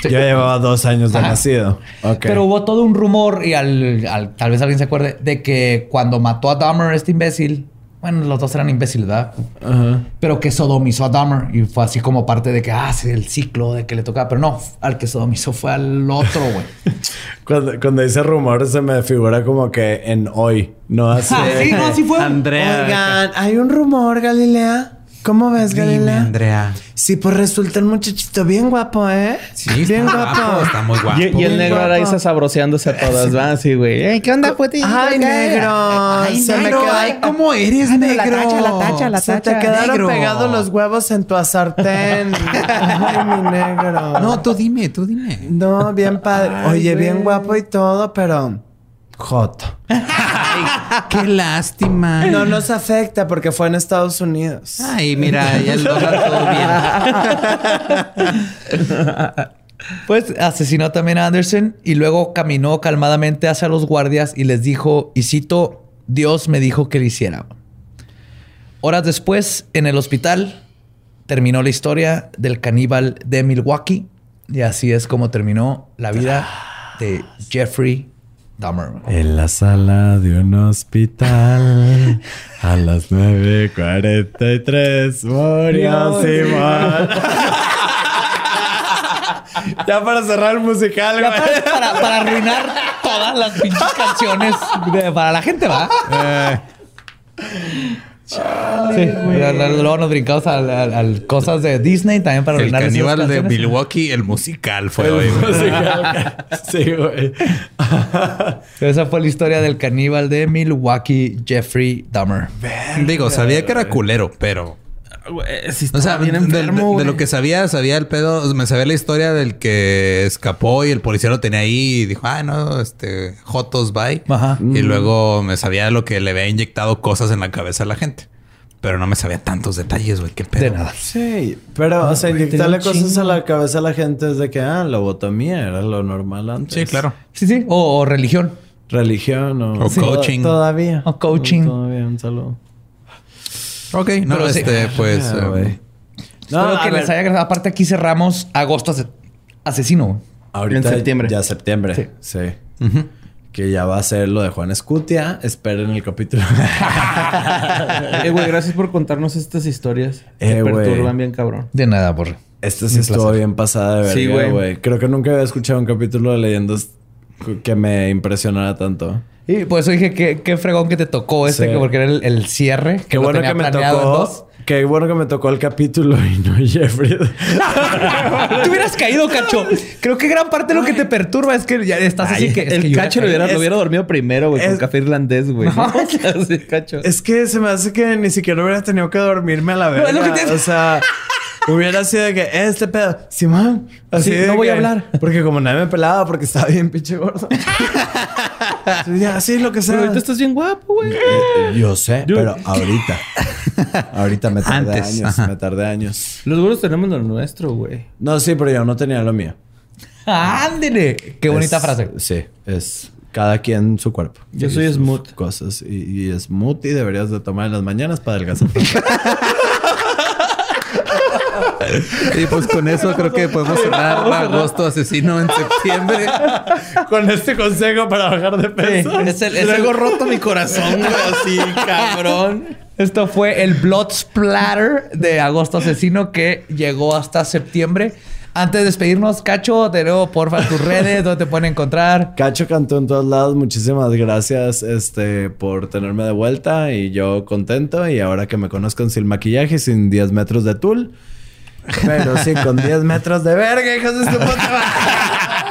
Sí. Yo llevaba dos años de Ajá. nacido. Pero hubo todo un rumor y al, al- tal vez alguien se acuerde de que cuando mató a Dahmer, este imbécil, bueno, los dos eran imbéciles, ¿verdad? Ajá. Pero que sodomizó a Dahmer y fue así como parte de que, ah, sí, el ciclo de que le tocaba. Pero no, al que sodomizó fue al otro, güey. Cuando, cuando dice rumor se me figura como que en hoy. No así. Ah, sí, no, sí fue. Andrea. Oigan, hay un rumor, Galilea. ¿Cómo ves, Dime? Andrea. Sí, pues resulta un muchachito bien guapo, ¿eh? Sí, bien está guapo. guapo. Está muy guapo. Y, y el negro guapo. sabroseándose a todas, ¿va? Así, güey. Ey, ¿Qué onda, putito? Ay, negro. Ay, se negro, me queda- ay, ¿cómo eres, negro? Se te quedaron Negro. pegados los huevos en tu sartén. Ay, mi negro. No, tú dime, tú dime. No, bien padre. Oye, bien guapo y todo, pero... Joto. Qué lástima. No nos afecta porque fue en Estados Unidos. Ay, mira, ya el dólar todo bien. Pues asesinó también a Anderson y luego caminó calmadamente hacia los guardias y les dijo, y cito, Dios me dijo que lo hiciera. Horas después, en el hospital, terminó la historia del caníbal de Milwaukee y así es como terminó la vida de Jeffrey Dahmer. En la sala de un hospital a las 9.43 murió Simón. ya para cerrar el musical, Ya güey. para, para- para arruinar todas las pinches canciones de- para la gente, ¿va? Sí, luego nos brincamos al, al- al cosas de Disney también para El caníbal de. Milwaukee, el musical fue hoy. güey. sí, güey. Esa fue la historia del caníbal de Milwaukee, Jeffrey Dahmer. Digo, sabía que era culero, pero... O sea, bien de, lo que sabía, sabía el pedo. Me sabía la historia del que escapó y el policía lo tenía ahí y dijo, ah, no, este, Jotos, bye. Ajá. Y luego me sabía lo que le había inyectado cosas en la cabeza a la gente. Pero no me sabía tantos detalles, güey. Qué pedo. De nada. Sí, pero, o sea, inyectarle cosas a la cabeza a la gente es de que, ah, lobotomía era lo normal antes. Sí, claro. Sí, sí. O, o religión. Religión o... O coaching. Todavía. O coaching. Todavía, un saludo. Ok, no, Pero sí. este, pues. Ah, güey. um, No, Espero que ver. les haya agradado. Aparte, aquí cerramos agosto ase- asesino. Ahorita En septiembre. Ya septiembre. Sí. Que ya va a ser lo de Juan Escutia. Esperen el capítulo. Eh, güey, gracias por contarnos estas historias. Eh, que güey. perturban bien cabrón. De nada, por. Este sí estuvo bien pasada de Sí, verga, güey. güey. Creo que nunca había escuchado un capítulo de leyendas que me impresionara tanto. Y por eso dije que qué fregón que te tocó este, Sí. que porque era el, el cierre. Que Qué bueno que me tocó. Qué bueno que me tocó el capítulo y no Jeffrey. Te hubieras caído, cacho. Creo que gran parte de lo que te perturba es que ya estás así Ay, que. es el que cacho lo hubiera, Es- lo hubiera dormido primero, güey, con café irlandés, güey. Sí, cacho. es que se me hace que ni siquiera hubiera tenido que dormirme a la verga. O sea, hubiera sido de que "Eh, este pedo, Simón, así Sí, no voy a hablar. Porque como nadie me pelaba porque estaba bien pinche gordo. Entonces, ya, sí, lo que sea. Pero ahorita estás bien guapo, güey. Eh, Yo sé, pero ahorita. ahorita me tardé Antes, años. ajá. Me tardé años. Los gordos tenemos lo nuestro, güey. No, sí, pero yo no tenía lo mío. ¡Ándele! Qué bonita frase. Sí, es cada quien su cuerpo. Yo soy smooth. Cosas. Y, y smooth y deberías de tomar en las mañanas para adelgazar. Y pues con eso creo que podemos cerrar agosto asesino en septiembre. Con este consejo para bajar de peso. Es el- es Traigo el- roto mi corazón, güey, así, cabrón. Esto fue el Blood Splatter de Agosto Asesino que llegó hasta septiembre. Antes de despedirnos, Cacho, de nuevo, porfa, tus redes, ¿dónde te pueden encontrar? Cacho cantó en todos lados. Muchísimas gracias este, por tenerme de vuelta. Y yo contento. Y ahora que me conozcan sin maquillaje, sin 10 metros de tul. Pero sí, con 10 metros de verga, hijos de su puta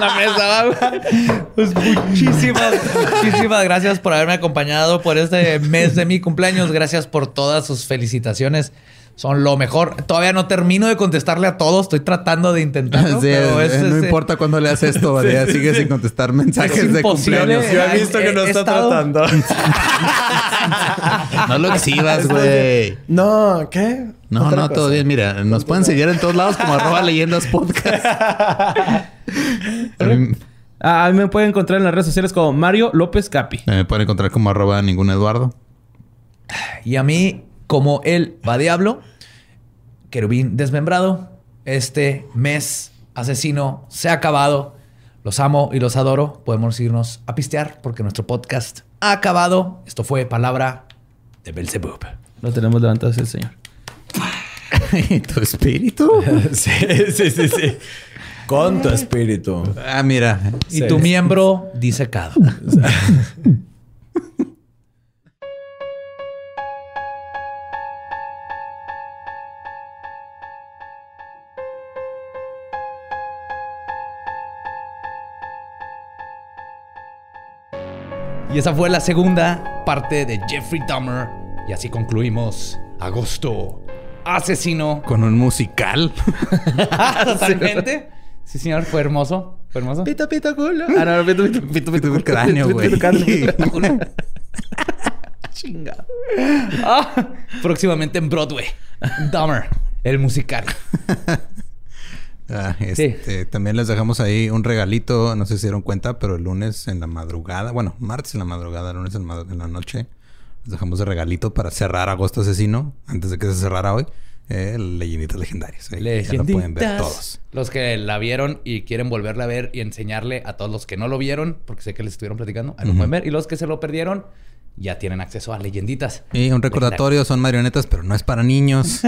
la mesa, Pues muchísimas, muchísimas gracias por haberme acompañado por este mes de mi cumpleaños. Gracias por todas sus felicitaciones. Son lo mejor. Todavía no termino de contestarle a todos. Estoy tratando de intentarlo. Sí, pero eh, es- no es- importa cuándo le haces esto, ya sigue sin contestar mensajes Es de cumpleaños. Yo he visto que no está estado- tratando. No lo exhibas, güey. No, ¿qué? No, Otra no, cosa. todo bien. Mira, nos pueden seguir en todos lados como arroba leyendas podcast. A mí- a mí me pueden encontrar en las redes sociales como Mario López Capi. Me pueden encontrar como arroba ningún Eduardo. Y a mí, como él va diablo, querubín desmembrado, este mes asesino se ha acabado. Los amo y los adoro. Podemos irnos a pistear porque nuestro podcast ha acabado. Esto fue Palabra de Belzebub. Lo tenemos levantado así el señor. ¿Y tu espíritu? Sí, sí, sí, sí. Con tu espíritu. Ah, mira. Y Sí. tu miembro disecado. Y esa fue la segunda parte de Jeffrey Dahmer. Y así concluimos agosto. Asesino. Con un musical. Totalmente. Sí, señor, fue hermoso. Fue hermoso. Pito, pito, culo. Ah, no, pito, pito, pito, Pito, pito, cráneo, pito, güey. pito, pito, culo. Chingado. Ah, próximamente en Broadway. Dahmer, el musical. Ah, este, También les dejamos ahí un regalito. No sé si se dieron cuenta, pero el lunes en la madrugada, bueno, martes en la madrugada, lunes en, ma- en la noche, les dejamos de regalito para cerrar Agosto Asesino, antes de que se cerrara hoy. Eh, leyenditas legendarias. Ahí Ya lo pueden ver todos. Los que la vieron y quieren volverla a ver y enseñarle a todos los que no lo vieron, porque sé que les estuvieron platicando, ahí lo pueden ver. Y los que se lo perdieron, ya tienen acceso a leyenditas. Y un recordatorio, son marionetas, pero no es para niños.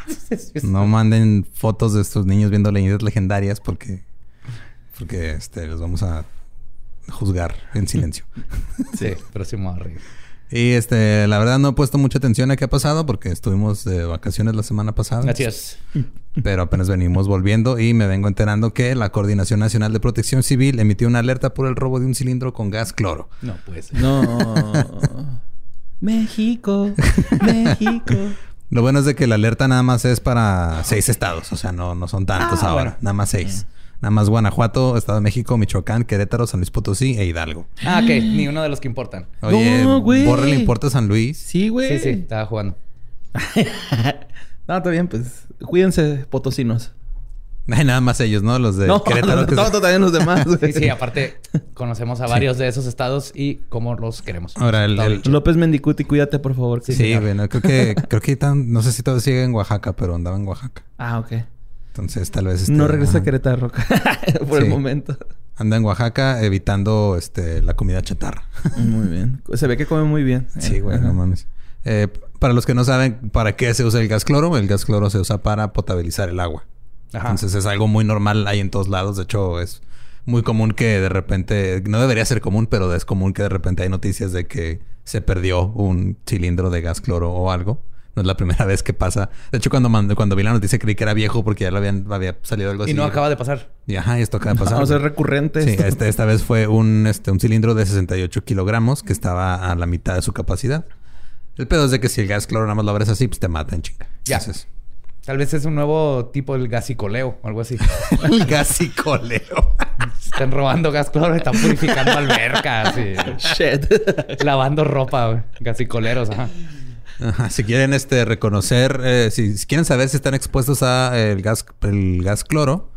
no manden fotos de estos niños viendo leyendas legendarias porque, porque este, los vamos a juzgar en silencio. Sí, próximo a reír. Y este, la verdad no he puesto mucha atención a qué ha pasado porque estuvimos de vacaciones la semana pasada. Es. Pero apenas venimos volviendo y me vengo enterando que la Coordinación Nacional de Protección Civil emitió una alerta por el robo de un cilindro con gas cloro. No puede ser. No. México, México. Lo bueno es de que la alerta nada más es para seis estados, o sea, no, no son tantos Ah, ahora, bueno. nada más seis. Nada más Guanajuato, Estado de México, Michoacán, Querétaro, San Luis Potosí e Hidalgo. Ah, ok. Ni uno de los que importan. Oye, No, güey. Borre le importa a San Luis. Sí, güey. Sí, sí, estaba jugando. No, está bien, pues. Cuídense, potosinos. Hay nada más ellos, ¿no? Los de No, Querétaro. no, que también los demás. güey. Sí, sí, aparte conocemos a varios de esos estados y cómo los queremos. Ahora, el- el-. López Mendicuti, cuídate, por favor. Sí, bueno, creo que, creo que tan- no sé si todavía sigue en Oaxaca, pero andaba en Oaxaca. Ah, ok. Entonces, tal vez. este, no regresa a. Querétaro por el momento. Anda en Oaxaca evitando este, la comida chatarra. Muy bien. Se ve que come muy bien. Sí, güey, Ajá. no mames. Eh, para los que no saben para qué se usa el gas cloro, el gas cloro se usa para potabilizar el agua. Ajá. Entonces es algo muy normal ahí en todos lados. De hecho, es muy común que de repente, no debería ser común, pero es común que de repente hay noticias de que se perdió un cilindro de gas cloro o algo. No es la primera vez que pasa. De hecho, cuando, mandé- cuando vi la noticia creí que era viejo porque ya lo habían, había salido algo así. Y no acaba de pasar. Y ajá, esto acaba de pasar. Vamos a ser recurrente. Sí, este- esta vez fue un, este, un cilindro de 68 kilogramos que estaba a la mitad de su capacidad. El pedo es de que si el gas cloro nada más lo abres así, pues te mata en chinga. Ya. Entonces, Tal vez es un nuevo tipo del gasicoleo o algo así. el gasicoleo. Están robando gas cloro, están purificando albercas y Shit. lavando ropa, güey. Gasicoleros, ajá. Ajá, Si quieren este, reconocer, eh, si, si quieren saber si están expuestos a el gas, el gas cloro,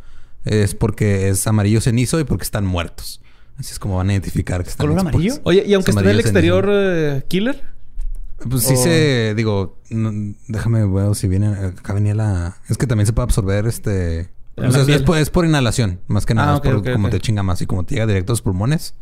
es porque es amarillo cenizo y porque están muertos. Así es como van a identificar que están ¿Color expuestos. amarillo? Oye, y aunque Es esté en el exterior, eh, killer. Pues sí O- se, digo, no- déjame ver si viene, acá venía la... Es que también se puede absorber este... O sea, es, por, es por inhalación, más que nada. Ah, es por ok, ok, como te chinga más y como te llega directo a los pulmones,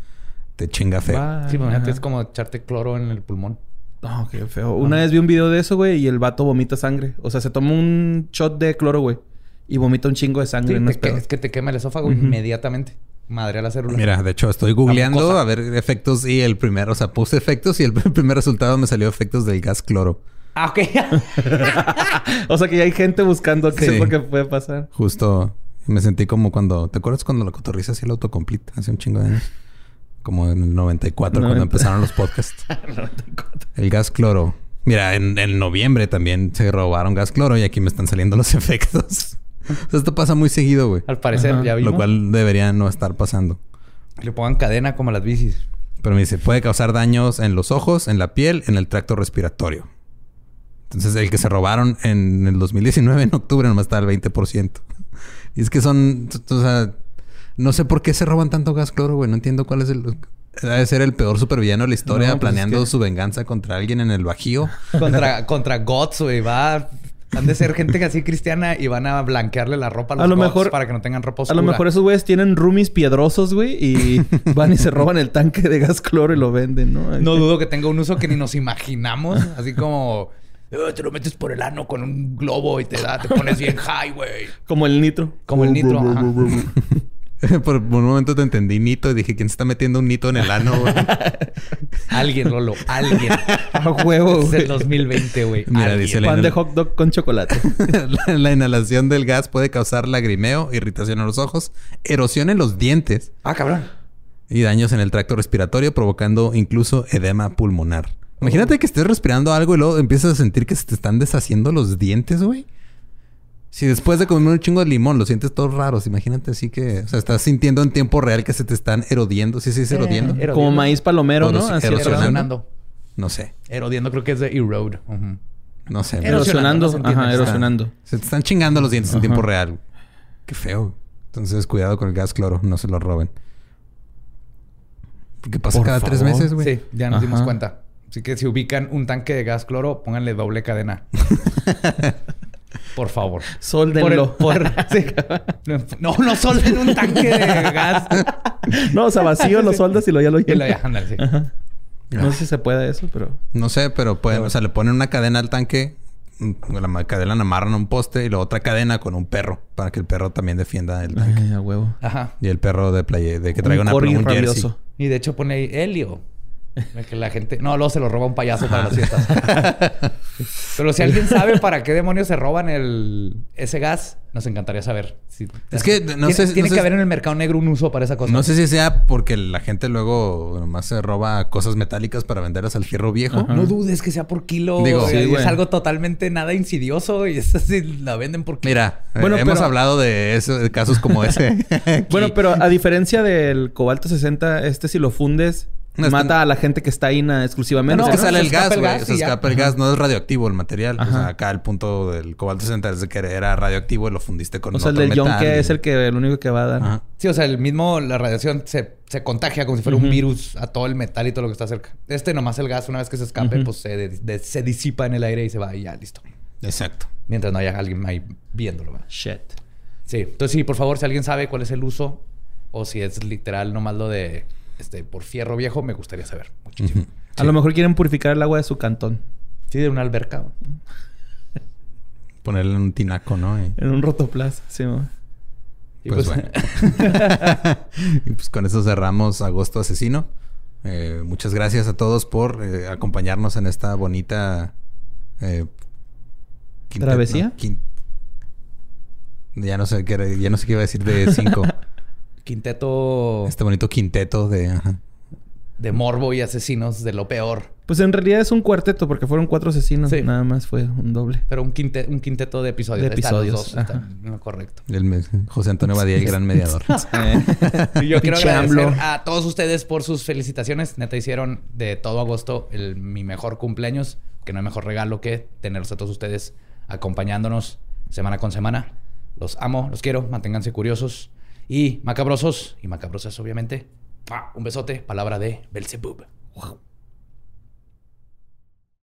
te chinga feo. Sí, imagínate, ajá. es como echarte cloro en el pulmón. No, qué feo. Una vez vi un video de eso, güey, y el vato vomita sangre. O sea, se toma un shot de cloro, güey, y vomita un chingo de sangre. Sí, no te es que- pedo. es que te quema el esófago inmediatamente. Madre a la célula. Mira, de hecho, estoy googleando a ver efectos y el primero, o sea, puse efectos y el primer resultado me salió efectos del gas cloro. Ah, ok. o sea, que ya hay gente buscando qué Sí. es lo que puede pasar. Justo me sentí como cuando... ¿Te acuerdas cuando la cotorriza hacía el autocomplete? Hace un chingo de años. Como en el 94, cuando 90. empezaron los podcasts. El gas cloro. Mira, en, en noviembre también se robaron gas cloro y aquí me están saliendo los efectos. O sea, esto pasa muy seguido, güey. Al parecer, Ajá. ya vimos. Lo cual debería no estar pasando. Le pongan cadena como a las bicis. Pero me dice, puede causar daños en los ojos, en la piel, en el tracto respiratorio. Entonces, el que se robaron en el 2019, en octubre, nomás está al 20%. Y es que son, o sea, no sé por qué se roban tanto gas cloro, güey. No entiendo cuál es el... Debe ser el peor supervillano de la historia, No, pues planeando es que- su venganza contra alguien en el Bajío. Contra, contra Gots, güey. Va... Han de ser gente así cristiana y van a blanquearle la ropa a los A lo mejor- para que no tengan ropa A oscura. lo mejor esos güeyes tienen roomies piedrosos, güey, y van y se roban el tanque de gas cloro y lo venden, ¿no? No dudo que tenga un uso que ni nos imaginamos. Así como... "Eh, te lo metes por el ano con un globo y te da... Te pones bien high, güey. Como el nitro. Como el nitro. ajá. por un momento te entendí nito y dije, ¿quién se está metiendo un nito en el ano, güey? Alguien, Lolo. Alguien. A huevo, Es el 2020, güey. Mira, dice la- Pan de hot dog con chocolate. la, la inhalación del gas puede causar lagrimeo, irritación en los ojos, erosión en los dientes Ah, cabrón. y daños en el tracto respiratorio, provocando incluso edema pulmonar. Imagínate que estés respirando algo y luego empiezas a sentir que se te están deshaciendo los dientes, güey. Si después de comer un chingo de limón lo sientes todos raros, imagínate así que, o sea, estás sintiendo en tiempo real que se te están erodiendo. Sí, sí, es erodiendo. erodiendo. Como maíz palomero, ¿no? Eros- Así erosionando. Erosionando. No sé, Erodiendo creo que es de erode. No sé. Erosionando. Ajá, erosionando. Se te están chingando los dientes en tiempo real. Qué feo. Entonces, cuidado con el gas cloro, no se lo roben. Porque pasa Por cada tres meses, güey. Sí, ya nos Ajá. dimos cuenta. Así que si ubican un tanque de gas cloro, pónganle doble cadena. Por favor. Sóldenlo. Por el- por- sí. No, no solden un tanque de gas. no, o sea, vacío lo soldas y lo ya lo llenas. sí. No sé si se puede eso, pero... No sé, pero pueden, o sea, le ponen una cadena al tanque, mm, la cadena la amarran a un poste y la otra cadena con un perro para que el perro también defienda el tanque. Ay, a huevo. Ajá. Y el perro de playa, de que traiga Un una un jersey. Y de hecho pone ahí helio. Que la gente... No, luego se lo roba un payaso para las fiestas. Pero si alguien sabe para qué demonios se roban el... ese gas, nos encantaría saber. Si- Es que no Tiene- sé- Tiene no que sé- haber en el mercado negro un uso para esa cosa. No sé si sea porque la gente luego nomás se roba cosas metálicas para venderlas al fierro viejo. No dudes que sea por kilo. Digo- Sí, es algo totalmente nada insidioso y es así, la venden por kilo. Mira, eh, Bueno, hemos pero- hablado de, eso, de casos como ese. Bueno, pero a diferencia del cobalto 60, este si lo fundes No, es mata que- a la gente que está ahí na- exclusivamente. es no, que no, sale el gas, el güey. Se escapa el gas. No es radioactivo el material. O sea, acá el punto del cobalto 60 es de que era radioactivo y lo fundiste con o sea, el otro del metal yonke y- es el que el único que va a dar. Ajá. Sí, o sea, el mismo, la radiación se, se contagia como si fuera un virus a todo el metal y todo lo que está cerca. Este nomás el gas, una vez que se escape, pues se, de- de- se disipa en el aire y se va y ya, listo. Exacto. Mientras no haya alguien ahí viéndolo. ¿verdad? Shit. Sí, entonces sí, por favor, si alguien sabe cuál es el uso o si es literal nomás lo de este por fierro viejo, me gustaría saber muchísimo. A lo mejor quieren purificar el agua de su cantón. Sí, de una alberca. Ponerle un tinaco, ¿no? Y, En un rotoplas. Sí. Y pues, pues- bueno. y pues con eso cerramos Agosto Asesino. Eh, muchas gracias a todos por eh, acompañarnos en esta bonita eh, quintet- ¿Travesía? no, Ya no sé qué era- ya no sé qué iba a decir de cinco. Quinteto este bonito quinteto de ajá. de morbo y asesinos de lo peor. Pues en realidad es un cuarteto porque fueron cuatro asesinos. Sí. Nada más fue un doble. Pero un, quinte- un quinteto de episodios. De episodios, dos, no, correcto. El me- José Antonio Badía, el gran mediador. Y yo quiero agradecer a todos ustedes por sus felicitaciones. Neta, hicieron de todo agosto el, mi mejor cumpleaños. Que no hay mejor regalo que tenerlos a todos ustedes acompañándonos semana con semana. Los amo, los quiero. Manténganse curiosos y macabrosos. Y macabrosas, obviamente. Un besote. Palabra de Belzebub.